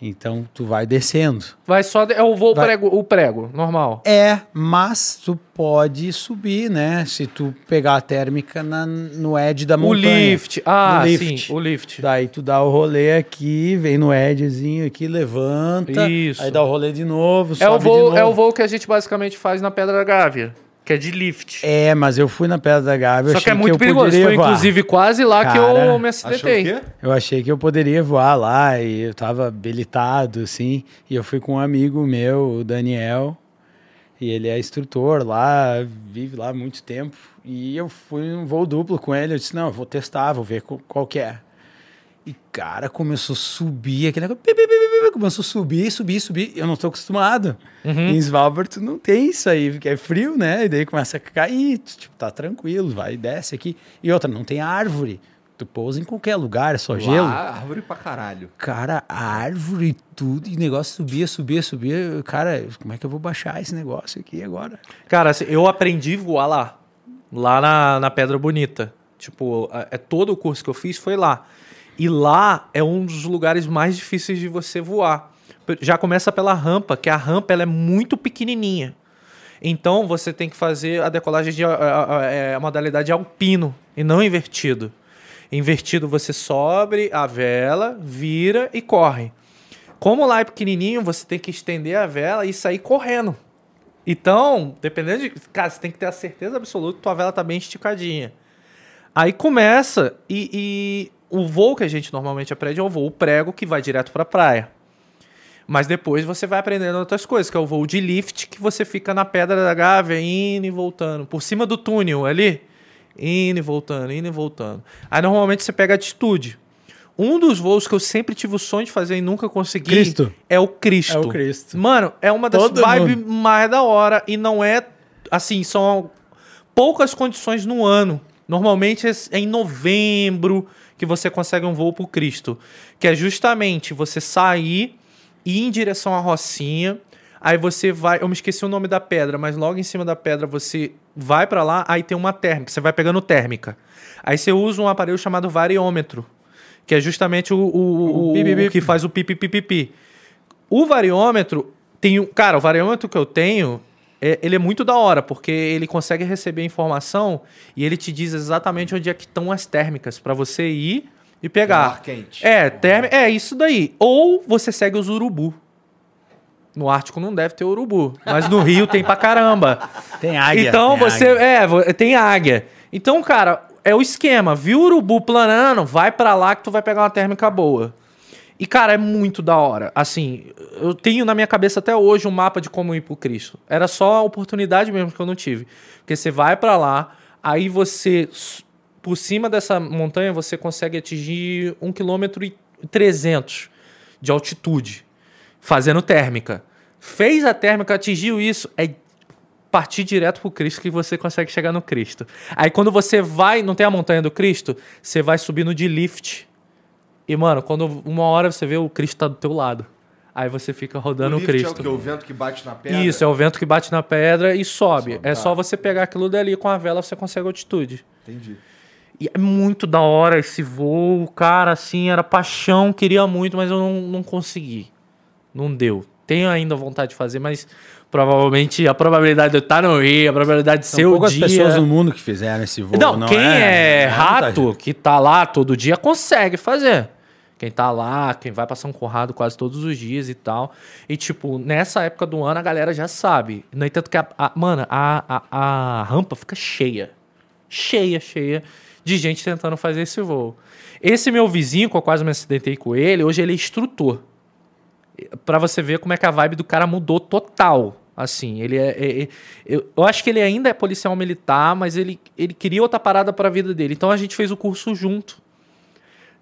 Então tu vai descendo. Vai só. de- É o voo Vai. prego, o prego, normal. É, mas tu pode subir, né? Se tu pegar a térmica na- no edge da O montanha. lift. Ah, lift. sim, o lift. Daí tu dá o rolê aqui, vem no edgezinho aqui, levanta. Isso. Aí dá o rolê de novo, É o, voo, é o voo que a gente basicamente faz na Pedra da Gávea, que é de lift. É, mas eu fui na Pedra da Gávea, Só que é muito eu perigoso. Foi voar. inclusive quase lá que eu Cara, me acidentei. Eu achei que eu poderia voar lá e eu tava habilitado, assim. E eu fui com um amigo meu, o Daniel, e ele é instrutor lá, vive lá há muito tempo. E eu fui num voo duplo com ele. Eu disse: Não, eu vou testar, vou ver qual, qual que é. E, cara, começou a subir aquele negócio. Começou a subir, subir, subir. Eu não estou acostumado. Em Svalbard tu não tem isso aí, porque é frio, né? E daí começa a cair, tipo, tá tranquilo, vai e desce aqui. E outra, não tem árvore. Tu pousa em qualquer lugar, é só gelo. Lá, árvore pra caralho. Cara, árvore e tudo, e o negócio subia, subia, subia. Cara, como é que eu vou baixar esse negócio aqui agora? Cara, assim, eu aprendi a voar lá. Lá na, na Pedra Bonita. Tipo, a- é todo o curso que eu fiz foi lá. E lá é um dos lugares mais difíceis de você voar. Já começa pela rampa, que a rampa ela é muito pequenininha. Então você tem que fazer a decolagem de a, a- é, a modalidade alpino e não invertido. Invertido você sobe a vela, vira e corre. Como lá é pequenininho, você tem que estender a vela e sair correndo. Então, dependendo de. Cara, você tem que ter a certeza absoluta que tua vela tá bem esticadinha. Aí começa e o voo que a gente normalmente aprende é o voo prego que vai direto pra praia. Mas depois você vai aprendendo outras coisas, que é o voo de lift, que você fica na pedra da Gávea, indo e voltando. Por cima do túnel ali, indo e voltando, indo e voltando. Aí normalmente você pega atitude. Um dos voos que eu sempre tive o sonho de fazer e nunca consegui Cristo. é o Cristo. É o Cristo. Mano, é uma das Todo vibes mais da hora e não é assim, são poucas condições no ano. Normalmente é em novembro que você consegue um voo pro Cristo, que é justamente você sair e ir em direção à Rocinha, aí você vai, eu me esqueci o nome da pedra, mas logo em cima da pedra você vai pra lá, aí tem uma térmica, você vai pegando térmica. Aí você usa um aparelho chamado variômetro, que é justamente o, o, o- pi, pi, pi. o que faz o pipipipipi. O variômetro tem um. Cara, o variômetro que eu tenho, é- ele é muito da hora, porque ele consegue receber informação e ele te diz exatamente onde é que estão as térmicas para você ir e pegar. Ar quente. É, térmi- é isso daí. Ou você segue os urubu. No Ártico não deve ter urubu, mas no Rio tem pra caramba. Tem águia. Então tem você. águia. É, tem águia. Então, cara, é o esquema. Viu o urubu planando, vai pra lá que tu vai pegar uma térmica boa. E, cara, é muito da hora. Assim, eu tenho na minha cabeça até hoje um mapa de como ir pro Cristo. Era só a oportunidade mesmo que eu não tive. Porque você vai pra lá, aí você, por cima dessa montanha, você consegue atingir 1 km 300 de altitude, fazendo térmica. Fez a térmica, atingiu isso, é partir direto pro Cristo que você consegue chegar no Cristo. Aí quando você vai, não tem a montanha do Cristo, você vai subindo de lift. E, mano, quando uma hora você vê o Cristo tá do teu lado. Aí você fica rodando o, lift Cristo. É o, que? o vento que bate na pedra. Isso, é o vento que bate na pedra e sobe. Sobe, é tá. só você pegar aquilo dali com a vela, você consegue altitude. Entendi. E é muito da hora esse voo, cara, assim, era paixão, queria muito, mas eu não, não consegui. Não deu. Tenho ainda vontade de fazer, mas provavelmente a probabilidade de eu estar no Rio, a probabilidade de São ser o poucas dia... pessoas no mundo que fizeram esse voo. Não, quem é, é rato, que tá lá todo dia, consegue fazer. Quem tá lá, quem vai pra São Conrado quase todos os dias e tal. E, tipo, nessa época do ano a galera já sabe. No entanto que, a, a- mano, a, a, a rampa fica cheia. Cheia, cheia de gente tentando fazer esse voo. Esse meu vizinho, que eu quase me acidentei com ele, hoje ele é instrutor. Pra você ver como é que a vibe do cara mudou total. Assim, ele é. é- é- eu, eu acho que ele ainda é policial militar, mas ele, ele queria outra parada pra vida dele. Então a gente fez o curso junto.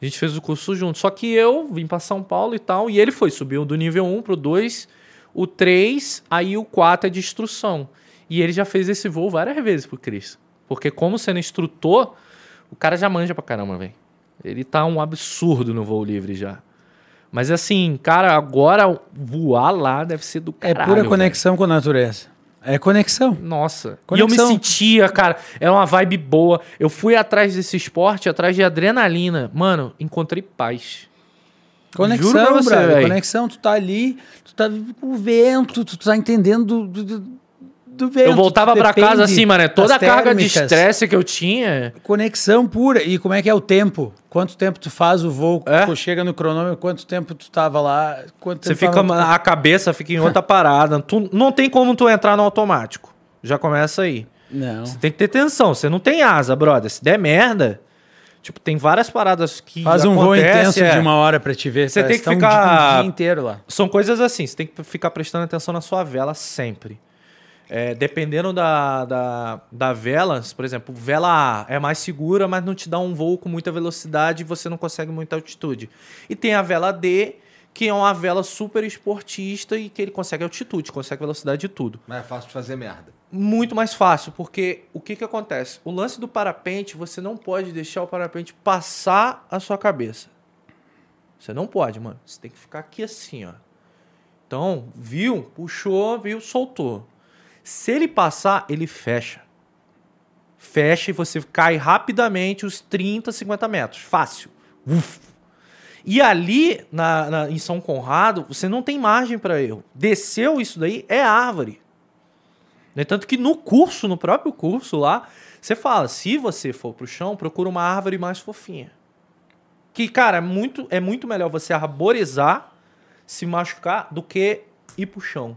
A gente fez o curso junto. Só que eu vim pra São Paulo e tal, e ele foi, subiu do nível 1 pro 2, o 3, aí o 4 é de instrução. E ele já fez esse voo várias vezes pro Cris. Porque como sendo instrutor, o cara já manja pra caramba, velho. Ele tá um absurdo no voo livre já. Mas assim, cara, agora voar lá deve ser do É caralho. pura velho. conexão com a natureza. É conexão. Nossa. E Conexão. eu me sentia, cara, era uma vibe boa. Eu fui atrás desse esporte, atrás de adrenalina. Mano, encontrei paz. Conexão, Juro você, brother. Conexão, tu tá ali, tu tá com o vento, tu tá entendendo do, do, do- vento. Eu voltava depende casa assim, mano. é Toda a carga de térmicas. estresse que eu tinha. Conexão pura. E como é que é o tempo? Quanto tempo tu faz o voo? É? Tu chega no cronômetro, quanto tempo tu tava lá? Quanto Você tempo fica. A cabeça fica em outra parada. Tu, não tem como tu entrar no automático. Já começa aí. Não. Você tem que ter tensão. Você não tem asa, brother. Se der merda. Tipo, tem várias paradas que. Faz um voo acontece, intenso é. de uma hora pra te ver. Você tem que tá ficar- um dia inteiro lá. São coisas assim, você tem que ficar prestando atenção na sua vela sempre. É, dependendo da, da, da vela, por exemplo, vela A é mais segura, mas não te dá um voo com muita velocidade e você não consegue muita altitude. E tem a vela D, que é uma vela super esportista e que ele consegue altitude, consegue velocidade e tudo. Mas é fácil de fazer merda. Muito mais fácil, porque o que, que acontece? O lance do parapente, você não pode deixar o parapente passar a sua cabeça. Você não pode, mano. Você tem que ficar aqui assim, ó. Então, viu? Puxou, viu? Soltou. Se ele passar, ele fecha. Fecha e você cai rapidamente os 30, 50 metros. Fácil. Uf. E ali, na, na- em São Conrado, você não tem margem para erro. Desceu isso daí, é árvore. Tanto que no curso, no próprio curso lá, você fala, se você for pro chão, procura uma árvore mais fofinha. Que, cara, é muito, é muito melhor você arborizar, se machucar, do que ir pro chão.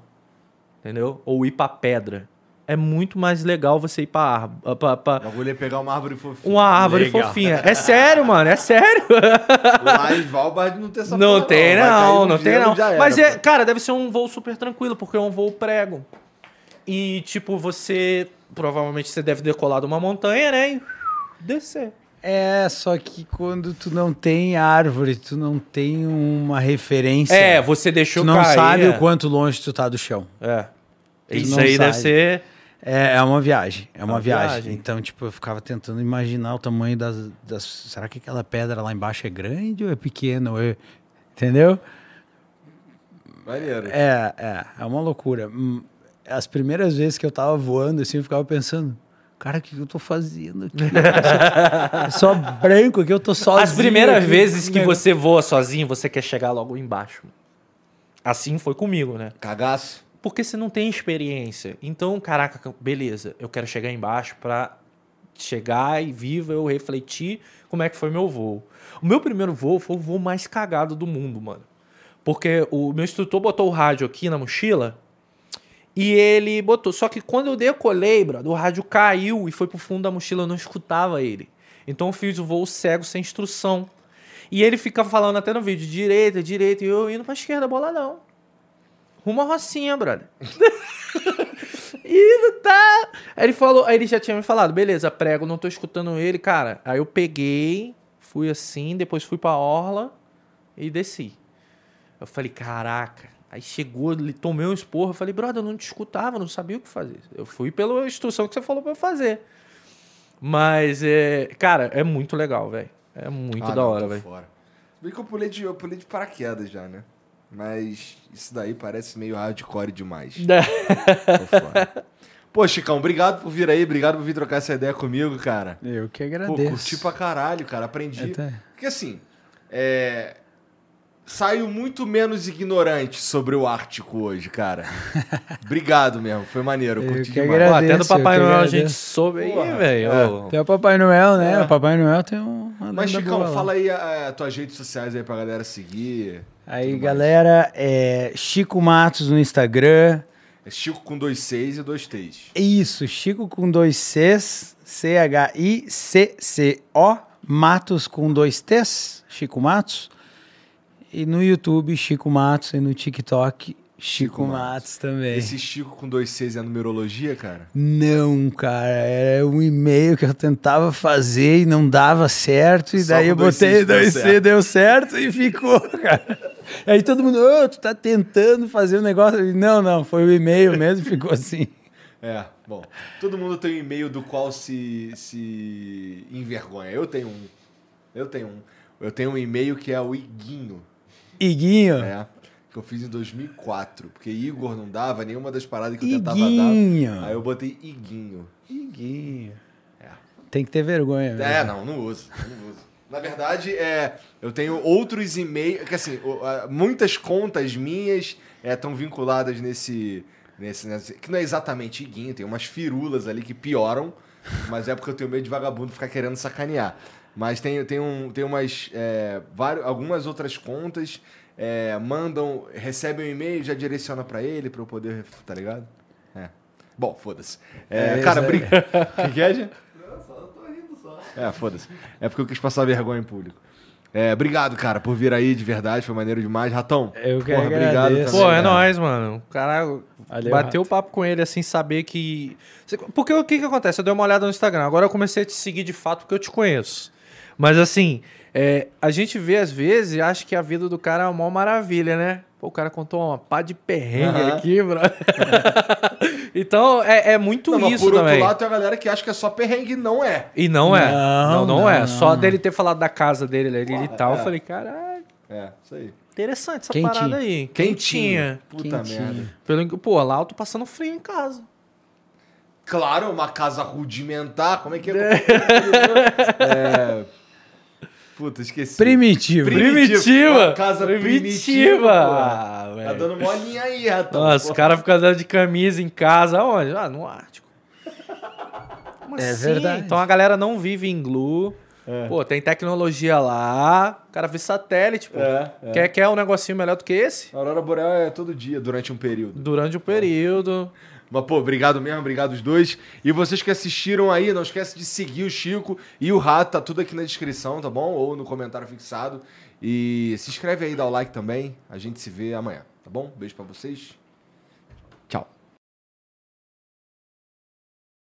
Entendeu? Ou ir pra pedra. É muito mais legal você ir pra árvore. Pra, pra- O bagulho é pegar uma árvore fofinha. uma árvore Legal. fofinha. É sério, mano, é sério. Lá em Valbard não tem essa Não porra, tem, não, não tem, não. era, Mas, é, pô. cara, deve ser um voo super tranquilo, porque é um voo prego. E, tipo, você. Provavelmente você deve decolar de uma montanha, né? E descer. É, só que quando tu não tem árvore, tu não tem uma referência. É, você deixou tu não cair. sabe é. o quanto longe tu tá do chão. É. Isso não aí deve sabe. ser. É, é uma viagem, é uma, Uma viagem. viagem. Então, tipo, eu ficava tentando imaginar o tamanho das, das... Será que aquela pedra lá embaixo é grande ou é pequena? Ou é... Entendeu? Maneiro. É, é, é uma loucura. Hum, As primeiras vezes que eu tava voando, assim, eu ficava pensando, cara, o que eu tô fazendo aqui? É só branco aqui, eu tô sozinho. As primeiras aqui. vezes que você voa sozinho, você quer chegar logo embaixo. Assim foi comigo, né? Cagaço. Porque você não tem experiência. Então, caraca, beleza, eu quero chegar embaixo pra chegar e viva eu refletir como é que foi meu voo. O meu primeiro voo foi o voo mais cagado do mundo, mano. Porque o meu instrutor botou o rádio aqui na mochila e ele botou. Só que quando eu decolei, brother, o rádio caiu e foi pro fundo da mochila, eu não escutava ele. Então eu fiz o voo cego sem instrução. E ele fica falando até no vídeo, direita, direita, e eu indo pra esquerda, bola não. Rumo à Rocinha, brother. e tá. Aí ele falou, aí ele já tinha me falado, beleza, prego, não tô escutando ele, cara. Aí eu peguei, fui assim, depois fui pra orla e desci. Eu falei, caraca. Aí chegou, ele tomei um esporro, eu falei, brother, eu não te escutava, não sabia o que fazer. Eu fui pela instrução que você falou pra eu fazer. Mas, é, cara, é muito legal, velho. É muito Ah, da não, hora, velho. Se bem que eu pulei, de, eu pulei de paraquedas já, né? Mas isso daí parece meio hardcore demais. Fora. Pô, Chicão, obrigado por vir aí, obrigado por vir trocar essa ideia comigo, cara. Eu que Pô, agradeço. curti pra caralho, cara. Aprendi. Até. Porque assim, é... saio muito menos ignorante sobre o Ártico hoje, cara. Obrigado mesmo, foi maneiro, eu curti que demais. Pô, agradeço. até do Papai Noel a gente agradeço. soube aí, velho. é. Tem o Papai Noel, né? É. O Papai Noel tem um. uma Mas, Chicão, fala aí as tuas redes sociais aí pra galera seguir. Aí, galera, é Chico Matos no Instagram. É Chico com dois Cs e dois T's. Isso, Chico com dois Cs, C-H-I-C-C-O, Matos com dois T's, Chico Matos. E no YouTube, Chico Matos, e no TikTok, Chico, Chico Matos. Matos. também. Esse Chico com dois Cs é numerologia, cara? Não, cara, era um e-mail que eu tentava fazer e não dava certo, e Só daí eu botei dois C, certo. deu certo e ficou, cara. Aí todo mundo, ô, tu tá tentando fazer um negócio. E, Não, não, foi o e-mail mesmo, ficou assim. É, bom. Todo mundo tem um e-mail do qual se, se envergonha. Eu tenho um. Eu tenho um. Eu tenho um e-mail que é o Iguinho. Iguinho. É. Que eu fiz em 2004. Porque Igor não dava nenhuma das paradas que eu tentava Iguinho. dar. Aí eu botei Iguinho. Iguinho. É. Tem que ter vergonha. É, mesmo. não, não uso. Não uso. Na verdade, é, eu tenho outros e-mails. Que assim, muitas contas minhas estão vinculadas nesse, nesse, nesse- Que não é exatamente iguinho, tem umas firulas ali que pioram, mas é porque eu tenho medo de vagabundo ficar querendo sacanear. Mas tem, tem, um, tem umas. É, vários, algumas outras contas é, mandam. Recebem um e-mail, já direciona pra ele, pra eu poder. Tá ligado? É. Bom, foda-se. É, É, cara, aí. briga. O que, é, Jean? É, foda-se. É porque eu quis passar vergonha em público. É, obrigado, cara, por vir aí de verdade, foi maneiro demais. Ratão, Eu porra, agradeço. Pô, é cara. nóis, mano. O cara Valeu, bateu o papo com ele, assim, saber que. Porque o que que acontece? Eu dei uma olhada no Instagram. Agora eu comecei a te seguir de fato porque eu te conheço. Mas assim, é, a gente vê às vezes e acha que a vida do cara é uma maravilha, né? Pô, o cara contou uma pá de perrengue Aham. aqui, bro. então é, é muito Não, isso por também. outro lado, tem a galera que acha que é só perrengue, não é. E não é. Não, Não, não, não, é. não, Só dele ter falado da casa dele ali e tal, é. eu falei, caralho, É, isso aí. interessante essa Quentinho. parada aí. Quentinha. Puta Quentinho. merda. Pelo, pô, lá eu tô passando frio em casa. Claro, uma casa rudimentar, como é que é? é... Puta, esqueci. Primitivo. Primitiva. Uma casa primitiva. Primitiva. Ah, tá dando molinha aí, Ratão. Nossa, os caras ficam andando de camisa em casa. Aonde? Ah, no Ártico. Como É assim? verdade. Então a galera não vive em glue. É. Pô, tem tecnologia lá. O cara vê satélite, pô. É, é. Quer, quer um negocinho melhor do que esse? A Aurora Boreal é todo dia, durante um período. Durante o período. Mas, pô, obrigado mesmo, obrigado os dois. E vocês que assistiram aí, não esquece de seguir o Chico e o Rato, tá tudo aqui na descrição, tá bom? Ou no comentário fixado. E se inscreve aí, dá o like também. A gente se vê amanhã, tá bom? Beijo pra vocês.